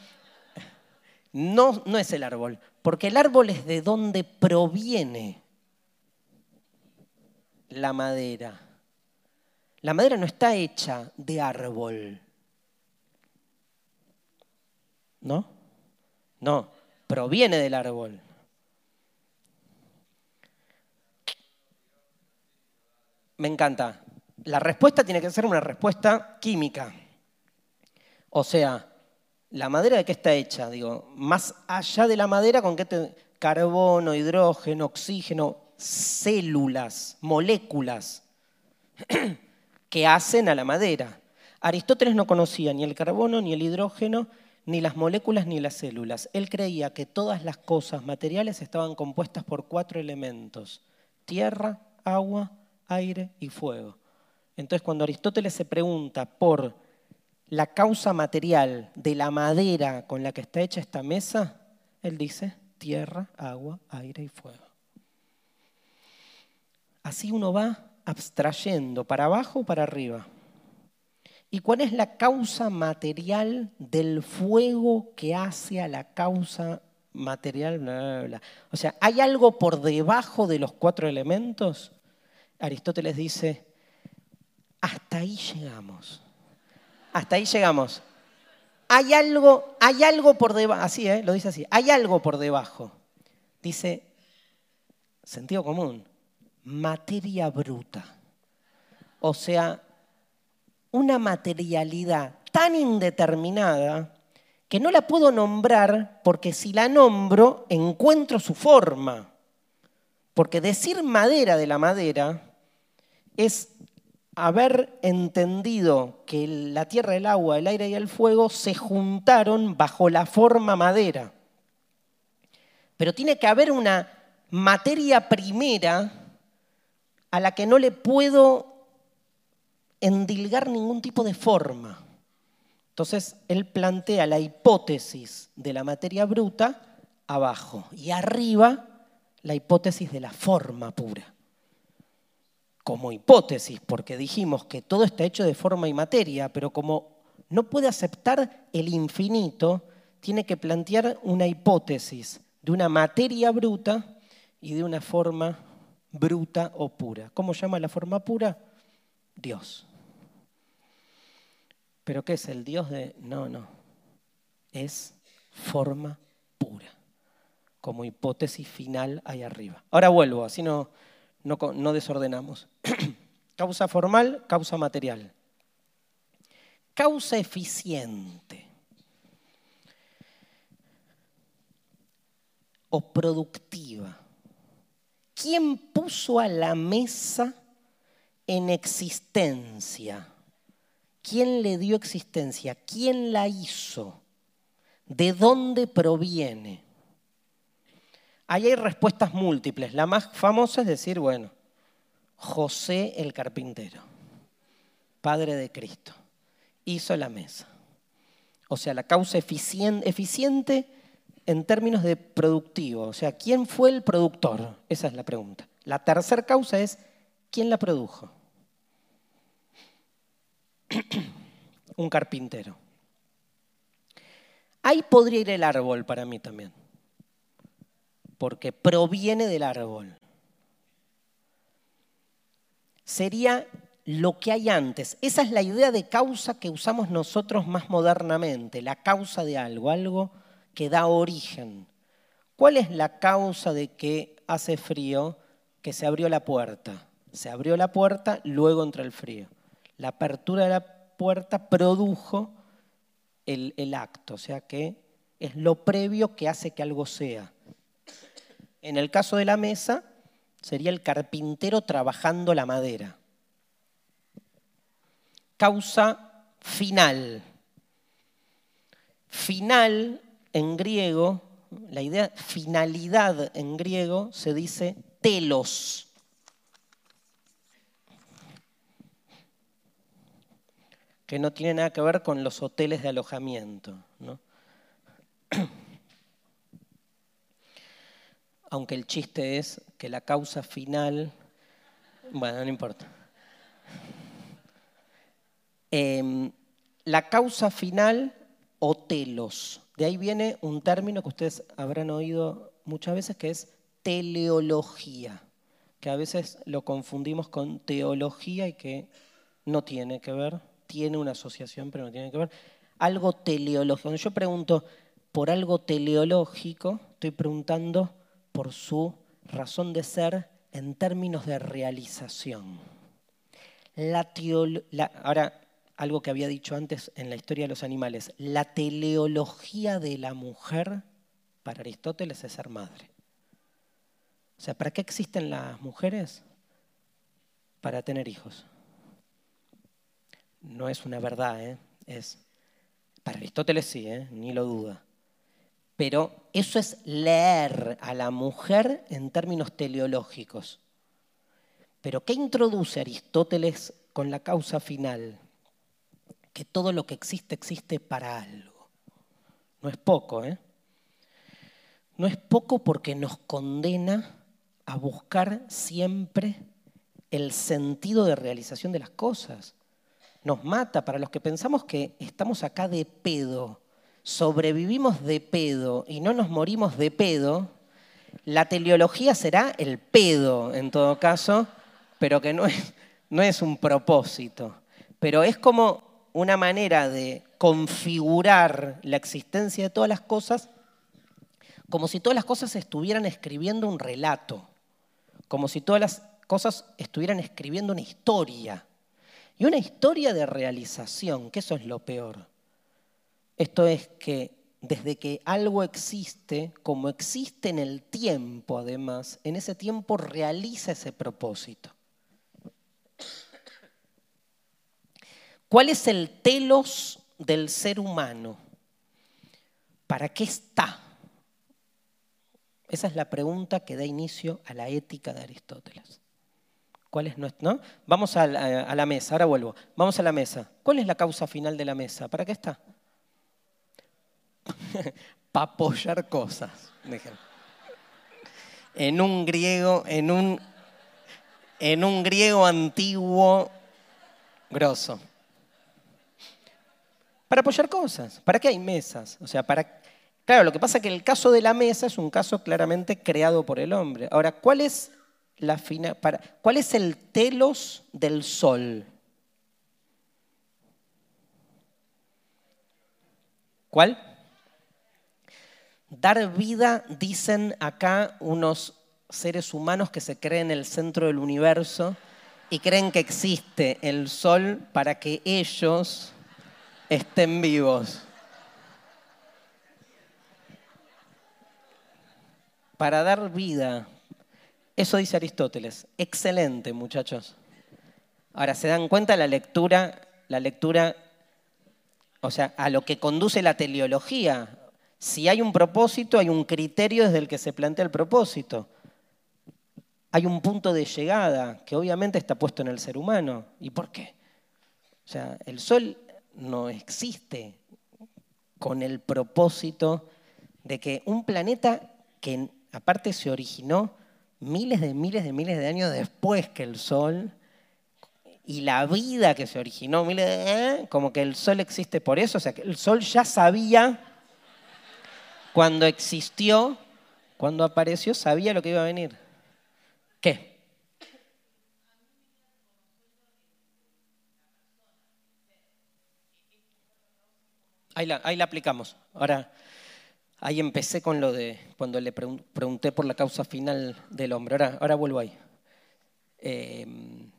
No, no es el árbol, porque el árbol es de donde proviene la madera. La madera no está hecha de árbol. ¿No? No, proviene del árbol. Me encanta. La respuesta tiene que ser una respuesta química. O sea, ¿la madera de qué está hecha? Digo, más allá de la madera, ¿con qué te... Carbono, hidrógeno, oxígeno, células, moléculas que hacen a la madera. Aristóteles no conocía ni el carbono, ni el hidrógeno, ni las moléculas, ni las células. Él creía que todas las cosas materiales estaban compuestas por cuatro elementos. Tierra, agua, aire y fuego. Entonces cuando Aristóteles se pregunta por la causa material de la madera con la que está hecha esta mesa, él dice tierra, agua, aire y fuego. Así uno va abstrayendo para abajo o para arriba. ¿Y cuál es la causa material del fuego que hace a la causa material? O sea, ¿hay algo por debajo de los cuatro elementos? Aristóteles dice, hasta ahí llegamos. Hasta ahí llegamos. Hay algo, hay algo por debajo, así, ¿eh? lo dice así, hay algo por debajo. Dice, sentido común, materia bruta. O sea, una materialidad tan indeterminada que no la puedo nombrar porque si la nombro encuentro su forma. Porque decir madera de la madera es haber entendido que la tierra, el agua, el aire y el fuego se juntaron bajo la forma madera. Pero tiene que haber una materia primera a la que no le puedo endilgar ningún tipo de forma. Entonces, él plantea la hipótesis de la materia bruta abajo y arriba la hipótesis de la forma pura como hipótesis, porque dijimos que todo está hecho de forma y materia, pero como no puede aceptar el infinito, tiene que plantear una hipótesis de una materia bruta y de una forma bruta o pura. ¿Cómo llama la forma pura? Dios. ¿Pero qué es el Dios de.? No, no. Es forma pura. Como hipótesis final ahí arriba. Ahora vuelvo, así no, no, desordenamos. causa formal, causa material. Causa eficiente o productiva. ¿Quién puso a la mesa en existencia? ¿Quién le dio existencia? ¿Quién la hizo? ¿De dónde proviene? Ahí hay respuestas múltiples. La más famosa es decir, bueno, José el carpintero, padre de Cristo, hizo la mesa. O sea, la causa eficiente en términos de productivo. O sea, ¿quién fue el productor? Esa es la pregunta. La tercera causa es, ¿quién la produjo? Un carpintero. Ahí podría ir el árbol para mí también, porque proviene del árbol. Sería lo que hay antes. Esa es la idea de causa que usamos nosotros más modernamente, la causa de algo, algo que da origen. ¿Cuál es la causa de que hace frío? Que se abrió la puerta. Se abrió la puerta, luego entra el frío. La apertura de la puerta produjo el, el acto, o sea que es lo previo que hace que algo sea. En el caso de la mesa, sería el carpintero trabajando la madera. Causa final. Final en griego, la idea finalidad en griego se dice telos. que no tiene nada que ver con los hoteles de alojamiento. Aunque el chiste es que la causa final, bueno, no importa. Em, la causa final o telos. De ahí viene un término que ustedes habrán oído muchas veces que es teleología, que a veces lo confundimos con teología y que no tiene que ver, tiene una asociación pero no tiene que ver. Algo teleológico. Cuando yo pregunto por algo teleológico, estoy preguntando por su razón de ser en términos de realización. La, ahora, algo que había dicho antes en la historia de los animales. La teleología de la mujer para Aristóteles es ser madre. O sea, ¿para qué existen las mujeres? Para tener hijos. No es una verdad, ¿eh? es para Aristóteles sí, ¿eh? ni lo duda. Pero eso es leer a la mujer en términos teleológicos. Pero ¿qué introduce Aristóteles con la causa final? Que todo lo que existe existe para algo. No es poco, ¿eh? No es poco porque nos condena a buscar siempre el sentido de realización de las cosas. Nos mata para los que pensamos que estamos acá de pedo, sobrevivimos de pedo y no nos morimos de pedo. La teleología será el pedo en todo caso, pero que no es, no es un propósito. Pero es como una manera de configurar la existencia de todas las cosas como si todas las cosas estuvieran escribiendo un relato, como si todas las cosas estuvieran escribiendo una historia. Y una historia de realización, que eso es lo peor. Esto es que desde que algo existe, como existe en el tiempo además, en ese tiempo realiza ese propósito. ¿Cuál es el telos del ser humano? ¿Para qué está? Esa es la pregunta que da inicio a la ética de Aristóteles. ¿Cuál es nuestro, Vamos a la, mesa, ahora vuelvo. Vamos a la mesa. ¿Cuál es la causa final de la mesa? ¿Para qué está? Para apoyar cosas. En un griego, en un, en un griego antiguo grosso para apoyar cosas. ¿Para qué hay mesas? O sea, para... Claro, lo que pasa es que el caso de la mesa es un caso claramente creado por el hombre. Ahora, ¿cuál es, la fina... para... ¿cuál es el telos del sol? ¿Cuál? Dar vida, dicen acá unos seres humanos que se creen el centro del universo y creen que existe el sol para que ellos estén vivos. Para dar vida. Eso dice Aristóteles. Excelente, muchachos. Ahora, ¿se dan cuenta? La lectura la lectura, o sea, a lo que conduce la teleología. Si hay un propósito, hay un criterio desde el que se plantea el propósito. Hay un punto de llegada que obviamente está puesto en el ser humano. ¿Y por qué? O sea, el sol no existe con el propósito de que un planeta que aparte se originó miles de miles de miles de años después que el Sol, y la vida que se originó, ¿eh? como que el Sol existe por eso, o sea, que el Sol ya sabía cuando existió, cuando apareció, sabía lo que iba a venir. ¿Qué? Ahí la, aplicamos. Ahora, ahí empecé con lo de cuando le pregunté por la causa final del hombre. Ahora, vuelvo ahí. Em,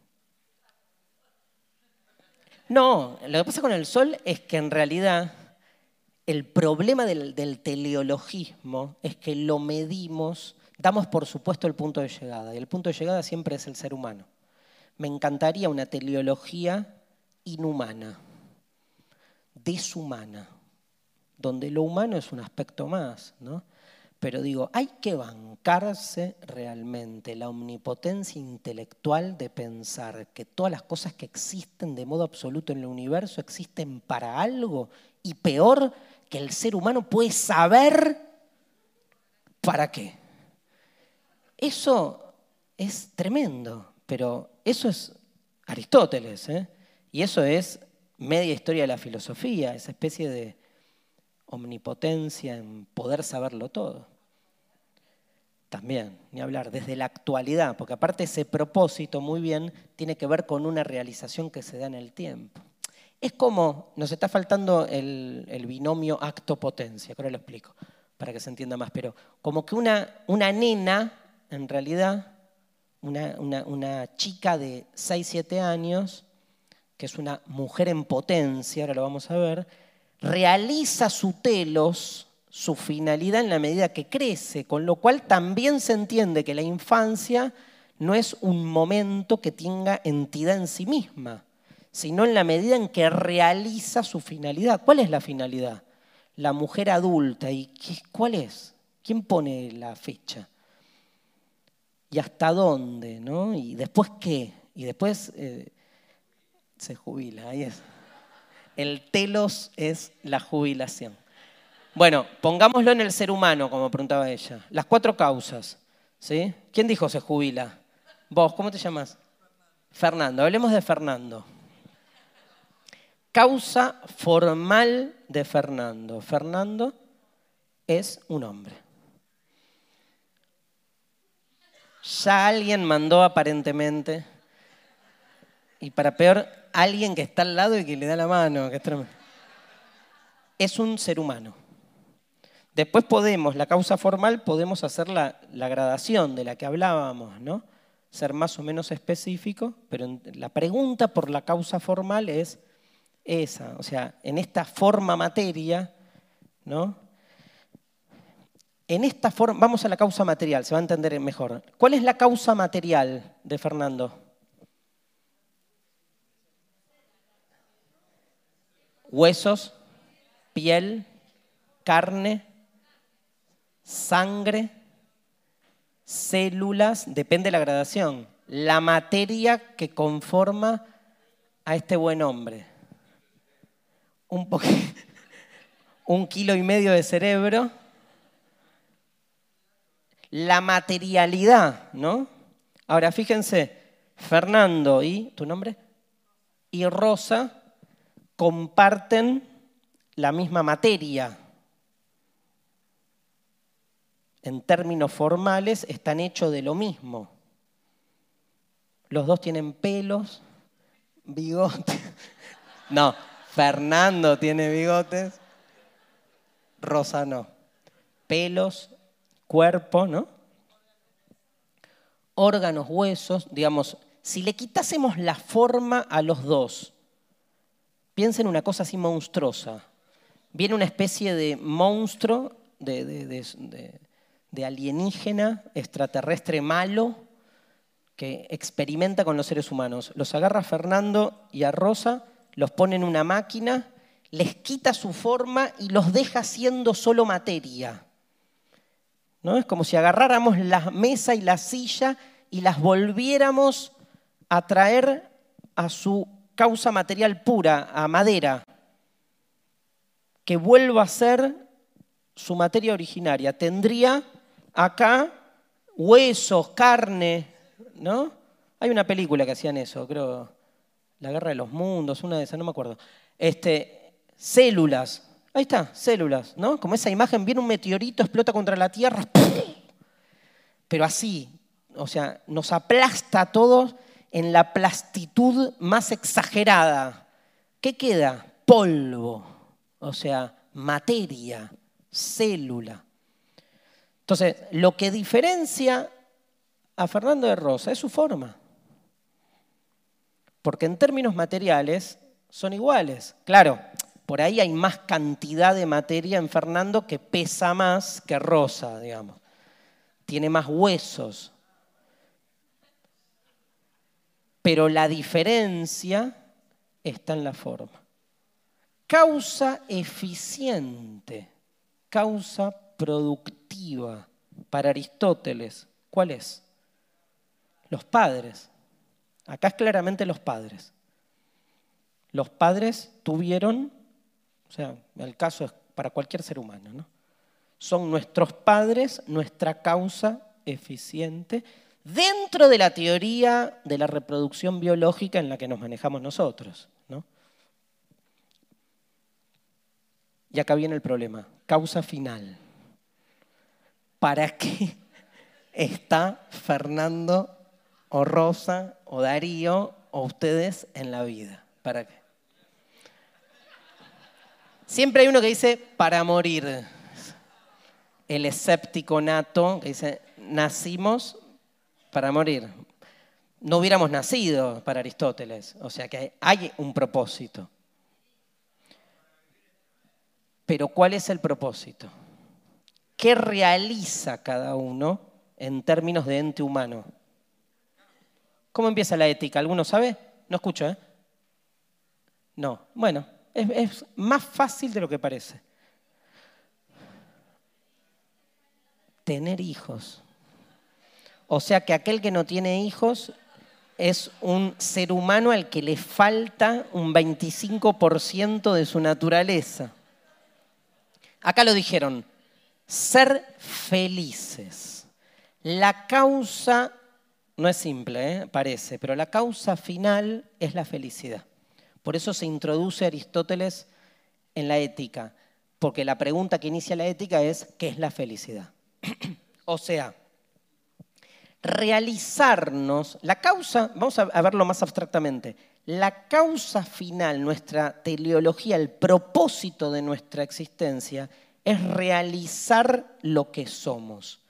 no, lo que pasa con el sol es que en realidad el problema del, teleologismo es que lo medimos, damos por supuesto el punto de llegada, y el punto de llegada siempre es el ser humano. Me encantaría una teleología inhumana deshumana, donde lo humano es un aspecto más, ¿no? Pero digo, hay que bancarse realmente la omnipotencia intelectual de pensar que todas las cosas que existen de modo absoluto en el universo existen para algo y peor que el ser humano puede saber para qué. Eso es tremendo, pero eso es Aristóteles, ¿eh? y eso es media historia de la filosofía, esa especie de omnipotencia en poder saberlo todo. También, ni hablar, desde la actualidad, porque aparte ese propósito muy bien tiene que ver con una realización que se da en el tiempo. Es como, nos está faltando el, binomio acto-potencia, ahora lo explico, para que se entienda más, pero como que una, una nena, en realidad, una, una, chica de 6, 7 años, que es una mujer en potencia, ahora lo vamos a ver, realiza su telos, su finalidad en la medida que crece, con lo cual también se entiende que la infancia no es un momento que tenga entidad en sí misma, sino en la medida en que realiza su finalidad. ¿Cuál es la finalidad? La mujer adulta. ¿Y cuál es? ¿Quién pone la fecha? ¿Y hasta dónde? ¿no? ¿Y después qué? Y después eh, se jubila, ahí es. El telos es la jubilación. Bueno, pongámoslo en el ser humano, como preguntaba ella. Las cuatro causas. ¿sí? ¿Quién dijo se jubila? Vos, ¿cómo te llamas? Fernando. Hablemos de Fernando. Causa formal de Fernando. Fernando es un hombre. Ya alguien mandó aparentemente, y para peor, alguien que está al lado y que le da la mano, es un ser humano. Después podemos, la causa formal, podemos hacer la, gradación de la que hablábamos, ¿no? Ser más o menos específico, pero la pregunta por la causa formal es esa, o sea, en esta forma materia, ¿no? En esta forma, vamos a la causa material, se va a entender mejor. ¿Cuál es la causa material de Fernando? Huesos, piel, carne, sangre, células, depende de la gradación, la materia que conforma a este buen hombre. Un, un kilo y medio de cerebro, la materialidad, ¿no? Ahora fíjense, Fernando y, ¿tu nombre? Y Rosa comparten la misma materia. En términos formales están hechos de lo mismo. Los dos tienen pelos, bigotes. No, Fernando tiene bigotes, Rosa no. Pelos, cuerpo, ¿no? Órganos, huesos, digamos, si le quitásemos la forma a los dos, Piensa en una cosa así monstruosa. Viene una especie de monstruo, de, alienígena, extraterrestre malo, que experimenta con los seres humanos. Los agarra a Fernando y a Rosa, los pone en una máquina, les quita su forma y los deja siendo solo materia. ¿No? Es como si agarráramos la mesa y la silla y las volviéramos a traer a su causa material pura, a madera, que vuelva a ser su materia originaria. Tendría acá huesos, carne, ¿no? Hay una película que hacían eso, creo, La Guerra de los Mundos, una de esas, no me acuerdo. Este, células, ahí está, células, ¿no? Como esa imagen, viene un meteorito, explota contra la Tierra, pero así, o sea, nos aplasta a todos en la plastitud más exagerada. ¿Qué queda? Polvo, o sea, materia, célula. Entonces, lo que diferencia a Fernando de Rosa es su forma. Porque en términos materiales son iguales. Claro, por ahí hay más cantidad de materia en Fernando que pesa más que Rosa, digamos. Tiene más huesos. Pero la diferencia está en la forma. Causa eficiente, causa productiva para Aristóteles, ¿cuál es? Los padres. Acá es claramente los padres. Los padres tuvieron, o sea, el caso es para cualquier ser humano, ¿no? Son nuestros padres nuestra causa eficiente dentro de la teoría de la reproducción biológica en la que nos manejamos nosotros. ¿no? Y acá viene el problema, causa final. ¿Para qué está Fernando o Rosa o Darío o ustedes en la vida? ¿Para qué? Siempre hay uno que dice para morir. El escéptico nato que dice nacimos para morir. No hubiéramos nacido para Aristóteles, o sea que hay un propósito. Pero ¿cuál es el propósito? ¿Qué realiza cada uno en términos de ente humano? ¿Cómo empieza la ética? ¿Alguno sabe? No escucho, ¿eh? No. Bueno, es, es más fácil de lo que parece. Tener hijos. O sea que aquel que no tiene hijos es un ser humano al que le falta un 25% de su naturaleza. Acá lo dijeron, ser felices. La causa, no es simple, ¿eh? parece, pero la causa final es la felicidad. Por eso se introduce Aristóteles en la ética, porque la pregunta que inicia la ética es, ¿qué es la felicidad? o sea, realizarnos, la causa, vamos a verlo más abstractamente, la causa final, nuestra teleología, el propósito de nuestra existencia es realizar lo que somos.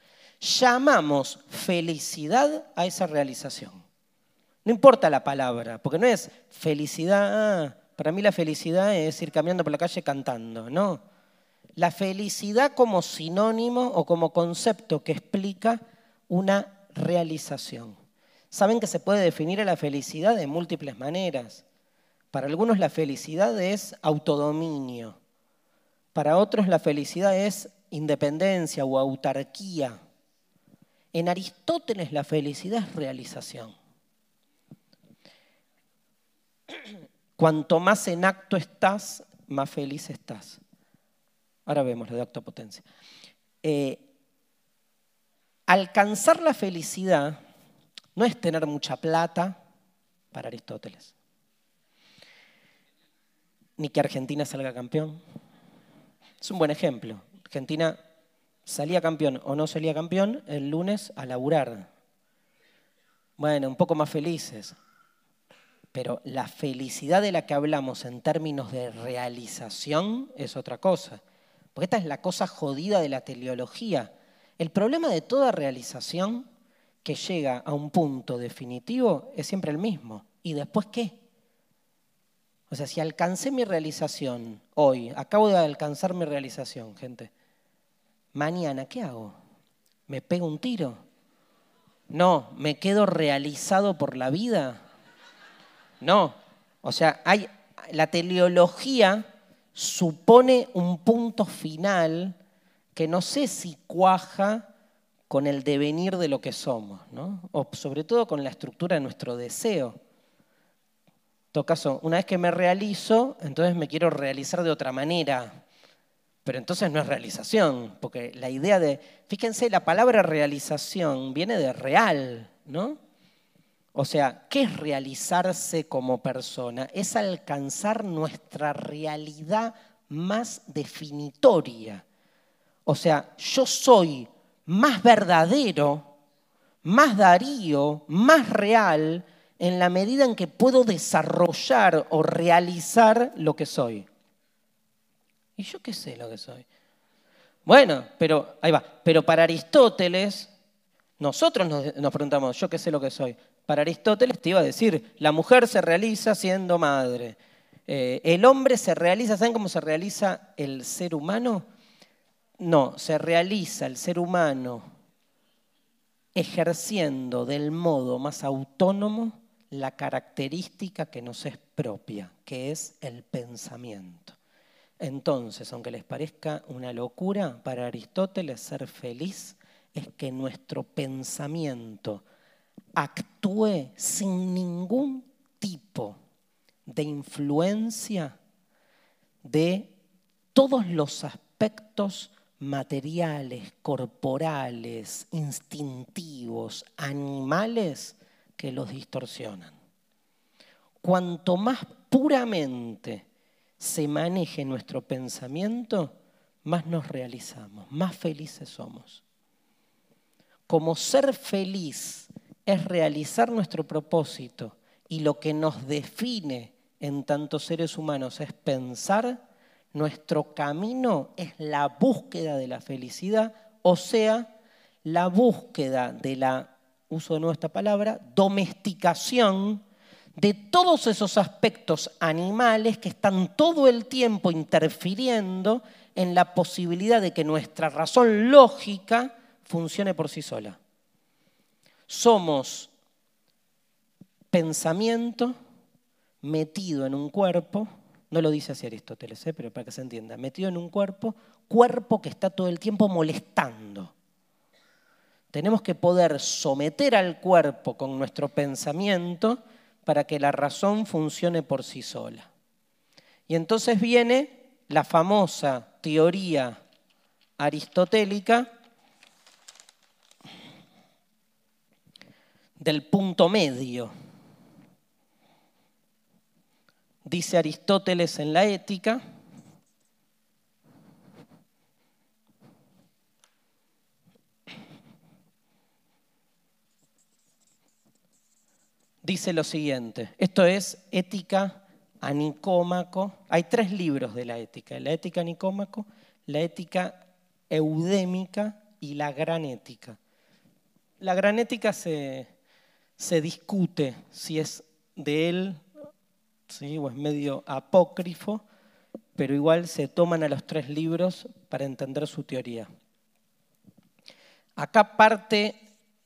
Llamamos felicidad a esa realización. No importa la palabra, porque no es felicidad, ah, para mí la felicidad es ir caminando por la calle cantando, no. La felicidad como sinónimo o como concepto que explica una realización. Saben que se puede definir a la felicidad de múltiples maneras. Para algunos la felicidad es autodominio. Para otros la felicidad es independencia o autarquía. En Aristóteles la felicidad es realización. Cuanto más en acto estás, más feliz estás. Ahora vemos lo de acto potencia. Eh, alcanzar la felicidad no es tener mucha plata para Aristóteles, ni que Argentina salga campeón. Es un buen ejemplo. Argentina salía campeón o no salía campeón el lunes a laburar. Bueno, un poco más felices. Pero la felicidad de la que hablamos en términos de realización es otra cosa. Porque esta es la cosa jodida de la teleología el problema de toda realización que llega a un punto definitivo es siempre el mismo. ¿Y después qué? O sea, si alcancé mi realización hoy, acabo de alcanzar mi realización, gente, mañana, ¿qué hago? ¿Me pego un tiro? No, ¿me quedo realizado por la vida? No, o sea, hay, la teleología supone un punto final que no sé si cuaja con el devenir de lo que somos, ¿no? o sobre todo con la estructura de nuestro deseo. En todo caso, una vez que me realizo, entonces me quiero realizar de otra manera. Pero entonces no es realización, porque la idea de, fíjense, la palabra realización viene de real, ¿no? O sea, ¿qué es realizarse como persona? Es alcanzar nuestra realidad más definitoria. O sea, yo soy más verdadero, más Darío, más real, en la medida en que puedo desarrollar o realizar lo que soy. ¿Y yo qué sé lo que soy? Bueno, pero ahí va. Pero para Aristóteles, nosotros nos, preguntamos, ¿yo qué sé lo que soy? Para Aristóteles te iba a decir, la mujer se realiza siendo madre. Eh, el hombre se realiza, ¿saben cómo se realiza el ser humano? No, se realiza el ser humano ejerciendo del modo más autónomo la característica que nos es propia, que es el pensamiento. Entonces, aunque les parezca una locura, para Aristóteles ser feliz es que nuestro pensamiento actúe sin ningún tipo de influencia de todos los aspectos materiales, corporales, instintivos, animales que los distorsionan. Cuanto más puramente se maneje nuestro pensamiento, más nos realizamos, más felices somos. Como ser feliz es realizar nuestro propósito y lo que nos define en tantos seres humanos es pensar, nuestro camino es la búsqueda de la felicidad, o sea, la búsqueda de la, uso de nuevo esta palabra, domesticación de todos esos aspectos animales que están todo el tiempo interfiriendo en la posibilidad de que nuestra razón lógica funcione por sí sola. Somos pensamiento metido en un cuerpo no lo dice así Aristóteles, ¿eh? pero para que se entienda. Metido en un cuerpo, cuerpo que está todo el tiempo molestando. Tenemos que poder someter al cuerpo con nuestro pensamiento para que la razón funcione por sí sola. Y entonces viene la famosa teoría aristotélica del punto medio dice Aristóteles en la ética, dice lo siguiente, esto es ética a Nicómaco, hay tres libros de la ética, la ética a Nicómaco, la ética eudémica y la gran ética. La gran ética se, se discute si es de él o es medio apócrifo, pero igual se toman a los tres libros para entender su teoría. Acá parte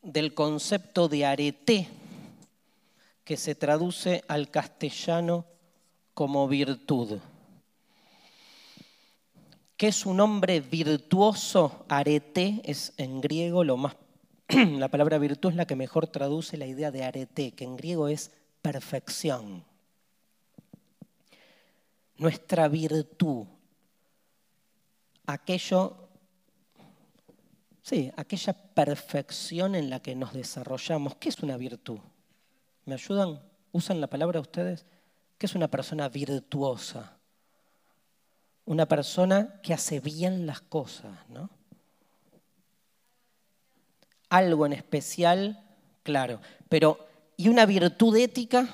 del concepto de arete, que se traduce al castellano como virtud. ¿Qué es un hombre virtuoso? Arete es en griego lo más... la palabra virtud es la que mejor traduce la idea de arete, que en griego es perfección nuestra virtud, aquello, sí, aquella perfección en la que nos desarrollamos. ¿Qué es una virtud? ¿Me ayudan? ¿Usan la palabra ustedes? ¿Qué es una persona virtuosa? Una persona que hace bien las cosas, ¿no? Algo en especial, claro, pero ¿y una virtud ética?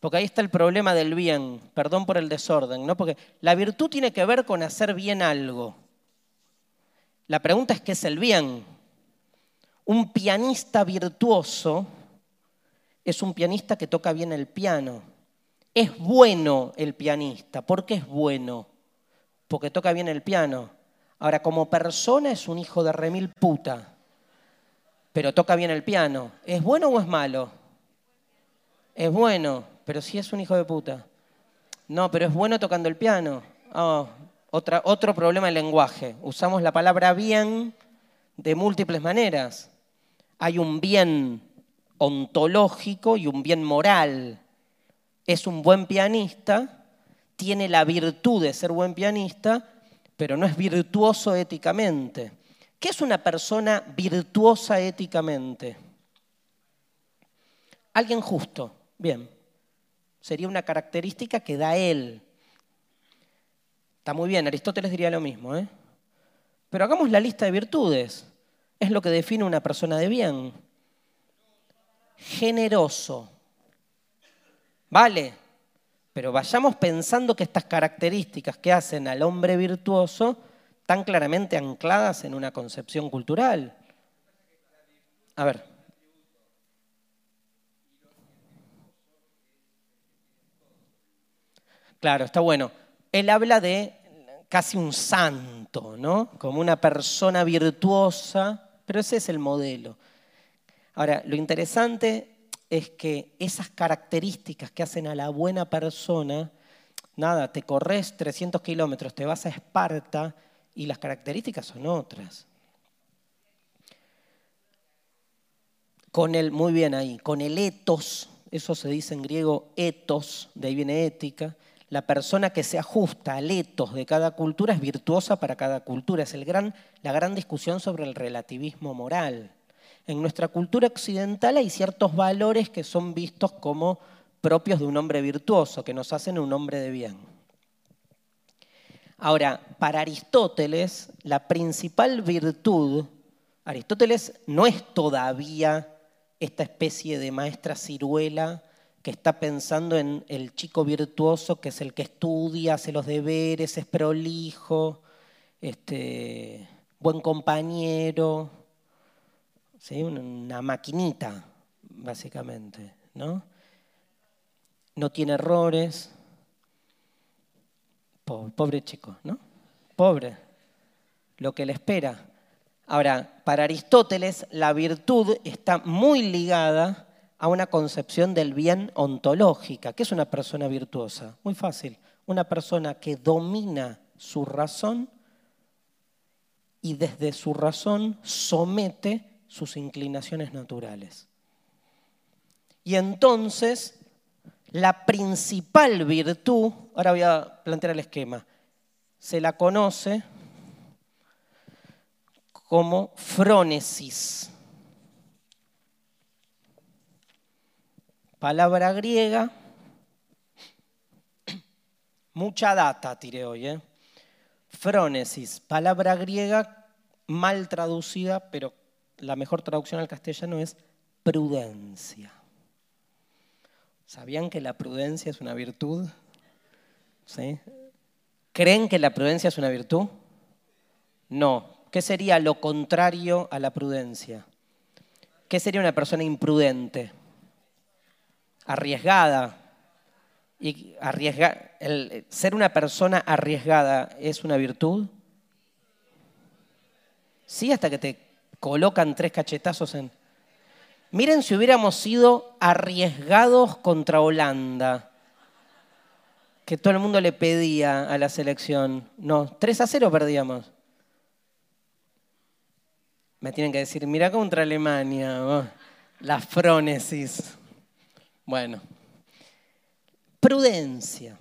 Porque ahí está el problema del bien, perdón por el desorden, ¿no? Porque la virtud tiene que ver con hacer bien algo. La pregunta es qué es el bien. Un pianista virtuoso es un pianista que toca bien el piano. Es bueno el pianista. ¿Por qué es bueno? Porque toca bien el piano. Ahora, como persona es un hijo de remil puta, pero toca bien el piano. ¿Es bueno o es malo? Es bueno, pero sí es un hijo de puta. No, pero es bueno tocando el piano. Otra, otro problema del lenguaje. Usamos la palabra bien de múltiples maneras. Hay un bien ontológico y un bien moral. Es un buen pianista, tiene la virtud de ser buen pianista, pero no es virtuoso éticamente. ¿Qué es una persona virtuosa éticamente? Alguien justo, bien. Sería una característica que da él. Está muy bien, Aristóteles diría lo mismo, ¿eh? Pero hagamos la lista de virtudes. Es lo que define una persona de bien. Generoso. Vale, pero vayamos pensando que estas características que hacen al hombre virtuoso están claramente ancladas en una concepción cultural. A ver. Claro, está bueno. Él habla de casi un santo, ¿no? Como una persona virtuosa, pero ese es el modelo. Ahora, lo interesante es que esas características que hacen a la buena persona, nada, te corres 300 kilómetros, te vas a Esparta y las características son otras. Con el, muy bien ahí, con el etos, eso se dice en griego etos, de ahí viene ética, la persona que se ajusta al etos de cada cultura es virtuosa para cada cultura. Es el gran, la gran discusión sobre el relativismo moral. En nuestra cultura occidental hay ciertos valores que son vistos como propios de un hombre virtuoso, que nos hacen un hombre de bien. Ahora, para Aristóteles, la principal virtud, Aristóteles no es todavía esta especie de maestra ciruela que está pensando en el chico virtuoso, que es el que estudia, hace los deberes, es prolijo, este, buen compañero, una maquinita, básicamente, ¿no? No tiene errores. Pobre, chico, ¿no? Pobre. Lo que le espera. Ahora, para Aristóteles, la virtud está muy ligada a una concepción del bien ontológica. ¿Qué es una persona virtuosa? Muy fácil. Una persona que domina su razón y desde su razón somete sus inclinaciones naturales. Y entonces, la principal virtud, ahora voy a plantear el esquema, se la conoce como frónesis. Palabra griega, mucha data tiré hoy, ¿eh? Frónesis, palabra griega mal traducida, pero la mejor traducción al castellano es prudencia. ¿Sabían que la prudencia es una virtud? ¿Sí? ¿Creen que la prudencia es una virtud? No. ¿Qué sería lo contrario a la prudencia? ¿Qué sería una persona imprudente? Arriesgada. Y el, ser una persona arriesgada es una virtud. Sí, hasta que te colocan tres cachetazos en... Miren si hubiéramos sido arriesgados contra Holanda, que todo el mundo le pedía a la selección. No, 3 a 0 perdíamos. Me tienen que decir, mira contra Alemania, oh, la frónesis. Bueno, prudencia.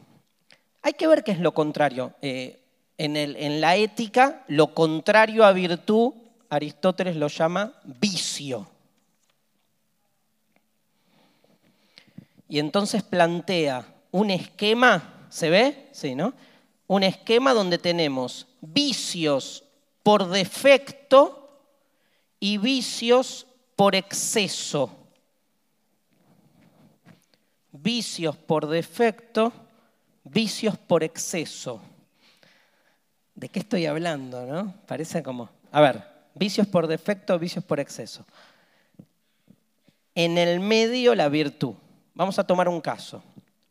Hay que ver qué es lo contrario. Eh, en, en la ética, lo contrario a virtud, Aristóteles lo llama vicio. Y entonces plantea un esquema, ¿se ve? Sí, ¿no? Un esquema donde tenemos vicios por defecto y vicios por exceso vicios por defecto, vicios por exceso. ¿De qué estoy hablando? No? Parece como, a ver, vicios por defecto, vicios por exceso. En el medio la virtud. Vamos a tomar un caso.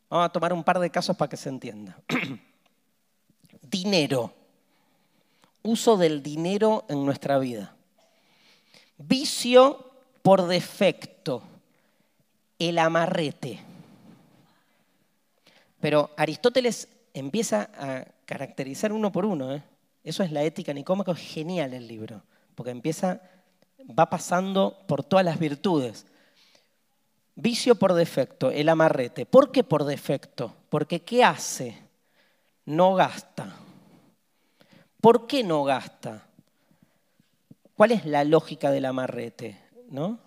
Vamos a tomar un par de casos para que se entienda. dinero. Uso del dinero en nuestra vida. Vicio por defecto. El amarrete Pero Aristóteles empieza a caracterizar uno por uno. ¿eh? Eso es la ética nicómaco, es genial el libro, porque empieza, va pasando por todas las virtudes. Vicio por defecto, el amarrete. ¿Por qué por defecto? Porque ¿qué hace? No gasta. ¿Por qué no gasta? ¿Cuál es la lógica del amarrete? ¿No?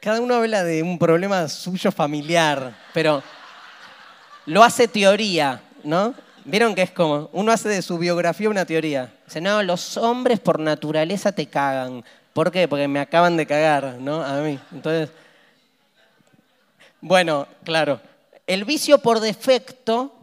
Cada uno habla de un problema suyo familiar, pero lo hace teoría, ¿no? Vieron que es como, uno hace de su biografía una teoría. Dice, no, los hombres por naturaleza te cagan. ¿Por qué? Porque me acaban de cagar, ¿no? A mí. Entonces, bueno, claro. El vicio por defecto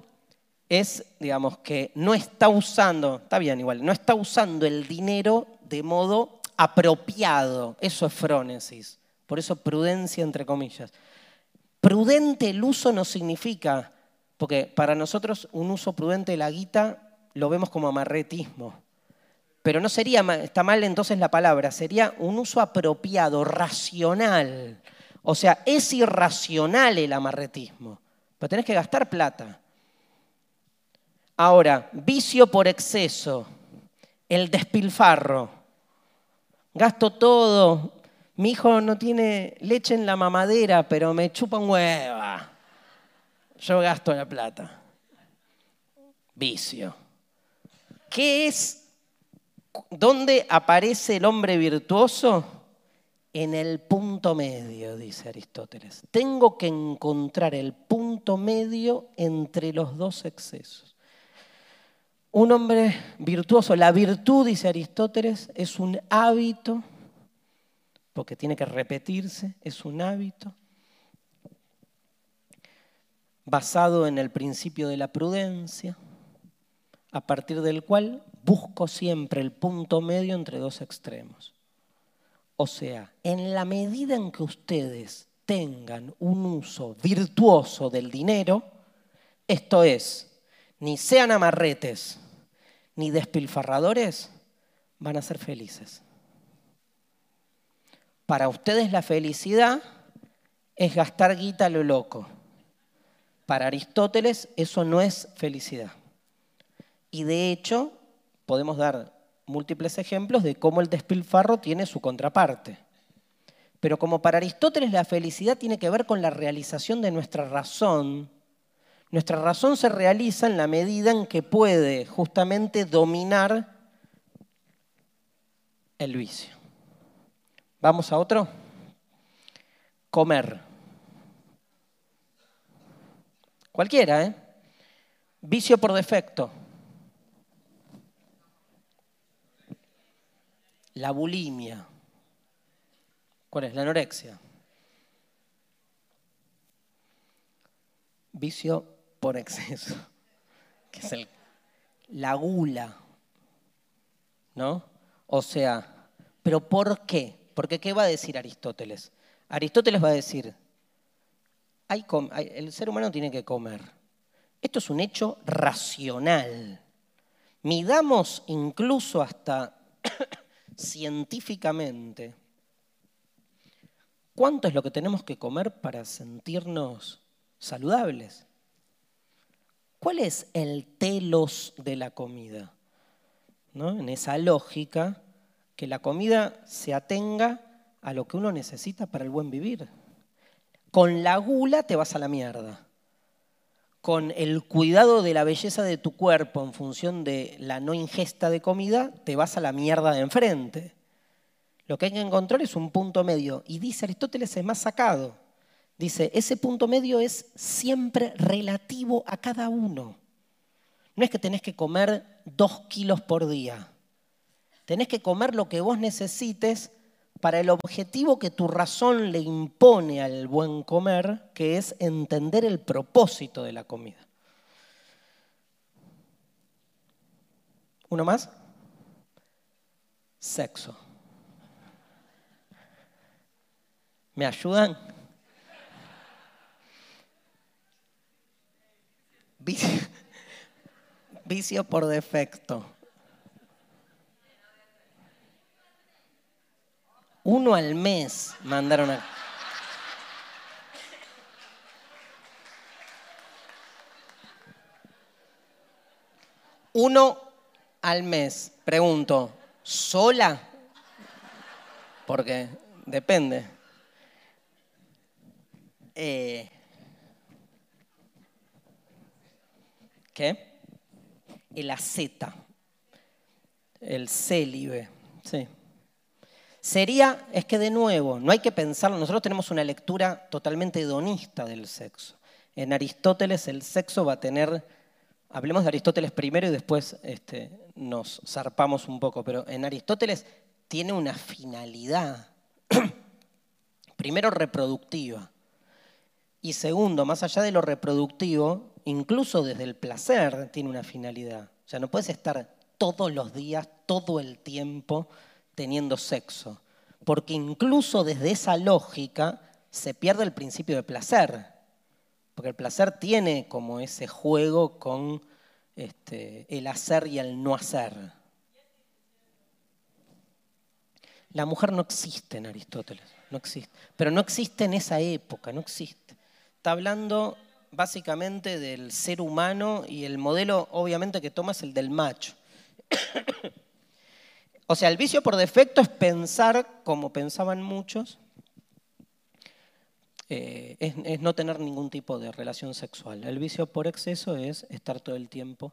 es, digamos, que no está usando, está bien igual, no está usando el dinero de modo apropiado. Eso es frónesis. Por eso prudencia entre comillas. Prudente el uso no significa, porque para nosotros un uso prudente de la guita lo vemos como amarretismo. Pero no sería, está mal entonces la palabra, sería un uso apropiado, racional. O sea, es irracional el amarretismo, pero tenés que gastar plata. Ahora, vicio por exceso, el despilfarro. Gasto todo, mi hijo no tiene leche en la mamadera, pero me chupa un hueva. Yo gasto la plata. Vicio. ¿Qué es? ¿Dónde aparece el hombre virtuoso? En el punto medio, dice Aristóteles. Tengo que encontrar el punto medio entre los dos excesos. Un hombre virtuoso, la virtud, dice Aristóteles, es un hábito porque tiene que repetirse, es un hábito basado en el principio de la prudencia, a partir del cual busco siempre el punto medio entre dos extremos. O sea, en la medida en que ustedes tengan un uso virtuoso del dinero, esto es, ni sean amarretes ni despilfarradores, van a ser felices. Para ustedes la felicidad es gastar guita a lo loco. Para Aristóteles eso no es felicidad. Y de hecho podemos dar múltiples ejemplos de cómo el despilfarro tiene su contraparte. Pero como para Aristóteles la felicidad tiene que ver con la realización de nuestra razón, nuestra razón se realiza en la medida en que puede justamente dominar el vicio. Vamos a otro. Comer. Cualquiera, ¿eh? Vicio por defecto. La bulimia. ¿Cuál es? La anorexia. Vicio por exceso, que es el, la gula. ¿No? O sea, ¿pero por qué? Porque ¿qué va a decir Aristóteles? Aristóteles va a decir, el ser humano tiene que comer. Esto es un hecho racional. Midamos incluso hasta científicamente cuánto es lo que tenemos que comer para sentirnos saludables. ¿Cuál es el telos de la comida? ¿No? En esa lógica, que la comida se atenga a lo que uno necesita para el buen vivir. Con la gula te vas a la mierda. Con el cuidado de la belleza de tu cuerpo en función de la no ingesta de comida, te vas a la mierda de enfrente. Lo que hay que encontrar es un punto medio. Y dice Aristóteles es más sacado. Dice, ese punto medio es siempre relativo a cada uno. No es que tenés que comer dos kilos por día. Tenés que comer lo que vos necesites para el objetivo que tu razón le impone al buen comer, que es entender el propósito de la comida. ¿Uno más? Sexo. ¿Me ayudan? Vicio, por defecto. Uno al mes mandaron a... Uno al mes. Pregunto, ¿sola? Porque depende. Eh, ¿Qué? El aceta, el célibe, sí. Sería, es que de nuevo, no hay que pensarlo, nosotros tenemos una lectura totalmente hedonista del sexo. En Aristóteles el sexo va a tener, hablemos de Aristóteles primero y después este, nos zarpamos un poco, pero en Aristóteles tiene una finalidad, primero reproductiva, y segundo, más allá de lo reproductivo, incluso desde el placer tiene una finalidad. O sea, no puedes estar todos los días, todo el tiempo teniendo sexo, porque incluso desde esa lógica se pierde el principio de placer, porque el placer tiene como ese juego con este, el hacer y el no hacer. La mujer no existe en Aristóteles, no existe, pero no existe en esa época, no existe está hablando básicamente del ser humano y el modelo obviamente que toma es el del macho. o sea, el vicio por defecto es pensar como pensaban muchos, eh, es, no tener ningún tipo de relación sexual. El vicio por exceso es estar todo el tiempo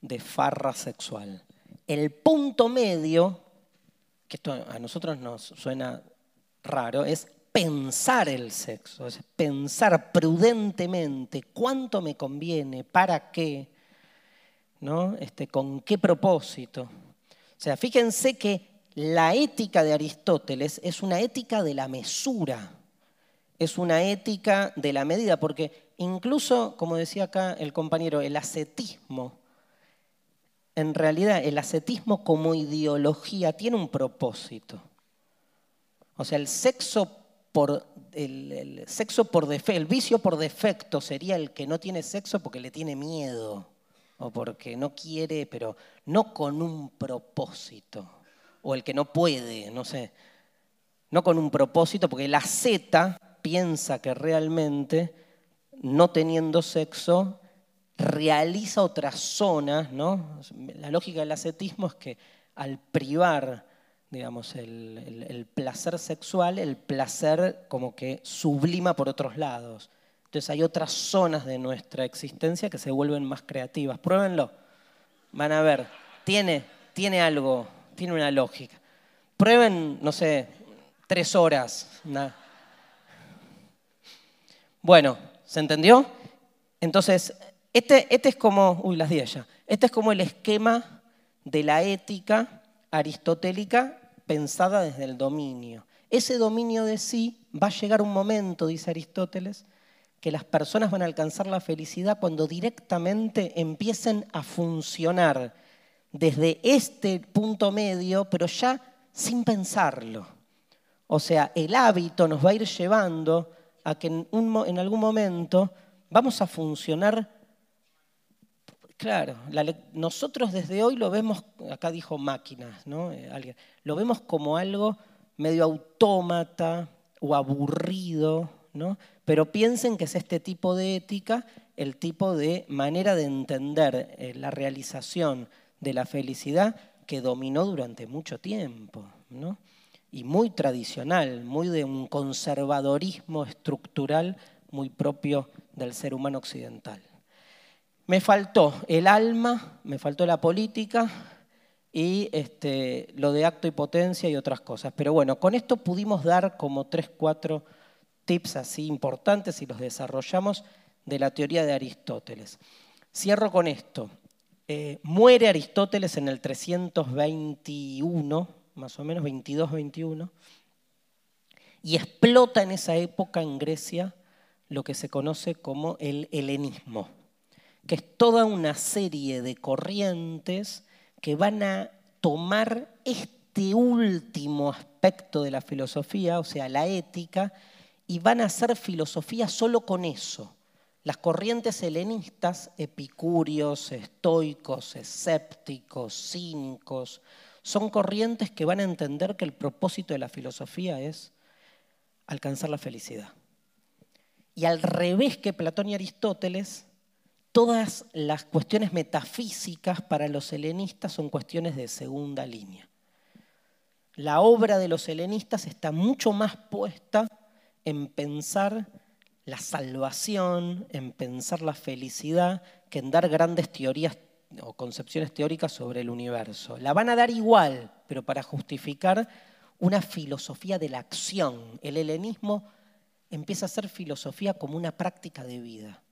de farra sexual. El punto medio, que esto a nosotros nos suena raro, es pensar el sexo, es pensar prudentemente cuánto me conviene, para qué, ¿no? Este, con qué propósito. O sea, fíjense que la ética de Aristóteles es una ética de la mesura, es una ética de la medida, porque incluso, como decía acá el compañero, el ascetismo, en realidad el ascetismo como ideología tiene un propósito. O sea, el sexo por el, sexo por defecto, el vicio por defecto sería el que no tiene sexo porque le tiene miedo o porque no quiere, pero no con un propósito, o el que no puede, no sé, no con un propósito, porque la Z piensa que realmente, no teniendo sexo, realiza otras zonas, ¿no? La lógica del ascetismo es que al privar digamos, el, placer sexual, el placer como que sublima por otros lados. Entonces hay otras zonas de nuestra existencia que se vuelven más creativas. Pruébenlo. Van a ver. Tiene, tiene algo, tiene una lógica. Prueben, no sé, tres horas. Bueno, ¿se entendió? Entonces, este, este es como, uy, las 10 ya. Este es como el esquema de la ética aristotélica pensada desde el dominio. Ese dominio de sí va a llegar un momento, dice Aristóteles, que las personas van a alcanzar la felicidad cuando directamente empiecen a funcionar desde este punto medio, pero ya sin pensarlo. O sea, el hábito nos va a ir llevando a que en, algún momento vamos a funcionar Claro, nosotros desde hoy lo vemos, acá dijo máquinas, ¿no? Eh, lo vemos como algo medio autómata o aburrido, ¿no? Pero piensen que es este tipo de ética el tipo de manera de entender eh, la realización de la felicidad que dominó durante mucho tiempo, ¿no? Y muy tradicional, muy de un conservadorismo estructural muy propio del ser humano occidental. Me faltó el alma, me faltó la política y este, lo de acto y potencia y otras cosas. Pero bueno, con esto pudimos dar como tres, cuatro tips así importantes y los desarrollamos de la teoría de Aristóteles. Cierro con esto. Eh, muere Aristóteles en el 321, más o menos 22-21, y explota en esa época en Grecia lo que se conoce como el helenismo que es toda una serie de corrientes que van a tomar este último aspecto de la filosofía, o sea, la ética, y van a hacer filosofía solo con eso. Las corrientes helenistas, epicúreos, estoicos, escépticos, cínicos, son corrientes que van a entender que el propósito de la filosofía es alcanzar la felicidad. Y al revés que Platón y Aristóteles, todas las cuestiones metafísicas para los helenistas son cuestiones de segunda línea. La obra de los helenistas está mucho más puesta en pensar la salvación, en pensar la felicidad, que en dar grandes teorías o concepciones teóricas sobre el universo. La van a dar igual, pero para justificar una filosofía de la acción. El helenismo empieza a ser filosofía como una práctica de vida.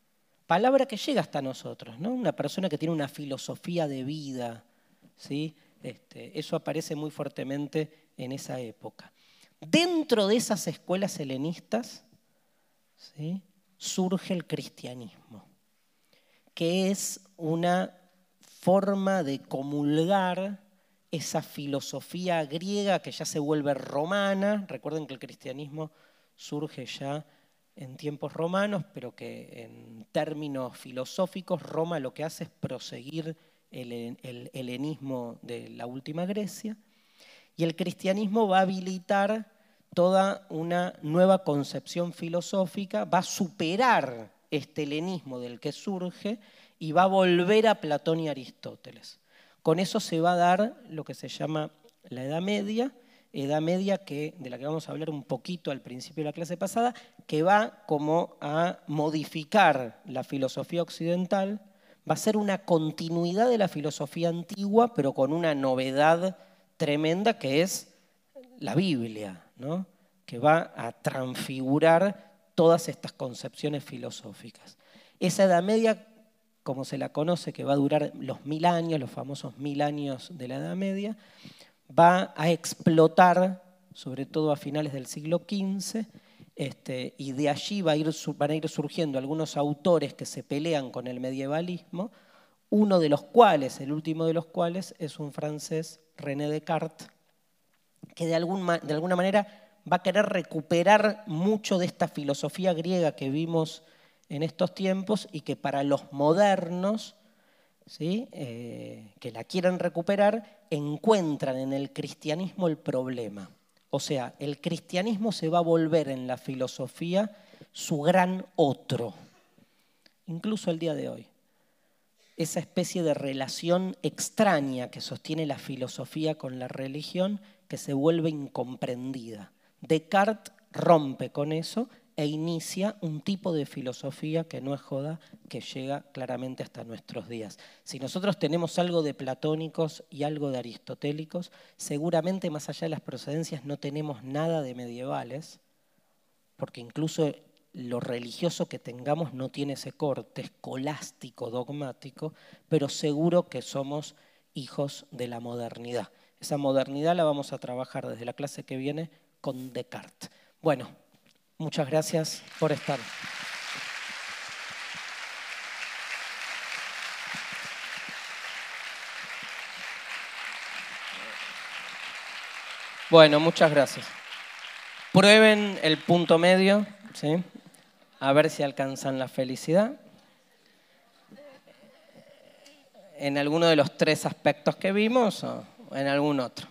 Palabra que llega hasta nosotros, ¿no? Una persona que tiene una filosofía de vida, ¿sí? Este, eso aparece muy fuertemente en esa época. Dentro de esas escuelas helenistas surge el cristianismo, que es una forma de comulgar esa filosofía griega que ya se vuelve romana. Recuerden que el cristianismo surge ya en tiempos romanos, pero que en términos filosóficos Roma lo que hace es proseguir el, helenismo de la última Grecia. Y el cristianismo va a habilitar toda una nueva concepción filosófica, va a superar este helenismo del que surge y va a volver a Platón y Aristóteles. Con eso se va a dar lo que se llama la Edad Media, Edad Media que, de la que vamos a hablar un poquito al principio de la clase pasada, que va como a modificar la filosofía occidental, va a ser una continuidad de la filosofía antigua, pero con una novedad tremenda que es la Biblia, ¿no? que va a transfigurar todas estas concepciones filosóficas. Esa Edad Media, como se la conoce, que va a durar los mil años, los famosos mil años de la Edad Media, va a explotar, sobre todo a finales del siglo XV, este, y de allí va a ir, van a ir surgiendo algunos autores que se pelean con el medievalismo, uno de los cuales, el último de los cuales, es un francés, René Descartes, que de, de alguna manera va a querer recuperar mucho de esta filosofía griega que vimos en estos tiempos y que para los modernos ¿sí? Eh, que la quieren recuperar, encuentran en el cristianismo el problema. O sea, el cristianismo se va a volver en la filosofía su gran otro, incluso el día de hoy. Esa especie de relación extraña que sostiene la filosofía con la religión que se vuelve incomprendida. Descartes rompe con eso e inicia un tipo de filosofía que no es joda, que llega claramente hasta nuestros días. Si nosotros tenemos algo de platónicos y algo de aristotélicos, seguramente más allá de las procedencias no tenemos nada de medievales, porque incluso lo religioso que tengamos no tiene ese corte escolástico, dogmático, pero seguro que somos hijos de la modernidad. Esa modernidad la vamos a trabajar desde la clase que viene con Descartes. Bueno, Muchas gracias por estar. Bueno, muchas gracias. Prueben el punto medio, ¿sí? A ver si alcanzan la felicidad. En alguno de los tres aspectos que vimos o en algún otro.